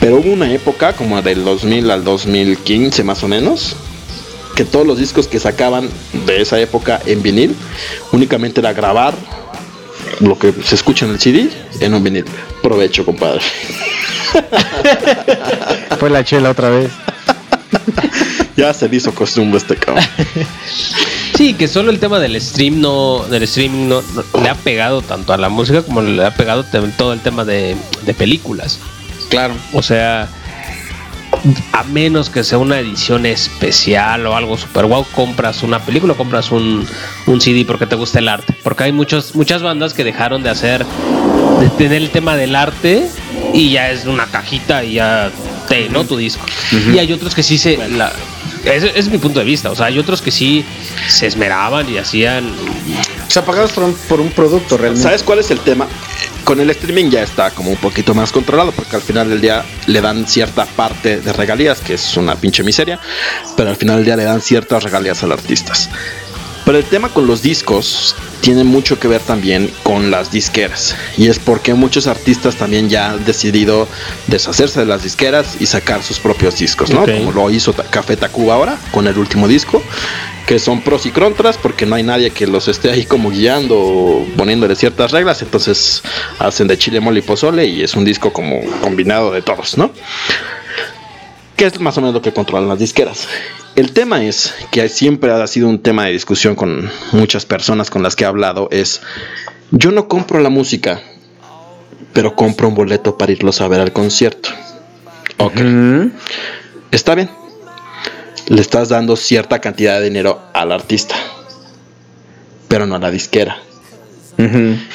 Pero hubo una época, como del 2000 al 2015 más o menos, que todos los discos que sacaban de esa época en vinil, únicamente era grabar lo que se escucha en el CD en un vinil. Provecho, compadre. Fue la chela otra vez. Ya se le hizo costumbre este cabrón. Sí, que solo el tema del stream no, del streaming no, no- le ha pegado tanto a la música como le ha pegado todo el tema de, de películas. Claro. O sea, a menos que sea una edición especial o algo super wow, compras una película, compras un, un CD porque te gusta el arte. Porque hay muchos, muchas bandas que dejaron de hacer, de tener el tema del arte y ya es una cajita y ya te, ¿no? Tu disco. Y hay otros que sí se... La, ese es mi punto de vista. O sea, hay otros que sí se esmeraban y hacían O sea, pagados por un, por un producto realmente. ¿Sabes cuál es el tema? Con el streaming ya está como un poquito más controlado porque al final del día le dan cierta parte de regalías, que es una pinche miseria, pero al final del día le dan ciertas regalías a los artistas. Pero el tema con los discos tiene mucho que ver también con las disqueras. Y es porque muchos artistas también ya han decidido deshacerse de las disqueras y sacar sus propios discos, ¿no? Como lo hizo Café Tacuba ahora con el último disco. Que son pros y contras porque no hay nadie que los esté ahí como guiando o poniéndole ciertas reglas. Entonces hacen de chile, mole y pozole y es un disco como combinado de todos, ¿no? Que es más o menos lo que controlan las disqueras. El tema es que siempre ha sido un tema de discusión con muchas personas con las que he hablado es yo no compro la música, pero compro un boleto para irlos a ver al concierto. Ok, está bien. Le estás dando cierta cantidad de dinero al artista, pero no a la disquera.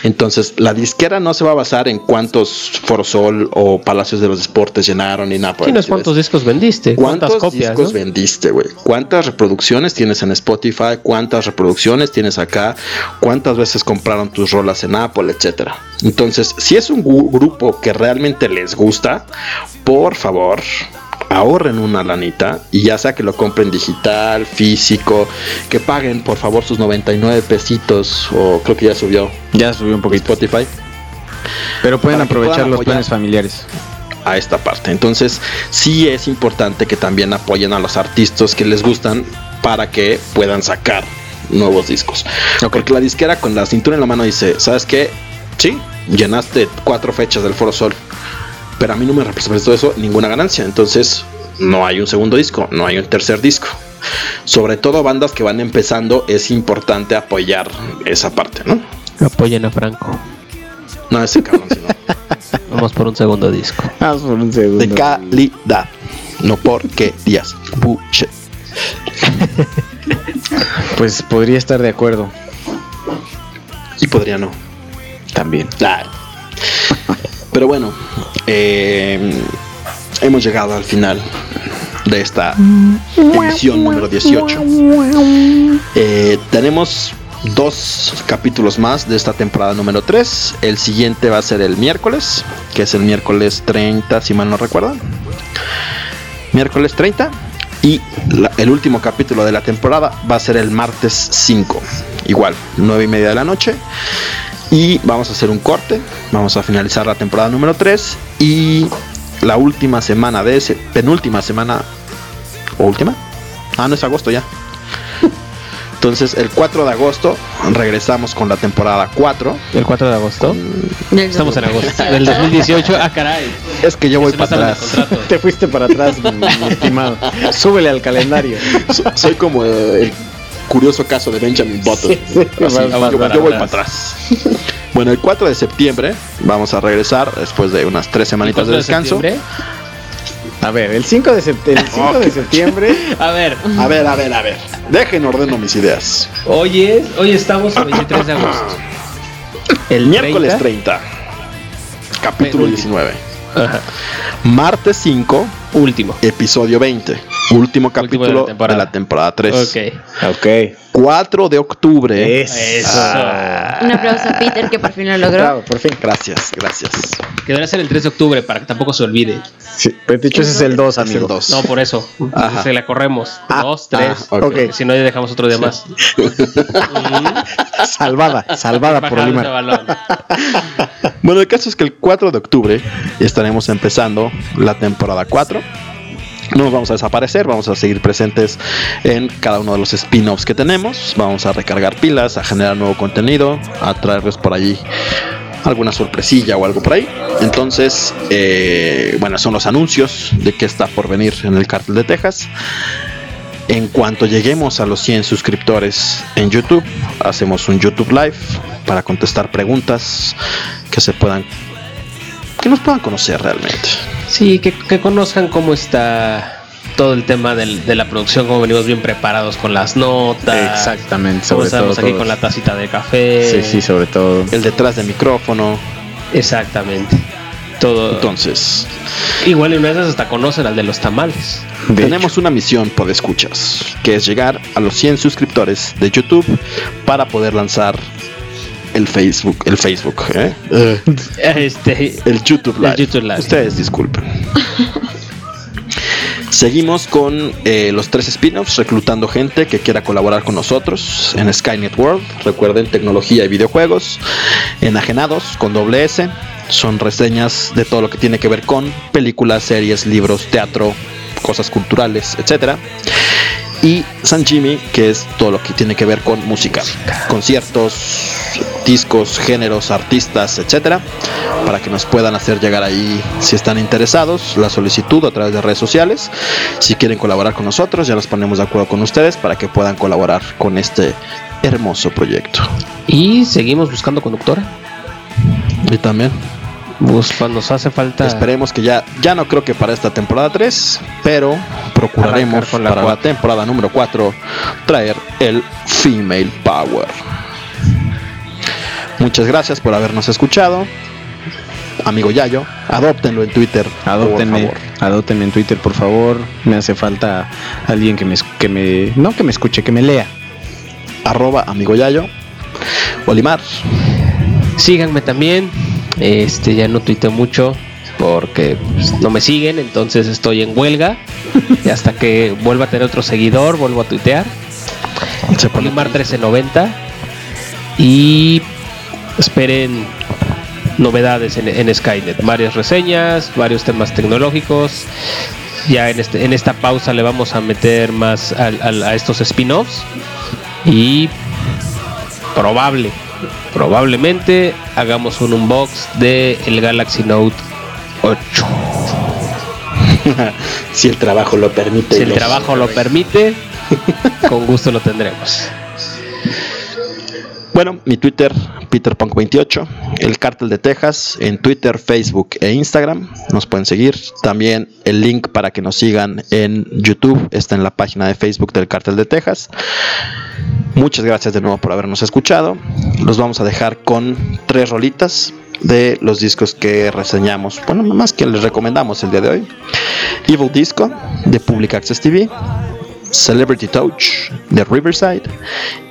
Entonces, la disquera no se va a basar en cuántos Forosol o Palacios de los Deportes llenaron ni nada Sí, no es cuántos discos vendiste, cuántas ¿Cuántos copias. discos ¿no? vendiste, güey? ¿Cuántas reproducciones tienes en Spotify? ¿Cuántas reproducciones tienes acá? ¿Cuántas veces compraron tus rolas en Apple, etcétera? Entonces, si es un grupo que realmente les gusta, por favor, ahorren una lanita y ya sea que lo compren digital, físico, que paguen por favor sus 99 pesitos o creo que ya subió Ya subió un poquito. Spotify Pero pueden aprovechar los planes familiares. a esta parte. Entonces, sí es importante que también apoyen a los artistas que les gustan para que puedan sacar nuevos discos. Porque la disquera con la cintura en la mano dice, ¿sabes qué? Sí, llenaste cuatro fechas del Foro Sol, pero a mí no me representó eso ninguna ganancia. Entonces, no hay un segundo disco, no hay un tercer disco. Sobre todo bandas que van empezando, es importante apoyar esa parte, ¿no? Apoyen a Franco. No, ese cabrón, sino Vamos por un segundo disco. Ah, por un segundo. de calidad, no porque días. Bullshit. Pues podría estar de acuerdo Y podría no. también. Ah. Pero bueno, eh, hemos llegado al final de esta emisión número 18. Eh, tenemos dos capítulos más de esta temporada número 3. El siguiente va a ser el miércoles, que es el miércoles 30, si mal no recuerdo. Miércoles 30. Y el último capítulo de la temporada va a ser el martes 5. Igual, 9 y media de la noche. Y vamos a hacer un corte. Vamos a finalizar la temporada número 3. Y la última semana de ese, penúltima semana o última. Ah, no es agosto ya. Entonces, el 4 de agosto regresamos con la temporada 4. El 4 de agosto. Estamos en agosto. Del 2018. Ah, caray. Es que yo voy Eso para atrás. Te fuiste para atrás, mi, estimado. Súbele al calendario. So- Soy como eh, el curioso caso de Benjamin Button. Sí, sí, Así, vas yo, yo voy para atrás. Bueno, el 4 de septiembre vamos a regresar después de unas tres semanitas de 4 de descanso. septiembre. A ver, el 5 de, sept- el 5 de septiembre. A ver, A ver, a ver, a ver. Dejen ordeno mis ideas. hoy es, hoy estamos a 23 de agosto. El miércoles 30. Capítulo Penúltimo. 19. Ajá. Martes 5, Último. episodio 20. Último capítulo de de la la temporada. temporada, 3. Ok. Ok. 4 de octubre. Eso. Eso. Un aplauso a Peter que por fin lo logró. Bravo, por fin. Gracias, gracias. Que debería ser el 3 de octubre para que tampoco se olvide. Sí, pero de hecho ese es el 2, Es el amigo. 2. No, por eso. Ajá. Se la corremos. Ah, Dos, tres. ah, ok. Si no, ya dejamos otro día más. Salvada, salvada por balón. Bueno, el caso es que el 4 de octubre estaremos empezando la temporada 4. No vamos a desaparecer, vamos a seguir presentes en cada uno de los spin-offs que tenemos. Vamos a recargar pilas, a generar nuevo contenido, a traerles por allí alguna sorpresilla o algo por ahí. Entonces, eh, bueno, son los anuncios de qué está por venir en el cartel de Texas. En cuanto lleguemos a los 100 suscriptores en YouTube, hacemos un YouTube Live para contestar preguntas que se puedan que nos puedan conocer realmente. Sí, que, que conozcan cómo está todo el tema del- de la producción, cómo venimos bien preparados con las notas. Exactamente, Cómo sobre todo. estamos aquí todos. con la tacita de café. Sí, sí, sobre todo. El detrás de micrófono. Exactamente. Todo. Entonces, Igual en una esas hasta conocen al de los tamales. De tenemos una misión por escuchas, que es llegar a los 100 suscriptores de YouTube para poder lanzar el Facebook, el Facebook, ¿eh? Este. el YouTube El Live. YouTube Live. Ustedes disculpen. Seguimos con eh, los tres spin-offs, reclutando gente que quiera colaborar con nosotros en Skynet World. Recuerden, tecnología y videojuegos. Enajenados con doble S. Son reseñas de todo lo que tiene que ver con películas, series, libros, teatro, cosas culturales, etcétera. Y San Jimmy, que es todo lo que tiene que ver con música, conciertos, discos, géneros, artistas, etcétera, para que nos puedan hacer llegar ahí si están interesados la solicitud a través de redes sociales. Si quieren colaborar con nosotros, ya nos ponemos de acuerdo con ustedes para que puedan colaborar con este hermoso proyecto. Y seguimos buscando conductora. Y también Pues cuando nos hace falta. esperemos que ya ya no creo que para esta temporada 3, pero procuraremos Arrancar con la para la temporada número 4 traer el Female Power. Muchas gracias por habernos escuchado. Amigo Yayo, adóptenlo en Twitter. Adóptenme, por favor. adóptenme en Twitter, por favor. Me hace falta alguien que me, que me, no que me escuche, que me lea. Arroba amigo Yayo. Olimar. Síganme también. Este ya no tuiteo mucho porque pues, no me siguen, entonces estoy en huelga. y hasta que vuelva a tener otro seguidor, vuelvo a tuitear. Se pone- Olimar 1390. Y esperen novedades en, en Skynet. Varias reseñas, varios temas tecnológicos. Ya en, este, en esta pausa le vamos a meter más al- a estos spin-offs. Y probable, probablemente hagamos un unbox de el Galaxy Note 8. si el trabajo lo permite. Si el trabajo lo permite, con gusto lo tendremos. Bueno, mi Twitter, PeterPunk28, el Cártel de Texas, en Twitter, Facebook e Instagram. Nos pueden seguir. También el link para que nos sigan en YouTube está en la página de Facebook del Cártel de Texas. Muchas gracias de nuevo por habernos escuchado. Los vamos a dejar con tres rolitas de los discos que reseñamos. Bueno, más que les recomendamos el día de hoy. Evil Disco de Public Access TV. Celebrity Touch de Riverside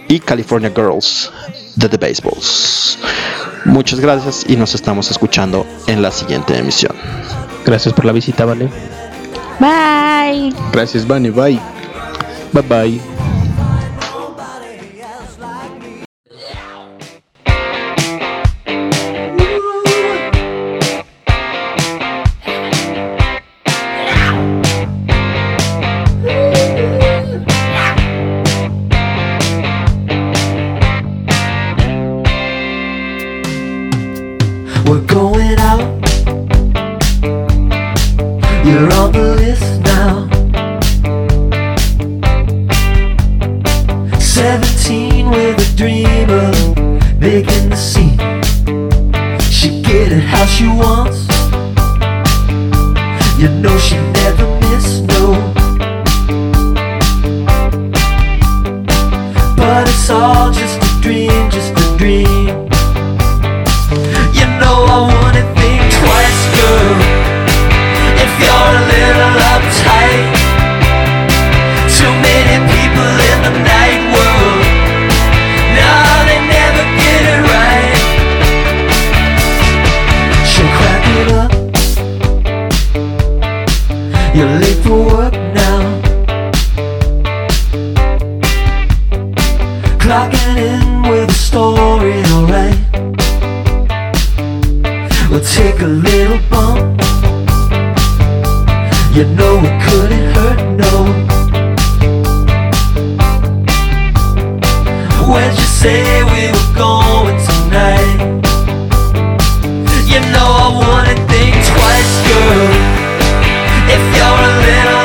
y California Girls de The Baseballs. Muchas gracias y nos estamos escuchando en la siguiente emisión. Gracias por la visita, Vane. Bye. Gracias, Bunny. Bye. Bye bye. You're on the list now. Seventeen with a dream of making the scene. She get it how she wants. You know she never miss no. But it's all just take a little bump. You know it couldn't hurt, no. Where'd you say we were going tonight? You know I wanna think twice, girl. If you're a little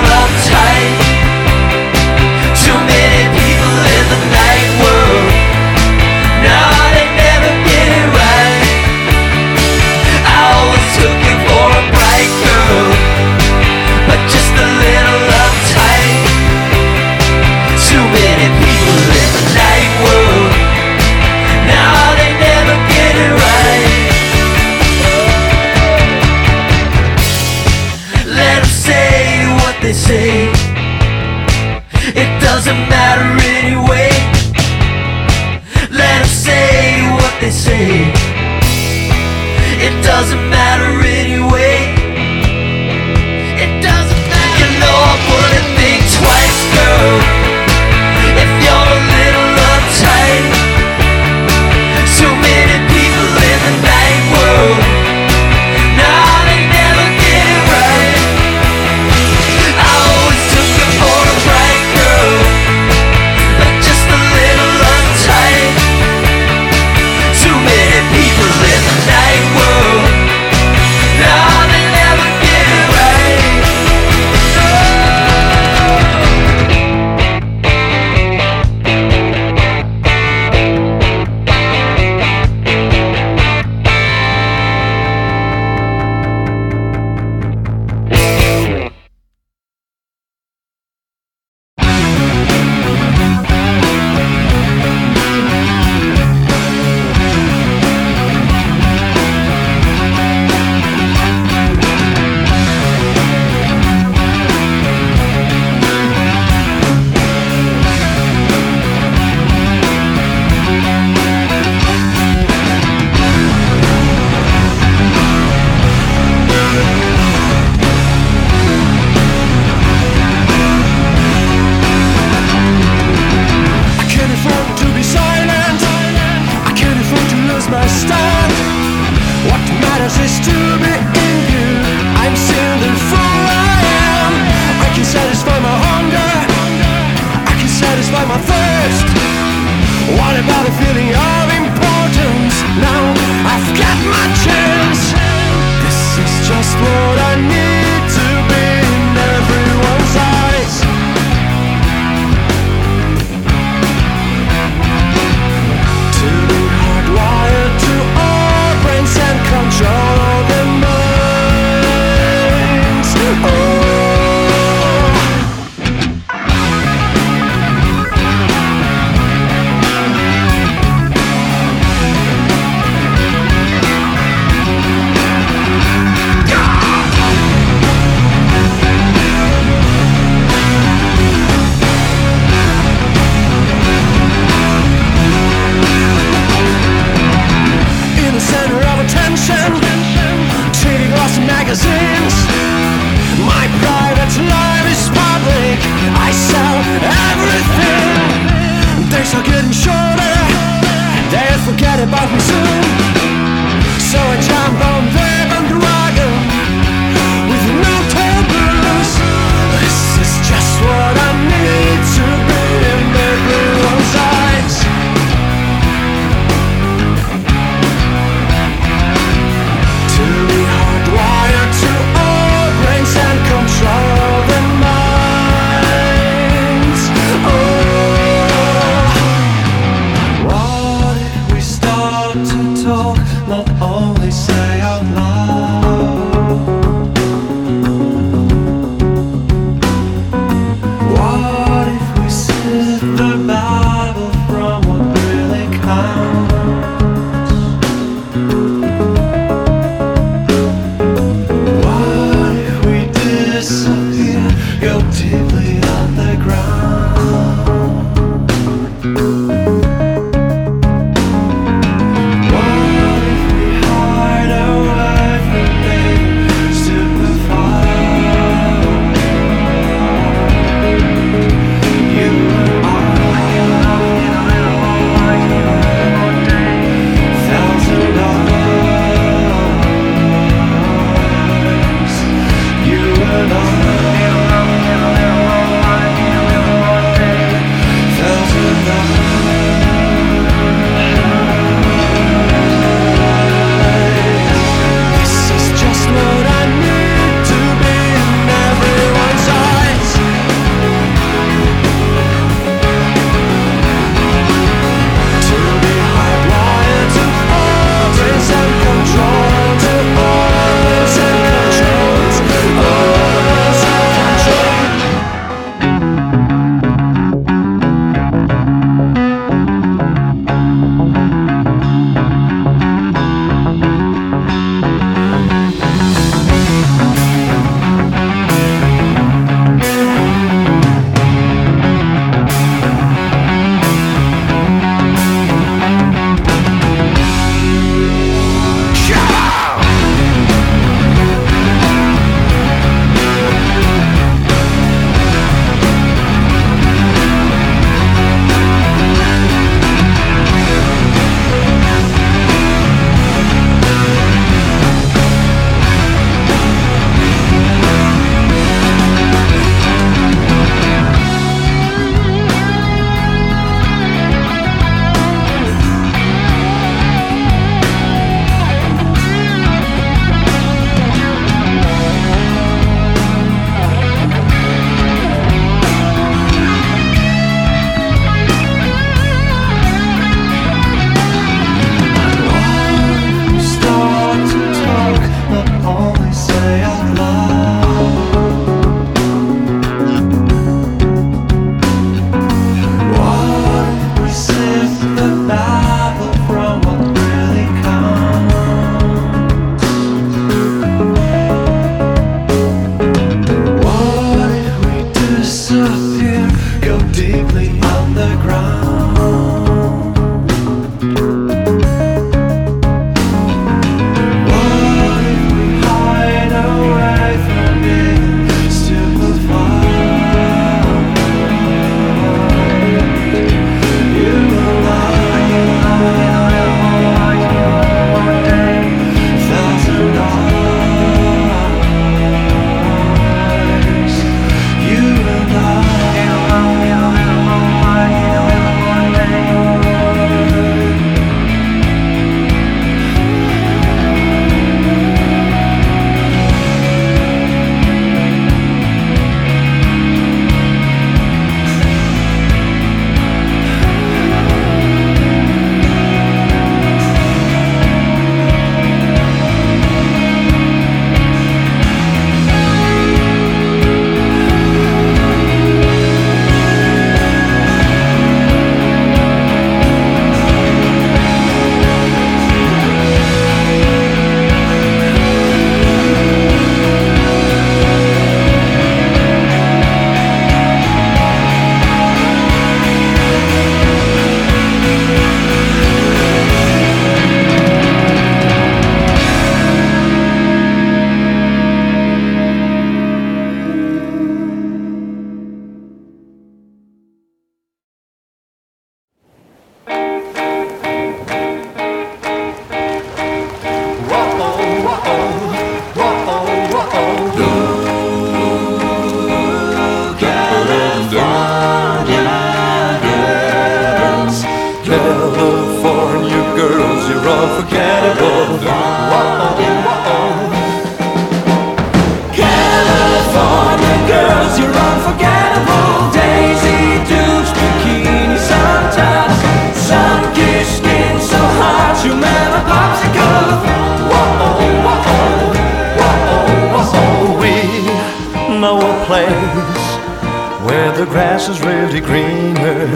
grass is really greener.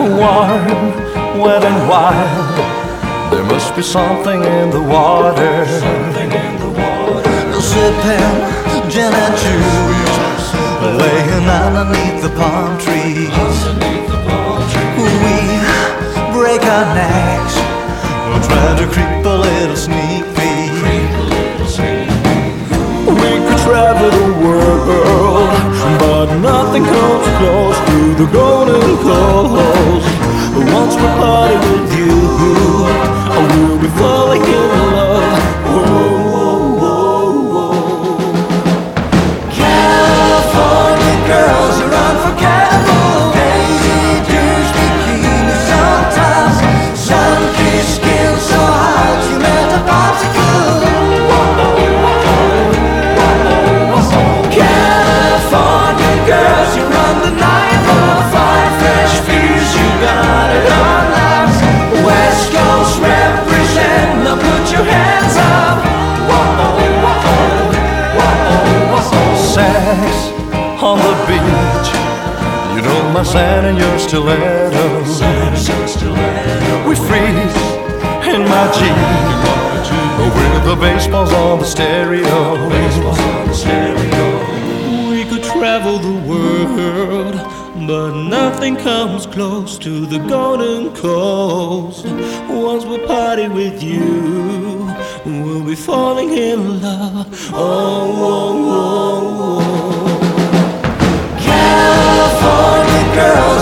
Warm, wet, and wild. There must be something in the water. Sipping gin and juice, laying underneath the palm trees. We break our necks, trying to creep a little sneak peek. We could travel the world, but nothing comes close to the golden coast. Once we party with you, my sand and your stilettos. We freeze in my Jeep. With the baseballs on the stereo. We could travel the world, but nothing comes close to the golden coast. Once we party with you, we'll be falling in love. Oh, girls